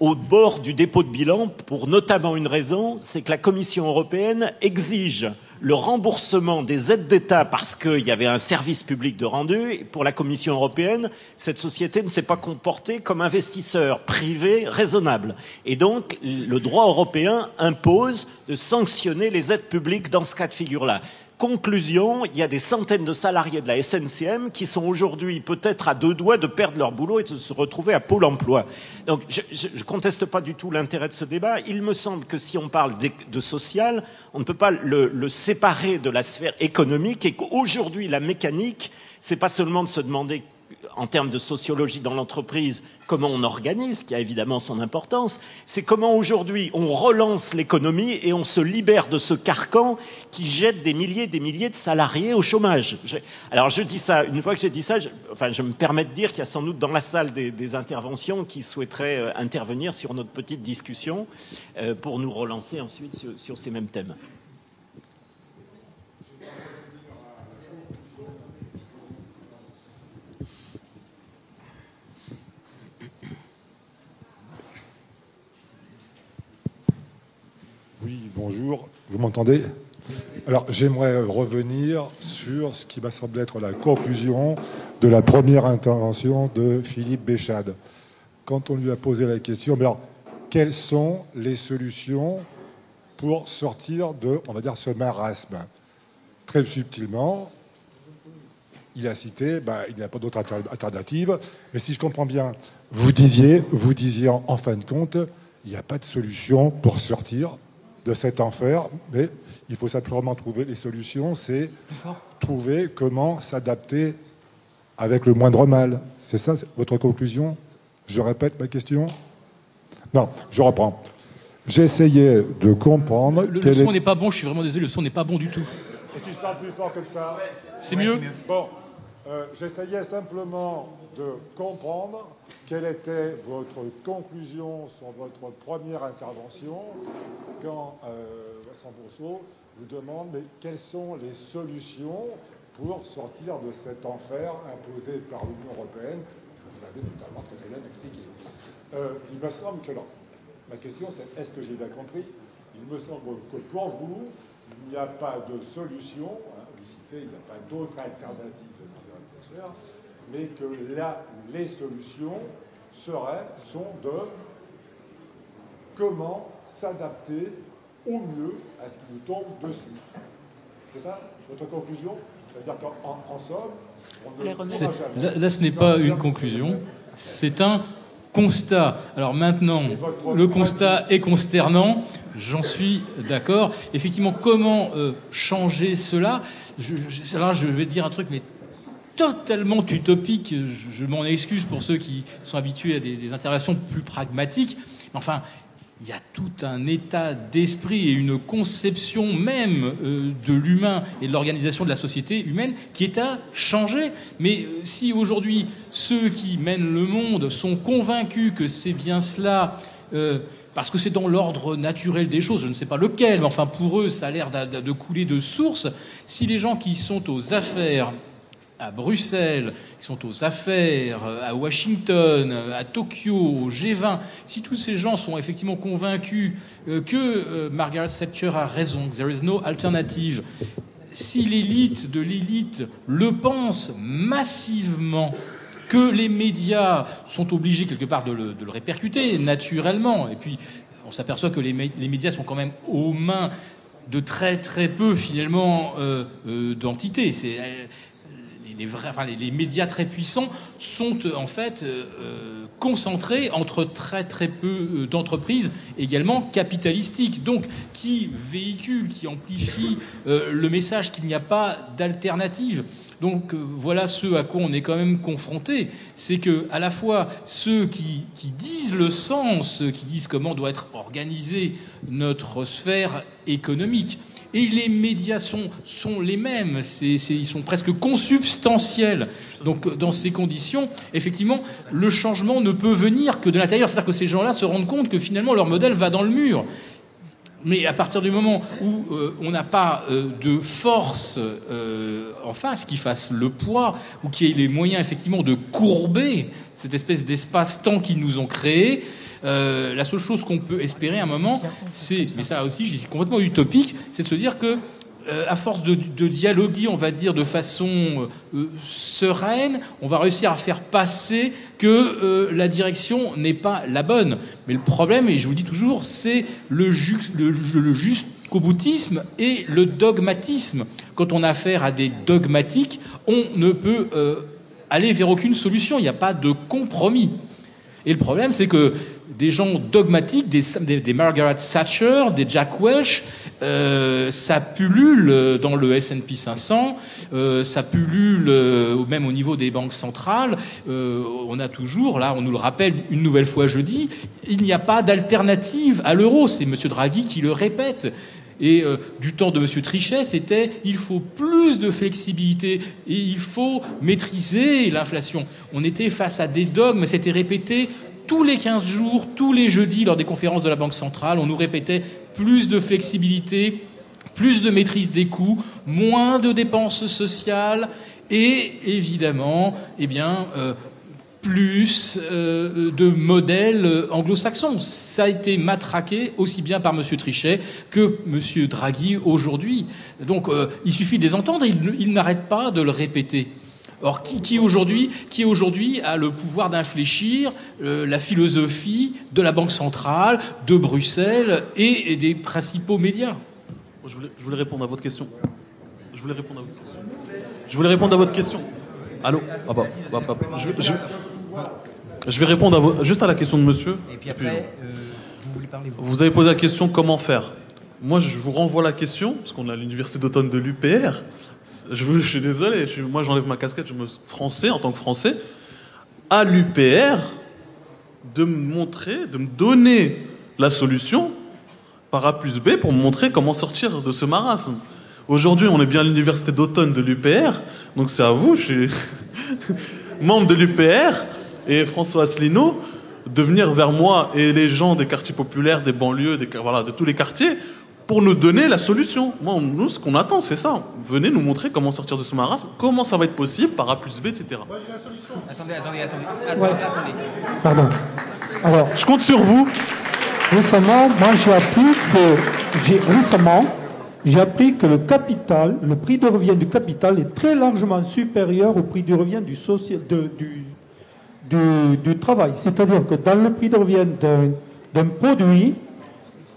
au bord du dépôt de bilan, pour notamment une raison, c'est que la Commission européenne exige le remboursement des aides d'État parce qu'il y avait un service public de rendu. Pour la Commission européenne, cette société ne s'est pas comportée comme investisseur privé raisonnable. Et donc, le droit européen impose de sanctionner les aides publiques dans ce cas de figure-là. Conclusion, il y a des centaines de salariés de la SNCM qui sont aujourd'hui peut-être à deux doigts de perdre leur boulot et de se retrouver à Pôle emploi. Donc je ne conteste pas du tout l'intérêt de ce débat. Il me semble que si on parle de, social, on ne peut pas le, le séparer de la sphère économique et qu'aujourd'hui la mécanique, c'est pas seulement de se demander en termes de sociologie dans l'entreprise, comment on organise, qui a évidemment son importance, c'est comment aujourd'hui on relance l'économie et on se libère de ce carcan qui jette des milliers et des milliers de salariés au chômage. Alors je dis ça, une fois que j'ai dit ça, je, me permets de dire qu'il y a sans doute dans la salle des, interventions qui souhaiteraient euh, intervenir sur notre petite discussion euh, pour nous relancer ensuite sur ces mêmes thèmes.
Oui, bonjour. Vous m'entendez? Alors, j'aimerais revenir sur ce qui m'a semblé être la conclusion de la première intervention de Philippe Béchade. Quand on lui a posé la question, alors, quelles sont les solutions pour sortir de, on va dire, ce marasme? Très subtilement, il a cité, ben, il n'y a pas d'autre alternative. Mais si je comprends bien, vous disiez, vous disiez en fin de compte, il n'y a pas de solution pour sortir de cet enfer, mais il faut simplement trouver les solutions, c'est trouver comment s'adapter avec le moindre mal. C'est ça votre conclusion? Je répète ma question? Non, je reprends. J'essayais de comprendre.
Le, son n'est pas bon, je suis vraiment désolé, le son n'est pas bon du tout.
Et si je parle plus fort comme ça?
C'est mieux.
Bon, euh, j'essayais simplement de comprendre quelle était votre conclusion sur votre première intervention quand euh, Vincent Bourseau vous demande mais quelles sont les solutions pour sortir de cet enfer imposé par l'Union européenne? Vous avez notamment très bien expliqué. Euh, il me semble que, ma question c'est est-ce que j'ai bien compris? Il me semble que pour vous, il n'y a pas de solution, hein, vous citez, il n'y a pas d'autre alternative mais que là, les solutions seraient, sont de comment s'adapter au mieux à ce qui nous tombe dessus. C'est ça votre conclusion? C'est-à-dire qu'en somme,
on ne là, là, ce n'est pas une conclusion. c'est un constat. Alors maintenant, le constat est consternant, j'en suis d'accord. Effectivement, comment euh, changer cela? Je, je vais dire un truc, mais totalement utopique. Je, m'en excuse pour ceux qui sont habitués à des, des interventions plus pragmatiques. Mais enfin, il y a tout un état d'esprit et une conception même euh, de l'humain et de l'organisation de la société humaine qui est à changer. Mais euh, si aujourd'hui ceux qui mènent le monde sont convaincus que c'est bien cela, euh, parce que c'est dans l'ordre naturel des choses, je ne sais pas lequel, mais enfin pour eux ça a l'air de couler de source, si les gens qui sont aux affaires à Bruxelles, qui sont aux affaires, à Washington, à Tokyo, au G20, si tous ces gens sont effectivement convaincus euh, que euh, Margaret Thatcher a raison, que there is no alternative, si l'élite de l'élite le pense massivement, que les médias sont obligés quelque part de le, répercuter naturellement, et puis on s'aperçoit que les, médias sont quand même aux mains de très très peu finalement euh, d'entités. Les, médias très puissants sont euh, en fait euh, euh, concentrés entre très très peu d'entreprises également capitalistiques, donc qui véhiculent, qui amplifient le message qu'il n'y a pas d'alternative? Donc voilà ce à quoi on est quand même confronté, c'est que à la fois ceux qui, qui, disent le sens, qui disent comment doit être organisée notre sphère économique, et les médias sont, les mêmes, ils sont presque consubstantiels. Donc dans ces conditions, effectivement, le changement ne peut venir que de l'intérieur. C'est-à-dire que ces gens-là se rendent compte que finalement leur modèle va dans le mur. Mais à partir du moment où euh, on n'a pas euh, de force euh, en face qui fasse le poids ou qui ait les moyens effectivement de courber cette espèce d'espace-temps qu'ils nous ont créé, euh, la seule chose qu'on peut espérer à un moment, c'est, mais ça aussi, je suis complètement utopique, c'est de se dire que euh, à force de, dialoguer, on va dire de façon euh, sereine, on va réussir à faire passer que la direction n'est pas la bonne. Mais le problème, et je vous le dis toujours, c'est le, le, le jusqu'au boutisme et le dogmatisme. Quand on a affaire à des dogmatiques, on ne peut aller vers aucune solution. Il n'y a pas de compromis. Et le problème, c'est que des gens dogmatiques, des, Margaret Thatcher, des Jack Welch, euh, ça pullule dans le S&P 500, euh, ça pullule euh, même au niveau des banques centrales. on a toujours, là, on nous le rappelle une nouvelle fois jeudi, il n'y a pas d'alternative à l'euro. C'est M. Draghi qui le répète. Et du temps de M. Trichet, c'était il faut plus de flexibilité et il faut maîtriser l'inflation. On était face à des dogmes, c'était répété tous les 15 jours, tous les jeudis, lors des conférences de la Banque centrale, on nous répétait plus de flexibilité, plus de maîtrise des coûts, moins de dépenses sociales et évidemment, eh bien, euh, plus euh, de modèles anglo-saxons. Ça a été matraqué aussi bien par M. Trichet que M. Draghi aujourd'hui. Donc euh, il suffit de les entendre, ils n'arrêtent pas de le répéter. Or, qui, qui aujourd'hui, qui aujourd'hui a le pouvoir d'infléchir euh, la philosophie de la Banque centrale, de Bruxelles et, des principaux médias?
Je voulais, répondre à votre question. Je voulais répondre à votre question. Je voulais répondre à votre question. Allô? Ah bah, bah, bah, je, vais répondre juste à la question de monsieur. Et puis après, euh, vous voulez parler Vous? avez posé la question comment faire? Moi, je vous renvoie la question, parce qu'on a l'université d'automne de l'UPR. Je, suis désolé, moi j'enlève ma casquette, je me français en tant que français, à l'UPR de me montrer, de me donner la solution par A plus B pour me montrer comment sortir de ce marasme. Aujourd'hui, on est bien à l'université d'automne de l'UPR, donc c'est à vous, je suis membre de l'UPR, et François Asselineau, de venir vers moi et les gens des quartiers populaires, des banlieues, des, de tous les quartiers, pour nous donner la solution. Moi, nous, ce qu'on attend, c'est ça. Venez nous montrer comment sortir de ce marasme, comment ça va être possible par A plus B, etc.
Attendez, attendez, attendez. attendez,
Pardon.
Alors, je compte sur vous.
Récemment, moi, j'ai appris que j'ai récemment, j'ai appris que le capital, le prix de revient du capital est très largement supérieur au prix de revient du, social, du, du, du travail. C'est-à-dire que dans le prix de revient d'un produit,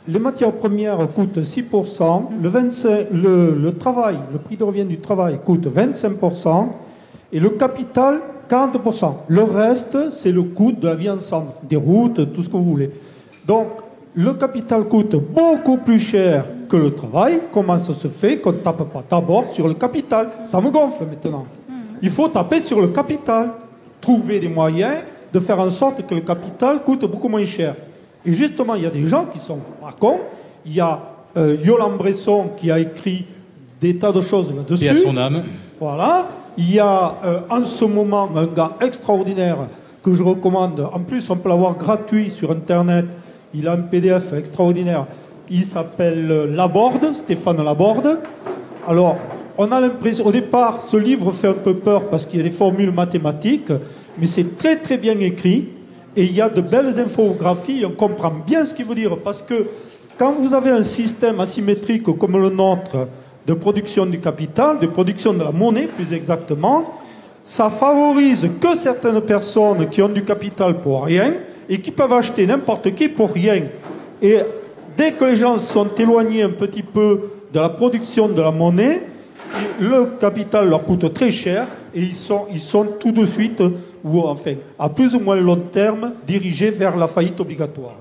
les matières premières coûtent 6%, le, le, travail, le prix de revient du travail coûte 25%, et le capital 40%. Le reste, c'est le coût de la vie ensemble, des routes, tout ce que vous voulez. Donc, le capital coûte beaucoup plus cher que le travail. Comment ça se fait qu'on ne tape pas d'abord sur le capital? Ça me gonfle maintenant. Il faut taper sur le capital. Trouver des moyens de faire en sorte que le capital coûte beaucoup moins cher. Et justement, il y a des gens qui sont pas cons. Il y a euh, Yolande Bresson qui a écrit des tas de choses là-dessus.
Et à son âme.
Voilà. Il y a euh, en ce moment un gars extraordinaire que je recommande. En plus, on peut l'avoir gratuit sur Internet. Il a un PDF extraordinaire. Il s'appelle euh, Laborde, Stéphane Laborde. Alors, on a l'impression, au départ, ce livre fait un peu peur parce qu'il y a des formules mathématiques, mais c'est très très bien écrit et il y a de belles infographies. On comprend bien ce qu'il veut dire parce que quand vous avez un système asymétrique comme le nôtre de production du capital, de production de la monnaie plus exactement, ça favorise que certaines personnes qui ont du capital pour rien et qui peuvent acheter n'importe qui pour rien. Et dès que les gens sont éloignés un petit peu de la production de la monnaie, le capital leur coûte très cher et ils sont, ils sont tout de suite, ou enfin, à plus ou moins long terme, dirigés vers la faillite obligatoire.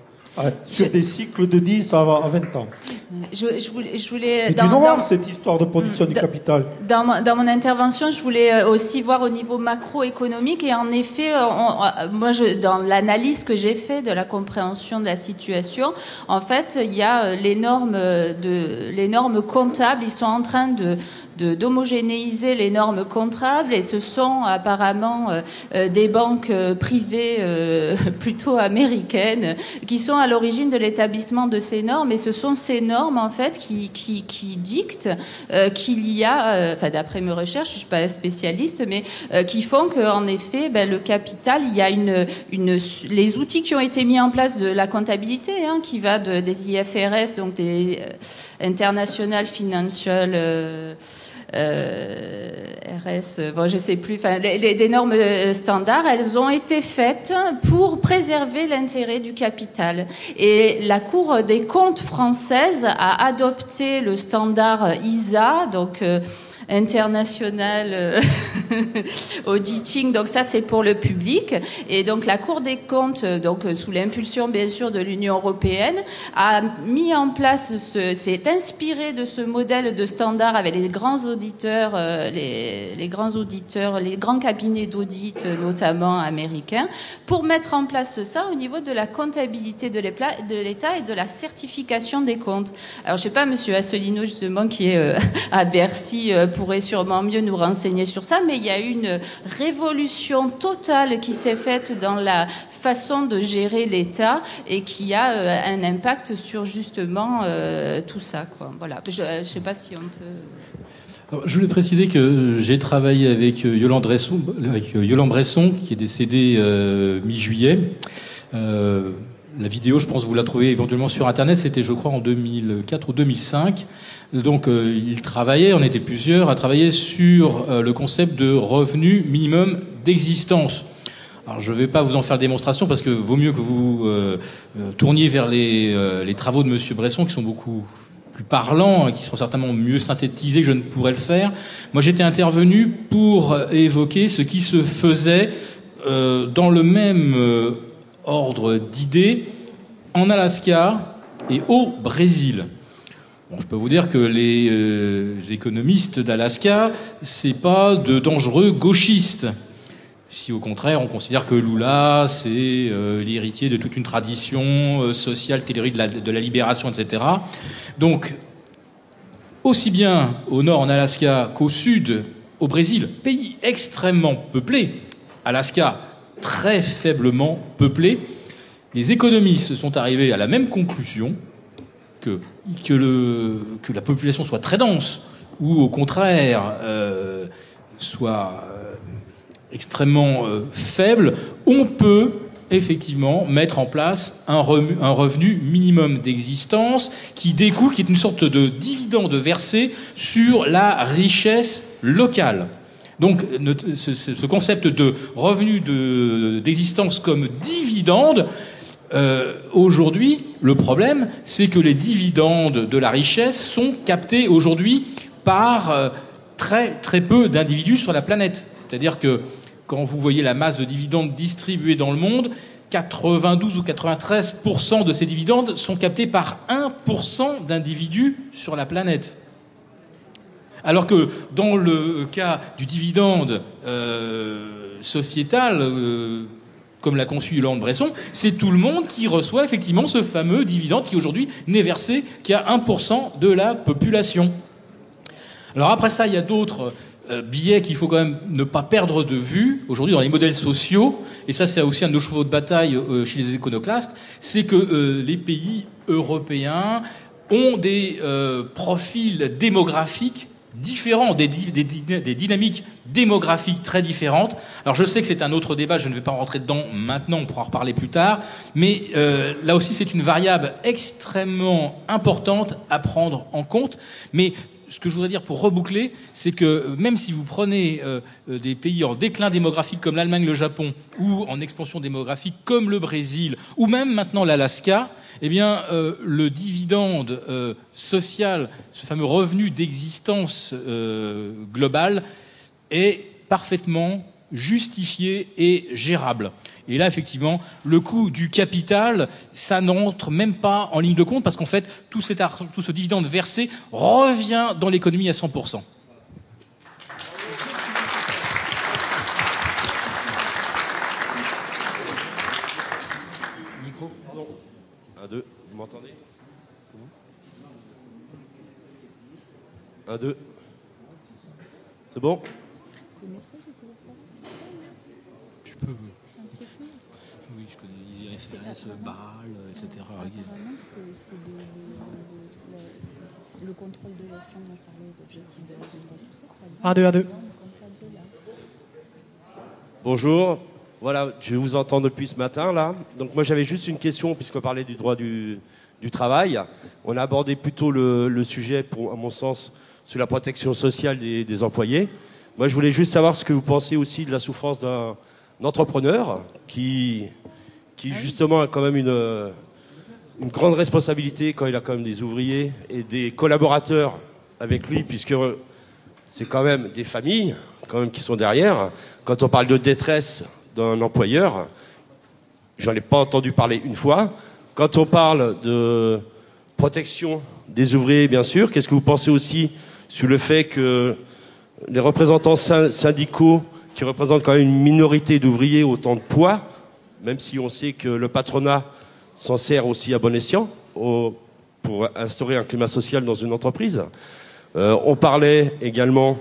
sur des cycles de 10 à 20 ans.
Je, voulais, je voulais
C'est une horreur, cette histoire de production du capital.
Dans, mon intervention, je voulais euh, aussi voir au niveau macroéconomique et en effet, euh, euh, moi, je, dans l'analyse que j'ai fait de la compréhension de la situation, en fait, il y a les normes de les normes comptables, ils sont en train de d'homogénéiser les normes comptables et ce sont apparemment euh, euh, des banques euh, privées plutôt américaines qui sont à l'origine de l'établissement de ces normes. Et ce sont ces normes en fait qui, qui, qui dictent qu'il y a, enfin d'après mes recherches, je suis pas spécialiste, mais qui font qu'en effet ben, le capital, il y a une, une, les outils qui ont été mis en place de la comptabilité hein, qui va de, des IFRS, donc des International Financial euh, RS, bon, je sais plus, enfin, les, normes euh, standards, elles ont été faites pour préserver l'intérêt du capital. Et la Cour des comptes française a adopté le standard ISA, donc euh, international euh, auditing. Donc ça, c'est pour le public. Et donc la Cour des comptes, donc sous l'impulsion bien sûr de l'Union européenne, a mis en place, s'est inspiré de ce modèle de standard avec les grands auditeurs, euh, les, les grands auditeurs, les grands cabinets d'audit, notamment américains, pour mettre en place ça au niveau de la comptabilité de l'État et de la certification des comptes. Alors je sais pas, Monsieur Asselineau justement qui est euh, à Bercy pourrait sûrement mieux nous renseigner sur ça, mais il y a une révolution totale qui s'est faite dans la façon de gérer l'État et qui a euh, un impact sur justement euh, tout ça. Voilà. Je ne sais pas si on peut.
je voulais préciser que j'ai travaillé avec Yolande Bresson, avec Yolande Bresson qui est décédée euh, mi-juillet. La vidéo, je pense vous la trouvez éventuellement sur Internet, c'était je crois en 2004 ou 2005. Donc euh, il travaillait, on était plusieurs, à travailler sur euh, le concept de revenu minimum d'existence. Alors je ne vais pas vous en faire démonstration parce que vaut mieux que vous euh, tourniez vers les, travaux de Monsieur Bresson qui sont beaucoup plus parlants, hein, qui sont certainement mieux synthétisés je ne pourrais le faire. Moi j'étais intervenu pour évoquer ce qui se faisait dans le même ordre d'idées en Alaska et au Brésil je peux vous dire que les euh, économistes d'Alaska, c'est pas de dangereux gauchistes. Si au contraire on considère que Lula c'est euh, l'héritier de toute une tradition euh, sociale, théorie de la libération, etc. Donc aussi bien au nord en Alaska qu'au sud au Brésil, pays extrêmement peuplé, Alaska très faiblement peuplé, les économistes sont arrivés à la même conclusion que la population soit très dense ou au contraire euh, soit euh, extrêmement euh, faible, on peut effectivement mettre en place un, un revenu minimum d'existence qui découle, qui est une sorte de dividende versé sur la richesse locale. Donc ce, ce concept de revenu d'existence comme dividende euh, aujourd'hui, le problème, c'est que les dividendes de la richesse sont captés aujourd'hui par euh, très très peu d'individus sur la planète. C'est-à-dire que quand vous voyez la masse de dividendes distribués dans le monde, 92 ou 93% de ces dividendes sont captés par 1% d'individus sur la planète. Alors que dans le cas du dividende euh, sociétal, euh, comme l'a conçu Yolande Bresson, c'est tout le monde qui reçoit effectivement ce fameux dividende qui aujourd'hui n'est versé qu'à 1% de la population. Alors après ça, il y a d'autres euh, billets qu'il faut quand même ne pas perdre de vue aujourd'hui dans les modèles sociaux, et ça c'est aussi un de nos chevaux de bataille chez les éconoclastes, c'est que les pays européens ont des profils démographiques différents, des, des, dynamiques démographiques très différentes. Alors je sais que c'est un autre débat, je ne vais pas rentrer dedans maintenant, on pourra en reparler plus tard, mais là aussi c'est une variable extrêmement importante à prendre en compte. Mais ce que je voudrais dire pour reboucler, c'est que même si vous prenez euh, euh, des pays en déclin démographique comme l'Allemagne, le Japon, ou en expansion démographique comme le Brésil, ou même maintenant l'Alaska, eh bien, euh, le dividende social, ce fameux revenu d'existence globale, est parfaitement justifié et gérable. Et là, effectivement, le coût du capital, ça n'entre même pas en ligne de compte parce qu'en fait, tout, cet tout ce dividende versé revient dans l'économie à 100%.
Micro Un, deux, vous m'entendez? Un, deux. C'est bon?
FS, BAL, etc.
C'est le contrôle de gestion dont je les objectifs de résultat, tout ça.
ça 1, 2, 1, 2.
Bonjour. Voilà, je vous entends depuis ce matin là. Donc moi j'avais juste une question puisqu'on parlait du droit du, du, travail. On a abordé plutôt le, le, sujet, pour, à mon sens, sur la protection sociale des, des, employés. Moi je voulais juste savoir ce que vous pensez aussi de la souffrance d'un entrepreneur qui qui justement a quand même une, une grande responsabilité quand il a quand même des ouvriers et des collaborateurs avec lui, puisque c'est quand même des familles quand même qui sont derrière. Quand on parle de détresse d'un employeur, j'en ai pas entendu parler une fois. Quand on parle de protection des ouvriers, bien sûr, qu'est-ce que vous pensez aussi sur le fait que les représentants syndicaux, qui représentent quand même une minorité d'ouvriers, autant de poids, même si on sait que le patronat s'en sert aussi à bon escient pour instaurer un climat social dans une entreprise. Euh, on parlait également,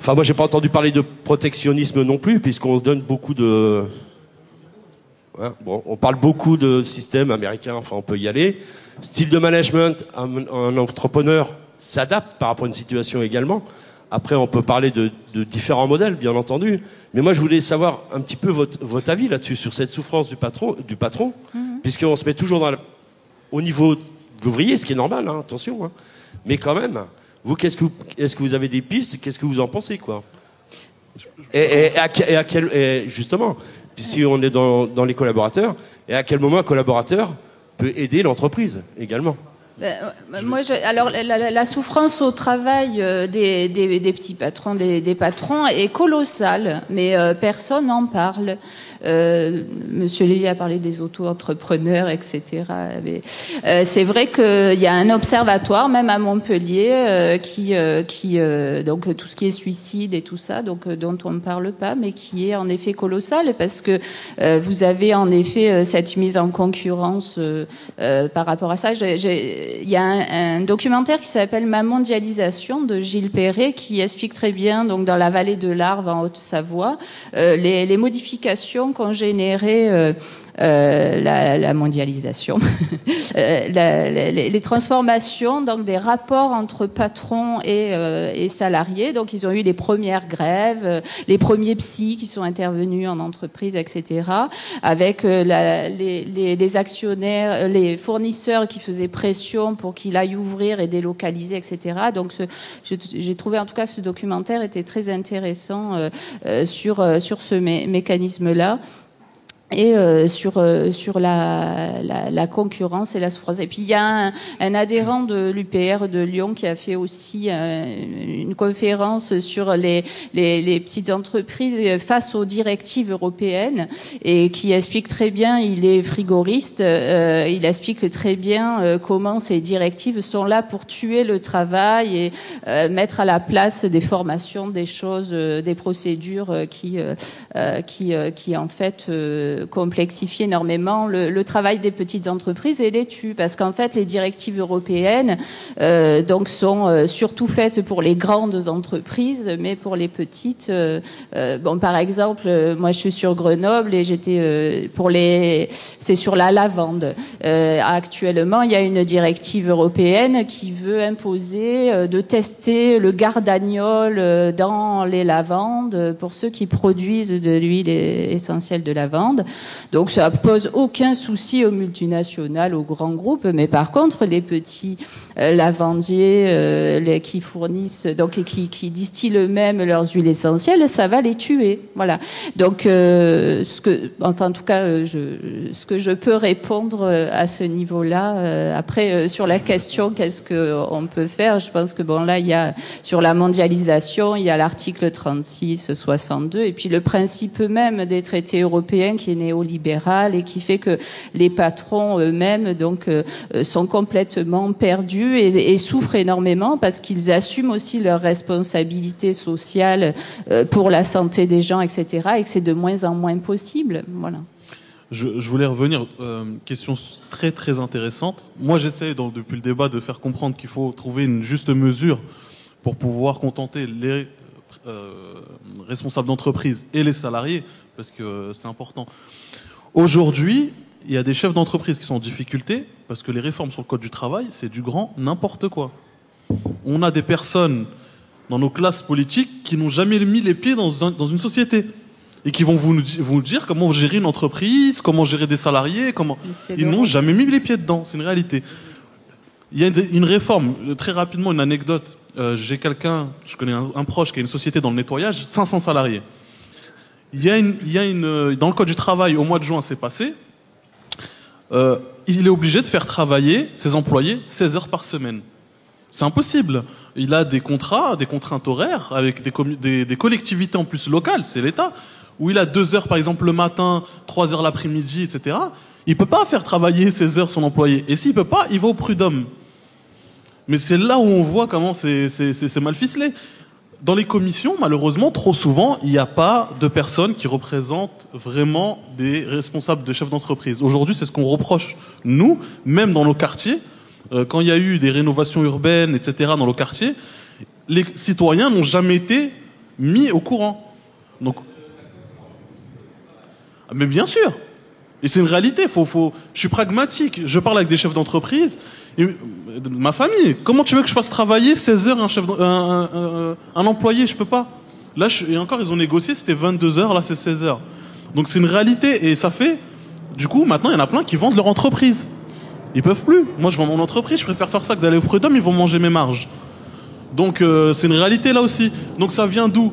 enfin moi j'ai pas entendu parler de protectionnisme non plus, puisqu'on donne beaucoup de, hein, bon, on parle beaucoup de systèmes américains, enfin on peut y aller. Style de management, un entrepreneur s'adapte par rapport à une situation également. Après, on peut parler de, différents modèles, bien entendu. Mais moi, je voulais savoir un petit peu votre, avis là-dessus, sur cette souffrance du patron, du patron mhm. puisqu'on se met toujours dans au niveau de l'ouvrier, ce qui est normal, hein, attention. Hein. Mais quand même, vous, qu'est-ce que est-ce que vous avez des pistes? Qu'est-ce que vous en pensez, quoi? Et, à, quel, justement, si on est dans, dans les collaborateurs, et à quel moment un collaborateur peut aider l'entreprise également?
Ben, moi, alors la, souffrance au travail euh, des, petits patrons, des, patrons est colossale, mais euh, personne n'en parle. Euh, Monsieur Lévy a parlé des auto-entrepreneurs, etc. Euh, c'est vrai qu'il y a un observatoire, même à Montpellier, euh, qui, qui donc tout ce qui est suicide et tout ça, donc dont on ne parle pas, mais qui est en effet colossal parce que vous avez en effet cette mise en concurrence par rapport à ça. Il y a un, documentaire qui s'appelle Ma mondialisation de Gilles Perret qui explique très bien, donc dans la vallée de l'Arve en Haute-Savoie, les, les modifications qu'ont généré euh, euh, la, mondialisation, euh, les, transformations donc des rapports entre patrons et, salariés. Donc ils ont eu les premières grèves, les premiers psys qui sont intervenus en entreprise, etc. Avec les, actionnaires, les fournisseurs qui faisaient pression pour qu'il aille ouvrir et délocaliser, etc. Donc j'ai trouvé en tout cas ce documentaire était très intéressant sur sur ce mécanisme-là. Et euh, sur euh, sur la, la, la, concurrence et la souffrance. Et puis il y a un, un adhérent de l'UPR de Lyon qui a fait aussi euh, une conférence sur les, les, les petites entreprises face aux directives européennes et qui explique très bien. Il est frigoriste. il explique très bien comment ces directives sont là pour tuer le travail et mettre à la place des formations, des choses, des procédures qui qui qui en fait complexifier énormément le, le, travail des petites entreprises et les tue parce qu'en fait les directives européennes euh, donc sont euh, surtout faites pour les grandes entreprises mais pour les petites euh, euh bon par exemple moi je suis sur Grenoble et j'étais euh, pour les c'est sur la lavande. Actuellement il y a une directive européenne qui veut imposer de tester le gardagnol dans les lavandes pour ceux qui produisent de l'huile essentielle de lavande donc ça pose aucun souci aux multinationales, aux grands groupes, mais par contre les petits euh, lavandiers euh, les, qui fournissent donc et qui, qui distillent eux-mêmes leurs huiles essentielles, ça va les tuer. Voilà. Donc euh, ce que, enfin en tout cas, euh, je, ce que je peux répondre à ce niveau-là. après sur la question, qu'est-ce que on peut faire? Je pense que bon là il y a sur la mondialisation, il y a l'article 36, 62, et puis le principe même des traités européens qui est néolibéral et qui fait que les patrons eux-mêmes donc sont complètement perdus et, souffrent énormément parce qu'ils assument aussi leurs responsabilités sociales euh, pour la santé des gens, etc. Et que c'est de moins en moins possible. Voilà.
Je, voulais revenir, euh, question très très intéressante. Moi j'essaie depuis le débat de faire comprendre qu'il faut trouver une juste mesure pour pouvoir contenter les euh, responsables d'entreprise et les salariés, parce que c'est important. Aujourd'hui, il y a des chefs d'entreprise qui sont en difficulté parce que les réformes sur le code du travail, c'est du grand n'importe quoi. On a des personnes dans nos classes politiques qui n'ont jamais mis les pieds dans, dans une société et qui vont vous, vous dire comment gérer une entreprise, comment gérer des salariés, comment ils n'ont jamais mis les pieds dedans. C'est une réalité. Il y a une réforme, très rapidement, une anecdote. Euh, j'ai quelqu'un, je connais un, proche qui a une société dans le nettoyage, 500 salariés. Il y a une, dans le code du travail, au mois de juin, c'est passé. Euh, il est obligé de faire travailler ses employés 16 heures par semaine. C'est impossible. Il a des contrats, des contraintes horaires avec des, collectivités en plus locales, c'est l'État, où il a deux heures par exemple le matin, trois heures l'après-midi, etc. Il peut pas faire travailler 16 heures son employé. Et s'il peut pas, il va au prud'homme. Mais c'est là où on voit comment c'est mal ficelé dans les commissions, malheureusement, trop souvent, il n'y a pas de personnes qui représentent vraiment des responsables de chefs d'entreprise. Aujourd'hui, c'est ce qu'on reproche, nous, même dans nos quartiers, euh, quand il y a eu des rénovations urbaines, etc., dans nos quartiers, les citoyens n'ont jamais été mis au courant. Donc, mais bien sûr, et c'est une réalité. Faut, faut, je suis pragmatique. Je parle avec des chefs d'entreprise ma famille, comment tu veux que je fasse travailler 16 heures un, chef, un, un, employé? Je peux pas. Là, et encore, ils ont négocié, c'était 22 heures, là, c'est 16 heures. Donc c'est une réalité. Et ça fait, du coup, maintenant, il y en a plein qui vendent leur entreprise. Ils peuvent plus. Moi, je vends mon entreprise, je préfère faire ça que d'aller au prud'homme, ils vont manger mes marges. Donc euh, c'est une réalité là aussi. Donc ça vient d'où?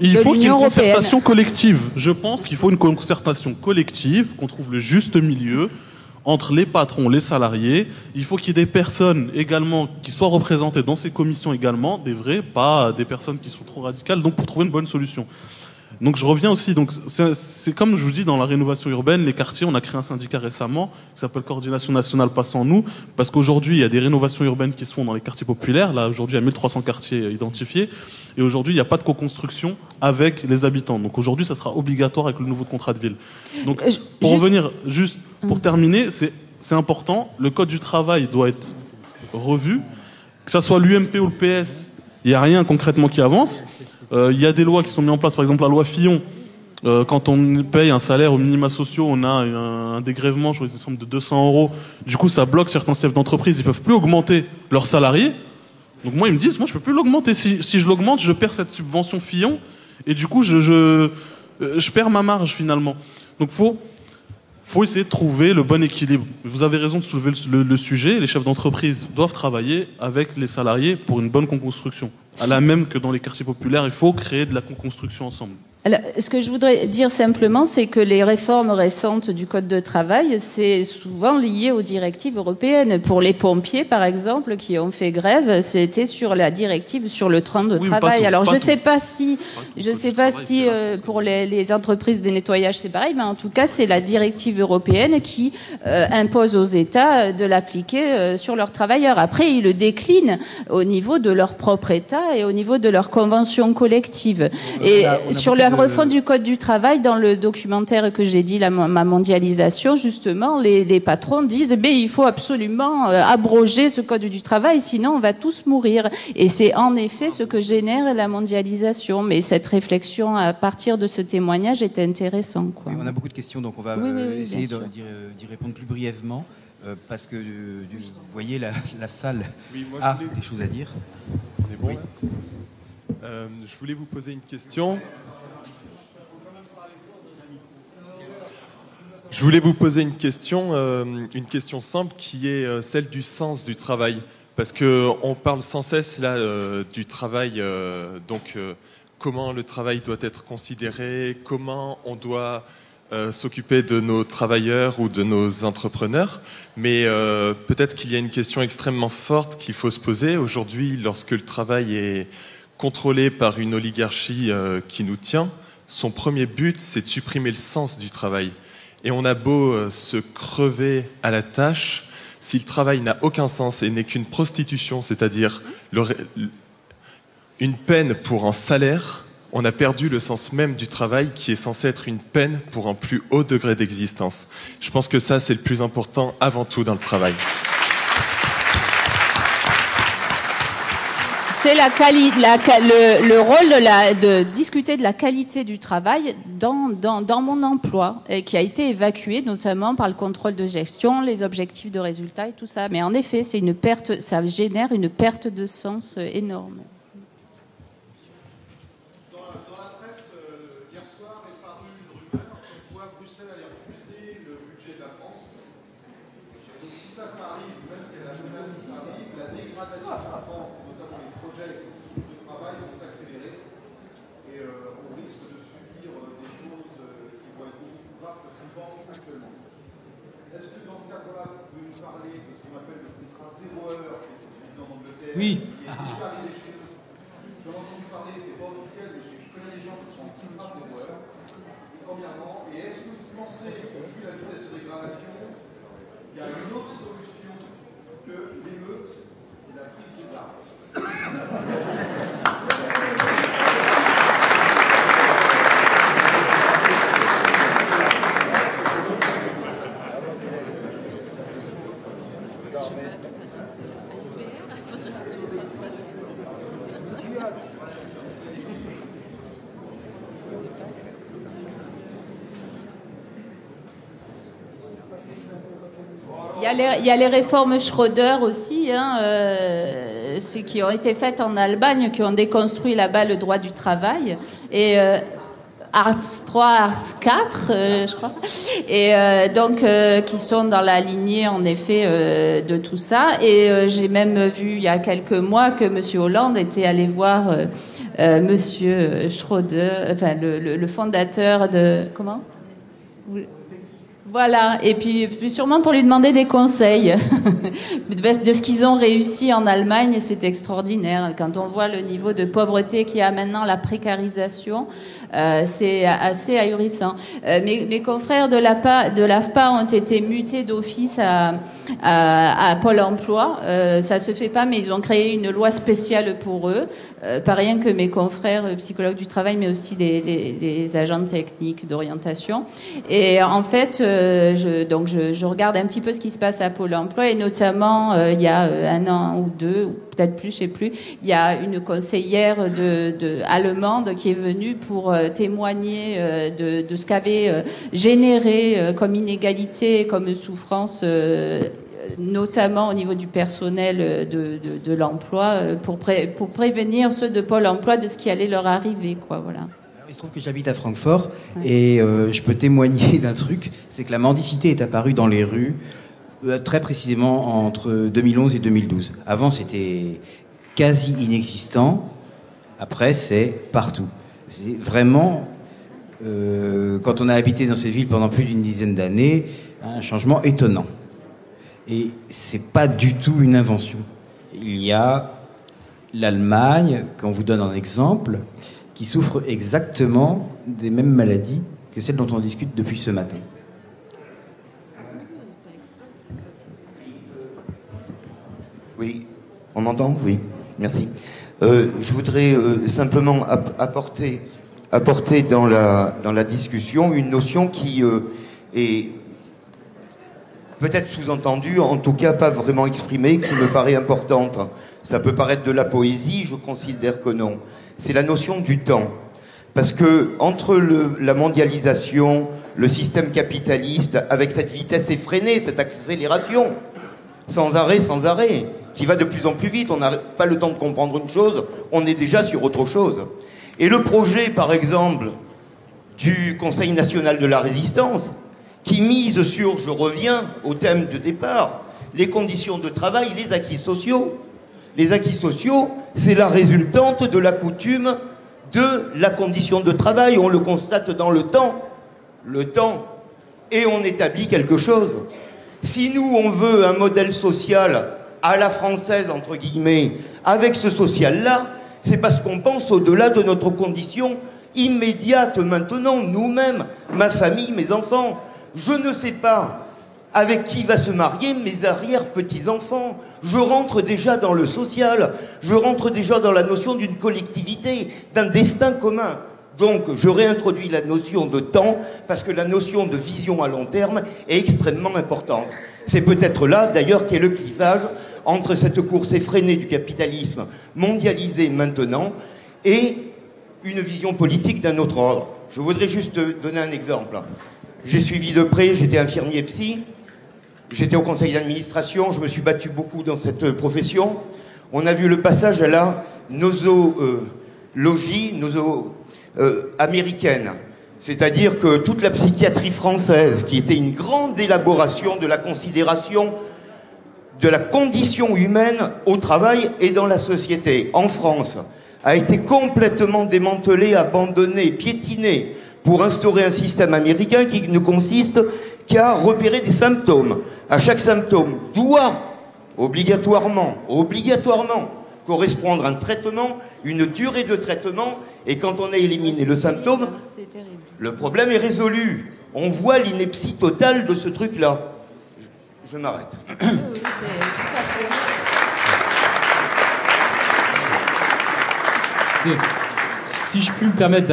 Il faut qu'il y ait une concertation collective. Je pense qu'il faut une concertation collective, qu'on trouve le juste milieu entre les patrons, les salariés. Il faut qu'il y ait des personnes également qui soient représentées dans ces commissions également, des vrais, pas des personnes qui sont trop radicales, donc pour trouver une bonne solution. Donc je reviens aussi, donc c'est comme je vous dis dans la rénovation urbaine, les quartiers, on a créé un syndicat récemment qui s'appelle Coordination nationale passant nous, parce qu'aujourd'hui il y a des rénovations urbaines qui se font dans les quartiers populaires. Là aujourd'hui il y a 1300 quartiers identifiés, et aujourd'hui il n'y a pas de co-construction avec les habitants. Donc aujourd'hui ça sera obligatoire avec le nouveau contrat de ville. Donc euh, pour revenir juste pour hum. terminer, c'est important, le code du travail doit être revu, que ça soit l'UMP ou le PS, il n'y a rien concrètement qui avance. Euh, il y a des lois qui sont mises en place, par exemple la loi Fillon. Euh, quand on paye un salaire au minima sociaux, on a un, dégrèvement, je crois, de 200 euros. Du coup, ça bloque certains chefs d'entreprise. Ils peuvent plus augmenter leurs salariés. Donc moi, ils me disent, moi, je peux plus l'augmenter. Si, si je l'augmente, je perds cette subvention Fillon. Et du coup, je, euh, perds ma marge finalement. Donc faut faut essayer de trouver le bon équilibre. Vous avez raison de soulever le, sujet. Les chefs d'entreprise doivent travailler avec les salariés pour une bonne construction. À la même que dans les quartiers populaires, il faut créer de la construction ensemble.
Alors, ce que je voudrais dire simplement, c'est que les réformes récentes du Code de travail, c'est souvent lié aux directives européennes. Pour les pompiers, par exemple, qui ont fait grève, c'était sur la directive sur le train de
Oui,
travail.
tout,
Alors, je
tout.
sais pas si, je sais pas si euh, pour les, les entreprises de nettoyage c'est pareil, mais en tout cas, c'est la directive européenne qui euh, impose aux États euh, de l'appliquer euh, sur leurs travailleurs. Après, ils le déclinent au niveau de leur propre État et au niveau de leur convention collective. Et
on a
sur
beaucoup
la refonte du code du travail, dans le documentaire que j'ai dit, la, ma mondialisation, justement, les, les patrons disent, ben, il faut absolument euh, abroger ce code du travail, sinon on va tous mourir. Et c'est en effet ce que génère la mondialisation. Mais cette réflexion à partir de ce témoignage est intéressant. Quoi.
Oui, on a beaucoup de questions, donc on va
Oui, oui,
euh,
oui,
essayer d'y euh, répondre plus brièvement, euh, parce que euh, vous voyez la, la salle
Oui, moi,
a
voulais-
des choses à dire.
On est bon, là Euh, Je voulais vous poser une question. Je voulais vous poser une question, euh, une question simple qui est euh, celle du sens du travail. Parce que on parle sans cesse là euh, du travail, donc comment le travail doit être considéré, comment on doit s'occuper de nos travailleurs ou de nos entrepreneurs. Mais peut-être qu'il y a une question extrêmement forte qu'il faut se poser aujourd'hui lorsque le travail est contrôlé par une oligarchie qui nous tient. Son premier but, c'est de supprimer le sens du travail. Et on a beau euh, se crever à la tâche, si le travail n'a aucun sens et n'est qu'une prostitution, c'est-à-dire une peine pour un salaire, on a perdu le sens même du travail qui est censé être une peine pour un plus haut degré d'existence. Je pense que ça, c'est le plus important avant tout dans le travail.
C'est la le, le rôle de, la, de discuter de la qualité du travail dans mon emploi, et qui a été évacué notamment par le contrôle de gestion, les objectifs de résultats et tout ça. Mais en effet, c'est une perte, ça génère une perte de sens euh, énorme.
Dans la, dans la presse, euh, hier soir est parue une rumeur comme quoi Bruxelles allait refuser le budget de la France. Donc si ça, ça arrive, même si elle a menace que ça arrive, la dégradation de la France, notamment les projets de travail, vont s'accélérer. Et euh, on risque de subir euh, des choses euh, qui vont être beaucoup plus graves que ce qu'on pense actuellement. Est-ce que dans ce cadre-là, vous pouvez nous parler de ce qu'on appelle le contrat zéro heure qui est utilisé en Angleterre
Oui.
qui est déjà arrivé chez nous J'en ai entendu parler, c'est pas officiel, mais je, je connais des gens qui sont en contrat zéro heure. Premièrement, et est-ce que vous pensez que vu la vitesse de dégradation, il y a une autre solution que l'émeute et la prise des armes
Il y, a il y a les réformes Schröder aussi, hein, euh, qui ont été faites en Allemagne, qui ont déconstruit là-bas le droit du travail. Et Arts 3, Arts 4, euh, je crois. Et euh, donc, euh, qui sont dans la lignée, en effet, de tout ça. Et j'ai même vu il y a quelques mois que M. Hollande était allé voir euh, euh, M. Schröder, enfin, le, fondateur de... Comment? Voilà, et puis, puis sûrement pour lui demander des conseils de ce qu'ils ont réussi en Allemagne, c'est extraordinaire. Quand on voit le niveau de pauvreté qu'il y a maintenant, la précarisation, euh, c'est assez ahurissant. Euh, mes, mes confrères de l'APA, de l'AFPA ont été mutés d'office à, à, à Pôle Emploi. Euh, ça se fait pas, mais ils ont créé une loi spéciale pour eux. Euh, pas rien que mes confrères psychologues du travail, mais aussi les, les, les agents techniques d'orientation. Et en fait, euh, je, donc je, je regarde un petit peu ce qui se passe à Pôle Emploi, et notamment il y a un an ou deux, peut-être plus, je sais plus, il y a une conseillère de, de allemande qui est venue pour euh, témoigner euh, de, de ce qu'avait euh, généré comme inégalité, comme souffrance. notamment au niveau du personnel de, de, de l'emploi, pour, pré- pour prévenir ceux de Pôle emploi de ce qui allait leur arriver. Quoi, voilà.
Il se trouve que j'habite à Francfort et euh, je peux témoigner d'un truc, c'est que la mendicité est apparue dans les rues très précisément entre 2011 et 2012. Avant, c'était quasi inexistant. Après, c'est partout. C'est vraiment euh, quand on a habité dans cette ville pendant plus d'une dizaine d'années, un changement étonnant. Et c'est pas du tout une invention. Il y a l'Allemagne, qu'on vous donne un exemple, qui souffre exactement des mêmes maladies que celles dont on discute depuis ce matin.
Oui, on m'entend? Oui, merci. Euh, je voudrais euh, simplement apporter, dans, la, discussion une notion qui euh, est peut-être sous-entendue, en tout cas pas vraiment exprimée, qui me paraît importante. Ça peut paraître de la poésie, je considère que non. C'est la notion du temps. Parce que entre la mondialisation, le système capitaliste, avec cette vitesse effrénée, cette accélération, sans arrêt, sans arrêt, qui va de plus en plus vite. On n'a pas le temps de comprendre une chose, on est déjà sur autre chose. Et le projet, par exemple, du Conseil national de la résistance, qui mise sur, je reviens au thème de départ, les conditions de travail, les acquis sociaux. Les acquis sociaux, c'est la résultante de la coutume de la condition de travail. On le constate dans le temps. Le temps. Et on établit quelque chose. Si nous, on veut un modèle social à la française, entre guillemets, avec ce social-là, c'est parce qu'on pense au-delà de notre condition immédiate maintenant, nous-mêmes, ma famille, mes enfants. Je ne sais pas avec qui va se marier mes arrière-petits-enfants. Je rentre déjà dans le social, je rentre déjà dans la notion d'une collectivité, d'un destin commun. Donc, je réintroduis la notion de temps parce que la notion de vision à long terme est extrêmement importante. C'est peut-être là, d'ailleurs, qu'est le clivage entre cette course effrénée du capitalisme mondialisé maintenant et une vision politique d'un autre ordre. Je voudrais juste donner un exemple. J'ai suivi de près, j'étais infirmier psy, j'étais au conseil d'administration, je me suis battu beaucoup dans cette profession. On a vu le passage à la nosologie, noso, euh, américaine. C'est-à-dire que toute la psychiatrie française, qui était une grande élaboration de la considération de la condition humaine au travail et dans la société en France a été complètement démantelée, abandonnée, piétinée pour instaurer un système américain qui ne consiste qu'à repérer des symptômes. À chaque symptôme doit obligatoirement, obligatoirement correspondre un traitement, une durée de traitement, et quand on a éliminé le symptôme, le problème est résolu. On voit l'ineptie totale de ce truc-là. Je m'arrête.
Si je puis me permettre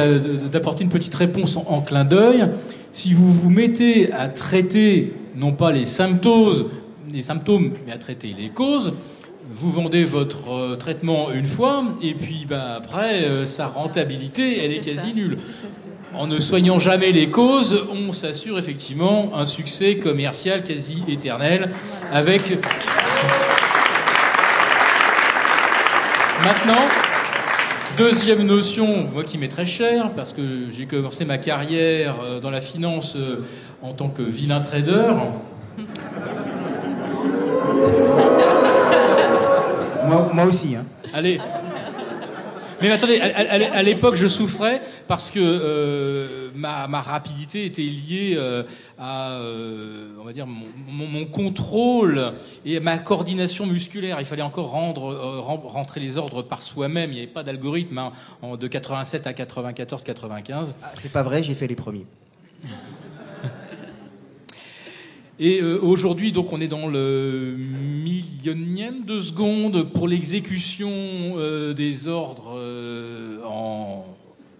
d'apporter une petite réponse en, clin d'œil, si vous vous mettez à traiter non pas les symptômes, les symptômes, mais à traiter les causes, vous vendez votre euh, traitement une fois et puis bah, après euh, sa rentabilité elle est, quasi nulle. En ne soignant jamais les causes, on s'assure effectivement un succès commercial quasi éternel avec. Maintenant, deuxième notion, moi qui m'est très cher, parce que j'ai commencé ma carrière euh, dans la finance euh, en tant que vilain trader.
Moi, aussi. Hein.
Allez, mais attendez, à, l'époque, je souffrais parce que euh, ma, rapidité était liée euh, à, euh, on va dire, mon, contrôle et ma coordination musculaire. Il fallait encore rendre, rentrer les ordres par soi-même. Il n'y avait pas d'algorithme hein, de 87 à 94, 95.
Ah, c'est pas vrai, j'ai fait les premiers.
Et euh, aujourd'hui, donc, on est dans le millionième de seconde pour l'exécution euh, des ordres euh, en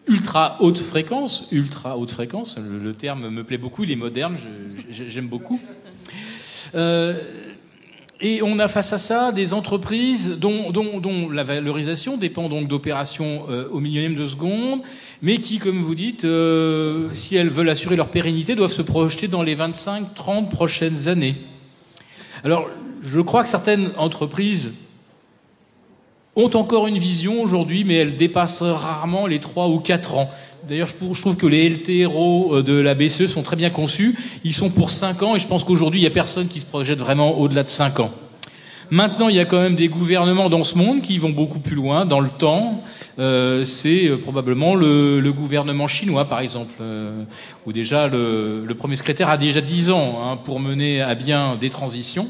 ultra haute fréquence. Ultra haute fréquence, le, terme me plaît beaucoup, il est moderne, j'aime beaucoup. Et on a face à ça des entreprises dont, la valorisation dépend donc d'opérations euh, au millionième de seconde, mais qui, comme vous dites, euh, si elles veulent assurer leur pérennité, doivent se projeter dans les 25-30 prochaines années. Alors, je crois que certaines entreprises ont encore une vision aujourd'hui, mais elles dépassent rarement les 3 ou 4 ans. D'ailleurs, je trouve que les LTRO euh, de la BCE sont très bien conçus. Ils sont pour 5 ans et je pense qu'aujourd'hui, il n'y a personne qui se projette vraiment au-delà de 5 ans. Maintenant, il y a quand même des gouvernements dans ce monde qui vont beaucoup plus loin dans le temps. Euh, c'est euh, probablement le, gouvernement chinois, par exemple, où déjà le, premier secrétaire a déjà 10 ans hein, pour mener à bien des transitions.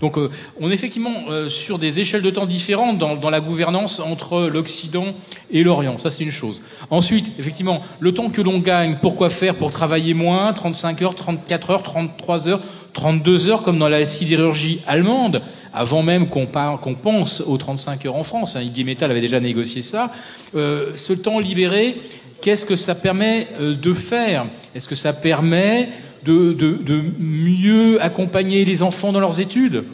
Donc euh, on est effectivement euh, sur des échelles de temps différentes dans, la gouvernance entre l'Occident et l'Orient. Ça, c'est une chose. Ensuite, effectivement, le temps que l'on gagne, pourquoi faire Pour travailler moins, 35 heures, 34 heures, 33 heures, 32 heures, comme dans la sidérurgie allemande, avant même qu'on pense aux 35 heures en France. Hein, Iggy Metall avait déjà négocié ça. Euh, ce temps libéré, qu'est-ce que ça permet de faire? Est-ce que ça permet de, mieux accompagner les enfants dans leurs études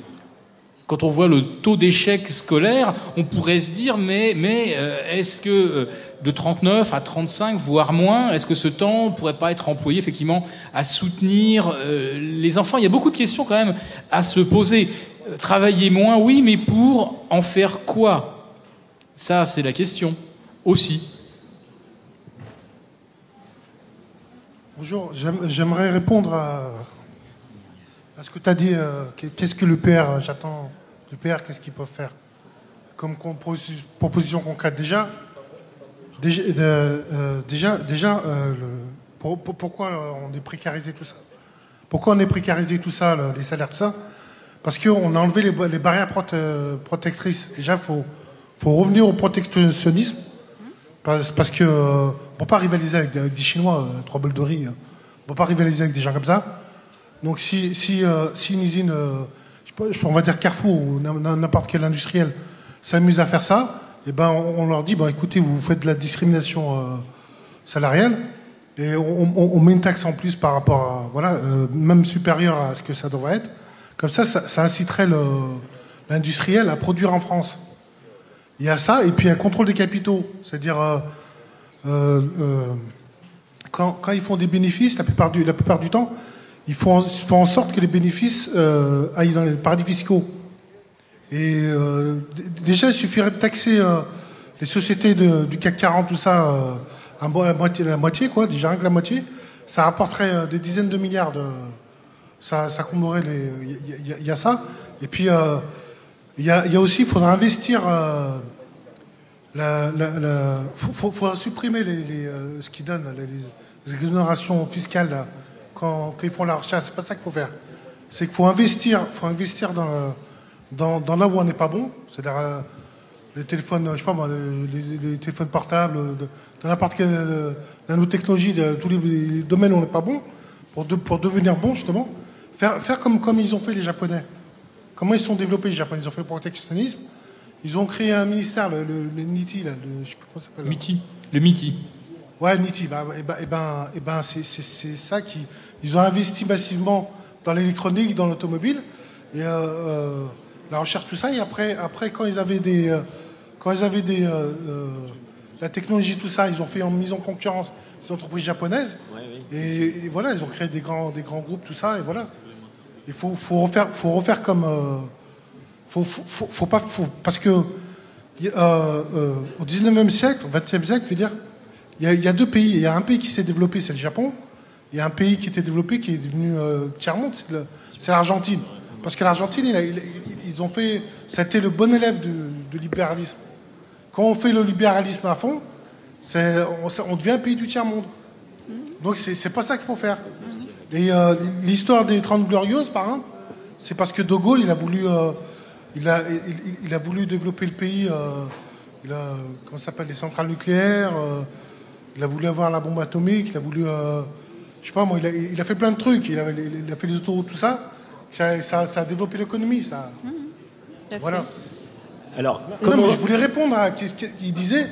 quand on voit le taux d'échec scolaire, on pourrait se dire mais, mais euh, est-ce que euh, de 39 à 35, voire moins, est-ce que ce temps pourrait pas être employé effectivement à soutenir euh, les enfants? Il y a beaucoup de questions quand même à se poser. Travailler moins, oui, mais pour en faire quoi? Ça, c'est la question aussi.
Bonjour, j'aimerais répondre à, ce que tu as dit. Euh, qu'est-ce que l'UPR J'attends l'UPR, qu'est-ce qu'ils peuvent faire Comme proposition concrète déjà, déjà, euh, déjà, euh, pourquoi on est précarisé tout ça? Pourquoi on est précarisé tout ça, le, les salaires, tout ça? Parce qu'on a enlevé les, barrières prote, protectrices. Déjà, il faut revenir au protectionnisme parce, parce que euh, peut pas rivaliser avec des, Chinois, euh, trois bols de riz. On peut pas rivaliser avec des gens comme ça. Donc si, euh, une usine, euh, on va dire Carrefour ou n'importe quel industriel s'amuse à faire ça, et ben on, leur dit, bah, écoutez, vous faites de la discrimination euh, salariale et on, met une taxe en plus par rapport à, voilà, euh, même supérieure à ce que ça devrait être. Comme ça, ça inciterait l'industriel à produire en France. Il y a ça, et puis un contrôle des capitaux. C'est-à-dire, euh, euh, quand, quand, ils font des bénéfices, la plupart du, la plupart du temps, ils font, font en sorte que les bénéfices euh, aillent dans les paradis fiscaux. Et euh, déjà, il suffirait de taxer euh, les sociétés du CAC 40, tout ça, à la moitié, la moitié, quoi, déjà rien que la moitié. Ça rapporterait des dizaines de milliards de. Ça, ça comblerait les. Il y, y, a ça. Et puis. Il y, a, aussi, il faudra investir. Euh, faudra supprimer euh, ce qu'ils donnent, les, exonérations fiscales quand, ils font la recherche. C'est pas ça qu'il faut faire. C'est qu'il faut investir, faut investir dans, dans, dans, là où on n'est pas bon. C'est-à-dire euh, les téléphones, je sais pas les, téléphones portables, de n'importe quelle euh, nanotechnologie, de tous les, domaines où on n'est pas bon, pour, de, pour devenir bon justement. Faire, comme ils ont fait les Japonais. Comment ils sont développés les Japonais? Ils ont fait le protectionnisme. Ils ont créé un ministère, le, le, le NITI, là, le, je sais plus comment ça s'appelle.
MITI. Le MITI.
Ouais, NITI. Bah, et ben, et ben, et ben c'est ça qui. Ils ont investi massivement dans l'électronique, dans l'automobile, et euh, euh, la recherche, tout ça. Et après, après quand ils avaient des, euh, quand ils avaient des, euh, la technologie, tout ça, ils ont fait en mise en concurrence des entreprises japonaises.
Ouais, oui.
et, et, voilà, ils ont créé des grands, des grands groupes, tout ça, et voilà. Il faut, refaire, faut refaire comme. Euh, faut, pas, parce que euh, euh, au 19e siècle, au 20e siècle, je veux dire, il y, a, a deux pays. Il y a un pays qui s'est développé, c'est le Japon. Il y a un pays qui était développé, qui est devenu tiers-monde, c'est l'Argentine. Parce que l'Argentine, il ils ont fait. C'était le bon élève du, du, libéralisme. Quand on fait le libéralisme à fond, on, on devient un pays du tiers-monde. Donc c'est pas ça qu'il faut faire. Et euh, l'histoire des 30 Glorieuses, par exemple, c'est parce que De Gaulle, il a voulu, euh, il, a, il, il, a voulu développer le pays. Euh, il a, comment s'appelle, les centrales nucléaires. Euh, il a voulu avoir la bombe atomique. Il a voulu, euh, je sais pas moi, il a, il a, fait plein de trucs. Il a, il a fait les autoroutes, tout ça. Ça, ça, ça a développé l'économie, ça. Mmh, voilà.
Alors,
non, je voulais répondre à ce qu'il disait,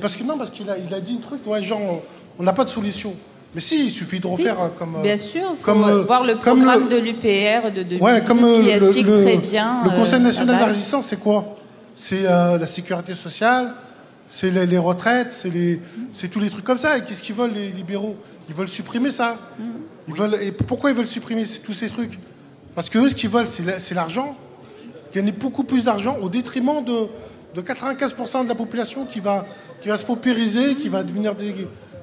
parce que non, parce qu'il a, il a dit un truc, ouais, genre, on n'a pas de solution. Mais si, il suffit de refaire
si,
comme.
Bien sûr, faut
comme,
voir le programme le, de l'UPR de 2012
ouais, comme
qui
le,
explique
le,
très bien.
Le Conseil
euh,
national de la résistance, c'est quoi? C'est euh, la sécurité sociale, c'est les, les, retraites, c'est tous les trucs comme ça. Et qu'est-ce qu'ils veulent, les libéraux? Ils veulent supprimer ça. Ils veulent, et pourquoi ils veulent supprimer tous ces trucs? Parce que eux, ce qu'ils veulent, c'est l'argent. Gagner beaucoup plus d'argent au détriment de, de 95% de la population qui va, qui va se paupériser, qui va devenir des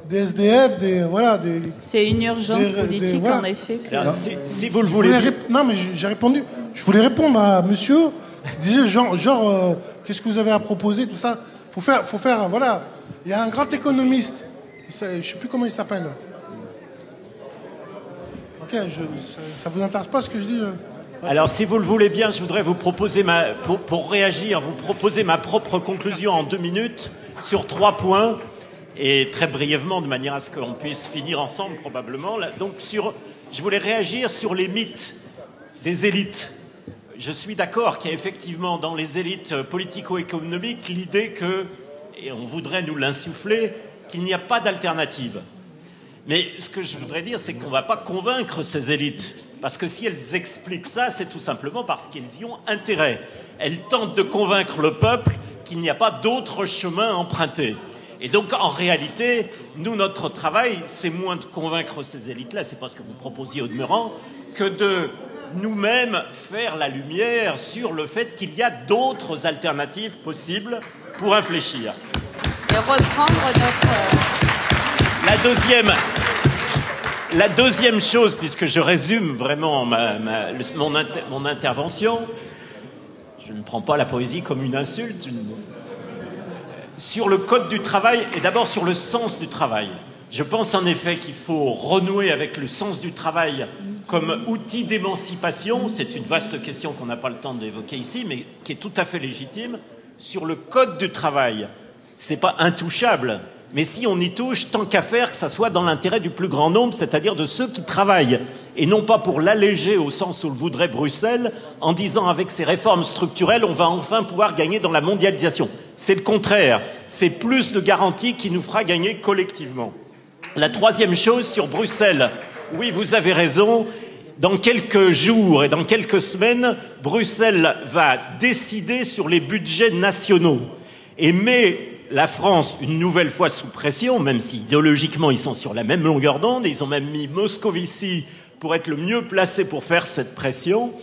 des SDF, des voilà, des.
C'est une urgence des, politique des, voilà. en effet. Que...
Alors, si, si, vous le voulez.
Non, mais j'ai répondu. Je voulais répondre à Monsieur Je disais, genre, genre euh, qu'est-ce que vous avez à proposer, tout ça faut faire, faut faire, voilà. Il y a un grand économiste, je ne sais plus comment il s'appelle. Ok, je, ça, ne vous intéresse pas ce que je dis euh?
Alors, si vous le voulez bien, je voudrais vous proposer, ma, pour, pour, réagir, vous proposer ma propre conclusion en deux minutes sur trois points, et très brièvement, de manière à ce qu'on puisse finir ensemble probablement. Donc, sur, je voulais réagir sur les mythes des élites. Je suis d'accord qu'il y a effectivement dans les élites politico-économiques l'idée que, et on voudrait nous l'insuffler, qu'il n'y a pas d'alternative. Mais ce que je voudrais dire, c'est qu'on ne va pas convaincre ces élites. Parce que si elles expliquent ça, c'est tout simplement parce qu'elles y ont intérêt. Elles tentent de convaincre le peuple qu'il n'y a pas d'autre chemin emprunté. Et donc, en réalité, nous, notre travail, c'est moins de convaincre ces élites-là, c'est pas ce que vous proposiez au demeurant, que de nous-mêmes faire la lumière sur le fait qu'il y a d'autres alternatives possibles pour infléchir.
Et reprendre notre
la deuxième, la deuxième chose, puisque je résume vraiment mon, intervention, je ne prends pas la poésie comme une insulte, sur le code du travail et d'abord sur le sens du travail. Je pense en effet qu'il faut renouer avec le sens du travail comme outil d'émancipation. C'est une vaste question qu'on n'a pas le temps d'évoquer ici, mais qui est tout à fait légitime. Sur le code du travail, ce n'est pas intouchable. Mais si on y touche, tant qu'à faire, que ça soit dans l'intérêt du plus grand nombre, c'est-à-dire de ceux qui travaillent, et non pas pour l'alléger au sens où le voudrait Bruxelles, en disant avec ces réformes structurelles, on va enfin pouvoir gagner dans la mondialisation. C'est le contraire. C'est plus de garanties qui nous fera gagner collectivement. La troisième chose sur Bruxelles, oui, vous avez raison. Dans quelques jours et dans quelques semaines, Bruxelles va décider sur les budgets nationaux et met la France, une nouvelle fois sous pression, même si idéologiquement ils sont sur la même longueur d'onde, ils ont même mis Moscovici pour être le mieux placé pour faire cette pression.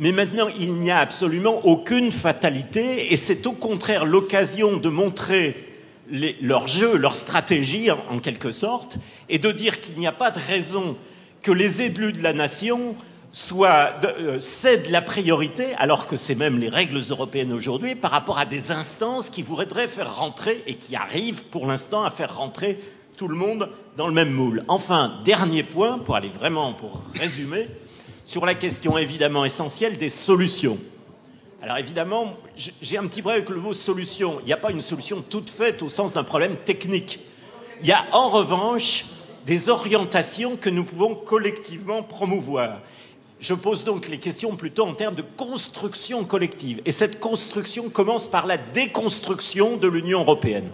Mais maintenant, il n'y a absolument aucune fatalité, et c'est au contraire l'occasion de montrer leur jeu, leur stratégie, en quelque sorte, et de dire qu'il n'y a pas de raison que les élus de la nation euh, cède la priorité, alors que c'est même les règles européennes aujourd'hui, par rapport à des instances qui voudraient faire rentrer et qui arrivent pour l'instant à faire rentrer tout le monde dans le même moule. Enfin, dernier point, pour aller vraiment, pour résumer, sur la question évidemment essentielle des solutions. Alors évidemment, j'ai un petit problème avec le mot solution. Il n'y a pas une solution toute faite au sens d'un problème technique. Il y a en revanche des orientations que nous pouvons collectivement promouvoir. Je pose donc les questions plutôt en termes de construction collective. Et cette construction commence par la déconstruction de l'Union européenne.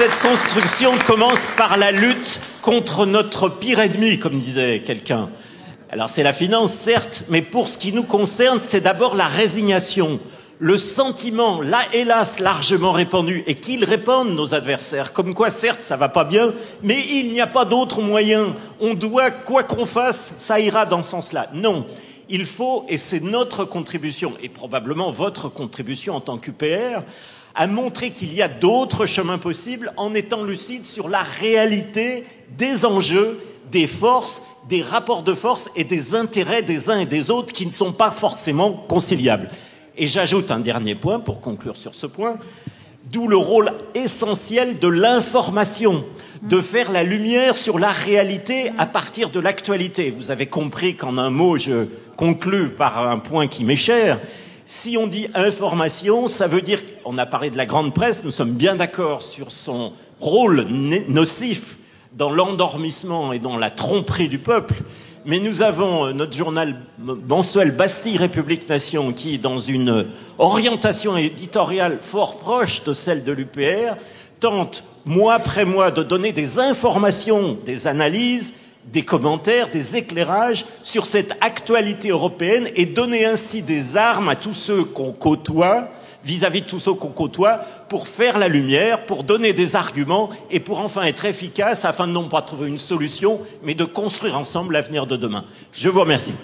Cette construction commence par la lutte contre notre pire ennemi, comme disait quelqu'un. Alors c'est la finance, certes, mais pour ce qui nous concerne, c'est d'abord la résignation le sentiment, là hélas largement répandu, et qu'ils répandent nos adversaires, comme quoi certes ça va pas bien, mais il n'y a pas d'autre moyen. On doit, quoi qu'on fasse, ça ira dans ce sens-là. Non. Il faut, et c'est notre contribution, et probablement votre contribution en tant qu'UPR, à montrer qu'il y a d'autres chemins possibles en étant lucide sur la réalité des enjeux, des forces, des rapports de force et des intérêts des uns et des autres qui ne sont pas forcément conciliables. Et j'ajoute un dernier point pour conclure sur ce point, d'où le rôle essentiel de l'information, de faire la lumière sur la réalité à partir de l'actualité. Vous avez compris qu'en un mot, je conclus par un point qui m'est cher. Si on dit information, ça veut dire, on a parlé de la grande presse, nous sommes bien d'accord sur son rôle nocif dans l'endormissement et dans la tromperie du peuple, mais nous avons euh, notre journal mensuel Bastille République Nation qui, dans une orientation éditoriale fort proche de celle de l'UPR, tente mois après mois de donner des informations, des analyses, des commentaires, des éclairages sur cette actualité européenne et donner ainsi des armes à tous ceux qu'on côtoie vis-à-vis de tous ceux qu'on côtoie pour faire la lumière, pour donner des arguments et pour enfin être efficace afin de non pas trouver une solution, mais de construire ensemble l'avenir de demain. Je vous remercie.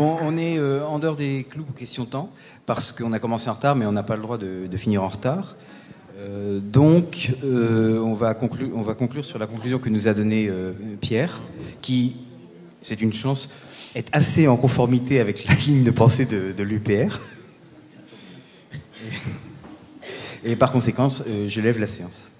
On est euh, en dehors des clous question temps, parce qu'on a commencé en retard, mais on n'a pas le droit de, finir en retard. Euh, donc, euh, on, va conclure, sur la conclusion que nous a donnée Pierre, qui, c'est une chance, est assez en conformité avec la ligne de pensée de, l'UPR. Et, et par conséquent, je lève la séance.